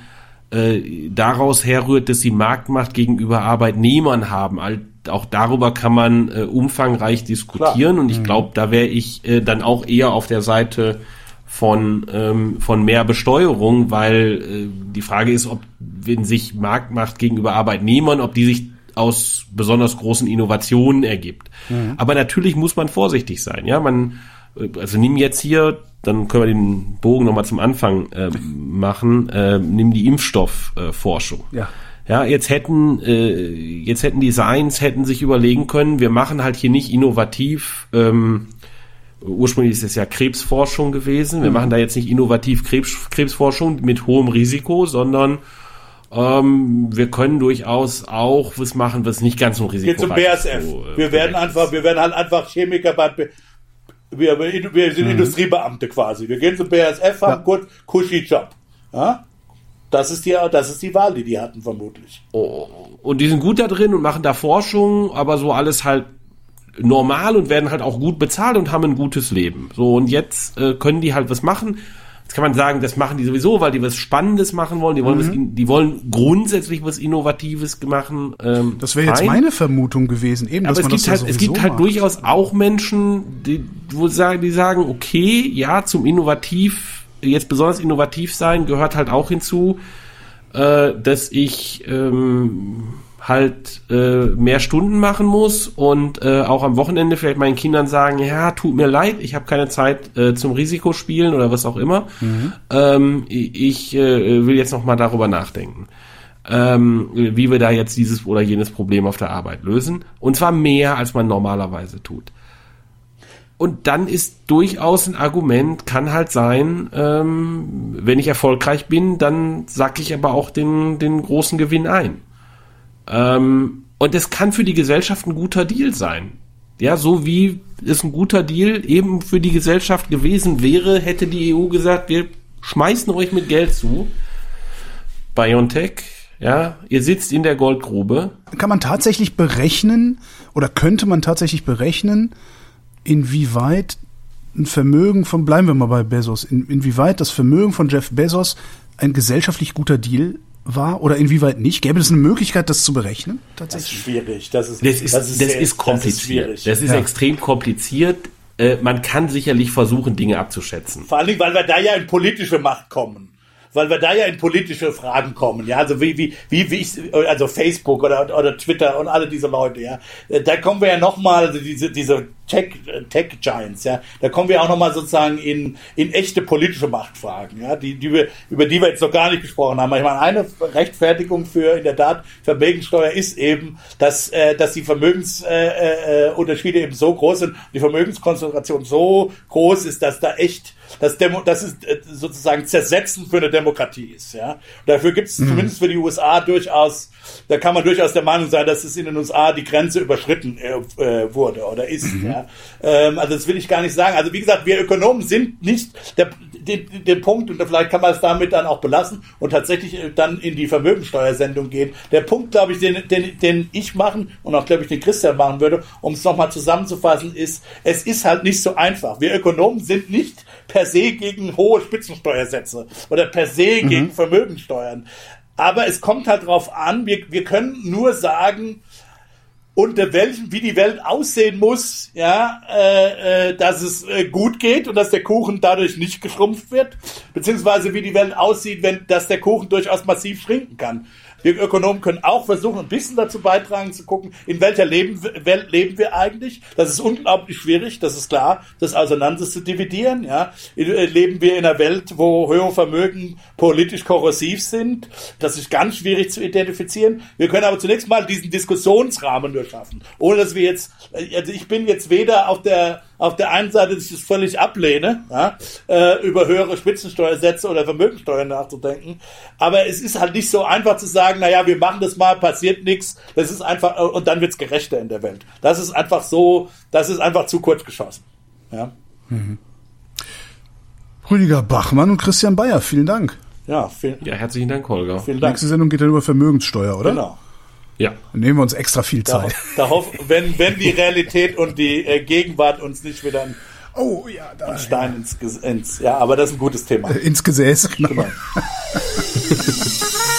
C: äh, daraus herrührt, dass sie Marktmacht gegenüber Arbeitnehmern haben. Auch darüber kann man äh, umfangreich diskutieren Klar. und ich mhm. glaube, da wäre ich äh, dann auch eher auf der Seite von, ähm, von mehr Besteuerung, weil äh, die Frage ist, ob wenn sich Marktmacht gegenüber Arbeitnehmern, ob die sich aus besonders großen Innovationen ergibt. Mhm. Aber natürlich muss man vorsichtig sein. Ja, man, also nimm jetzt hier, dann können wir den Bogen nochmal zum Anfang äh, machen, äh, nimm die Impfstoffforschung.
B: Äh, ja.
C: Ja, jetzt hätten, äh, jetzt hätten die Science hätten sich überlegen können, wir machen halt hier nicht innovativ ähm, ursprünglich ist es ja Krebsforschung gewesen. Wir mhm. machen da jetzt nicht innovativ Krebs, Krebsforschung mit hohem Risiko, sondern ähm, wir können durchaus auch was machen, was nicht ganz so Risiko
D: ist. zum BASF. So, äh, wir werden einfach, wir werden halt einfach Chemiker bei wir, wir sind mhm. Industriebeamte quasi. Wir gehen zum BASF, haben ja. gut Kuschi-Job. Ja? Das ist, die, das ist die Wahl, die die hatten, vermutlich.
C: Oh, und die sind gut da drin und machen da Forschung, aber so alles halt normal und werden halt auch gut bezahlt und haben ein gutes Leben. So, und jetzt äh, können die halt was machen. Kann man sagen, das machen die sowieso, weil die was Spannendes machen wollen. Die wollen, mhm. was, die wollen grundsätzlich was Innovatives machen.
B: Ähm, das wäre jetzt meine Vermutung gewesen. Eben,
C: Aber es gibt, halt, es gibt halt durchaus auch Menschen, die, wo sagen, die sagen, okay, ja, zum Innovativ, jetzt besonders innovativ sein, gehört halt auch hinzu, äh, dass ich ähm, halt äh, mehr Stunden machen muss und äh, auch am Wochenende vielleicht meinen Kindern sagen, ja, tut mir leid, ich habe keine Zeit äh, zum Risikospielen oder was auch immer. Mhm. Ähm, ich äh, will jetzt noch mal darüber nachdenken, ähm, wie wir da jetzt dieses oder jenes Problem auf der Arbeit lösen. Und zwar mehr, als man normalerweise tut. Und dann ist durchaus ein Argument, kann halt sein, ähm, wenn ich erfolgreich bin, dann sack ich aber auch den, den großen Gewinn ein. Ähm, und es kann für die Gesellschaft ein guter Deal sein. Ja, so wie es ein guter Deal eben für die Gesellschaft gewesen wäre, hätte die EU gesagt, wir schmeißen euch mit Geld zu. BioNTech, ja, ihr sitzt in der Goldgrube.
B: Kann man tatsächlich berechnen oder könnte man tatsächlich berechnen, inwieweit ein Vermögen von, bleiben wir mal bei Bezos, in, inwieweit das Vermögen von Jeff Bezos ein gesellschaftlich guter Deal war oder inwieweit nicht? Gäbe es eine Möglichkeit, das zu berechnen?
D: Das ist schwierig. Das ist,
C: Das ist, das ist,
D: sehr-
C: kompliziert.
D: Das ist
C: Das ist,
B: Ja.
C: extrem kompliziert. Äh, man kann sicherlich versuchen, Dinge abzuschätzen.
D: Vor allen Dingen, weil wir da ja in politische Macht kommen. Weil wir da ja in politische Fragen kommen, ja, also wie, wie, wie, wie ich, also Facebook oder, oder Twitter und alle diese Leute, ja. Äh, Da kommen wir ja nochmal, also diese, diese Tech, Tech Giants, ja, da kommen wir auch nochmal sozusagen in, in echte politische Machtfragen, ja, die, die wir, über die wir jetzt noch gar nicht gesprochen haben. Ich meine, eine Rechtfertigung für in der Tat Vermögenssteuer ist eben, dass, äh, dass die Vermögensunterschiede äh, äh, Unterschiede eben so groß sind, die Vermögenskonzentration so groß ist, dass da echt das, Demo, das ist äh, sozusagen Zersetzen für eine Demokratie ist. Ja? Und dafür gibt es zumindest für die USA durchaus, da kann man durchaus der Meinung sein, dass es in den USA die Grenze überschritten äh, äh, wurde oder ist. Ja? Ähm, also das will ich gar nicht sagen. Also wie gesagt, wir Ökonomen sind nicht der, den, den Punkt, und vielleicht kann man es damit dann auch belassen und tatsächlich äh, dann in die Vermögensteuersendung gehen. Der Punkt, glaube ich, den, den, den ich machen und auch, glaube ich, den Christian machen würde, um es nochmal zusammenzufassen, ist, es ist halt nicht so einfach. Wir Ökonomen sind nicht per se gegen hohe Spitzensteuersätze oder per se gegen Vermögensteuern. Aber es kommt halt drauf an, wir, wir können nur sagen, unter welchem, wie die Welt aussehen muss, ja, äh, äh, dass es äh, gut geht und dass der Kuchen dadurch nicht geschrumpft wird, beziehungsweise wie die Welt aussieht, wenn, dass der Kuchen durchaus massiv schrinken kann. Wir Ökonomen können auch versuchen, ein bisschen dazu beitragen, zu gucken, in welcher Leben, Welt leben wir eigentlich. Das ist unglaublich schwierig, das ist klar, das auseinander zu dividieren. Ja. Äh, Leben wir in einer Welt, wo höhere Vermögen politisch korrosiv sind. Das ist ganz schwierig zu identifizieren. Wir können aber zunächst mal diesen Diskussionsrahmen nur schaffen, ohne dass wir jetzt, also ich bin jetzt weder auf der auf der einen Seite, dass ich das völlig ablehne, ja, äh, über höhere Spitzensteuersätze oder Vermögensteuern nachzudenken. Aber es ist halt nicht so einfach zu sagen, naja, wir machen das mal, passiert nichts. Das ist einfach, äh, und dann wird's gerechter in der Welt. Das ist einfach so, das ist einfach zu kurz geschossen. Ja,
B: Rüdiger Bachmann und Christian Bayer, vielen Dank.
D: ja, vielen,
C: Ja, herzlichen Dank, Holger.
D: vielen Dank.
B: Nächste Sendung geht dann über Vermögenssteuer, oder?
D: Genau.
C: Ja.
B: Dann nehmen wir uns extra viel
D: Da,
B: Zeit.
D: da hoff, wenn, wenn die Realität und die äh, Gegenwart uns nicht wieder einen
B: Oh ja, da.
D: Stein ins, Ges- ins, ja, aber das ist ein gutes Thema.
B: Ins Gesäß, genau.
D: Genau.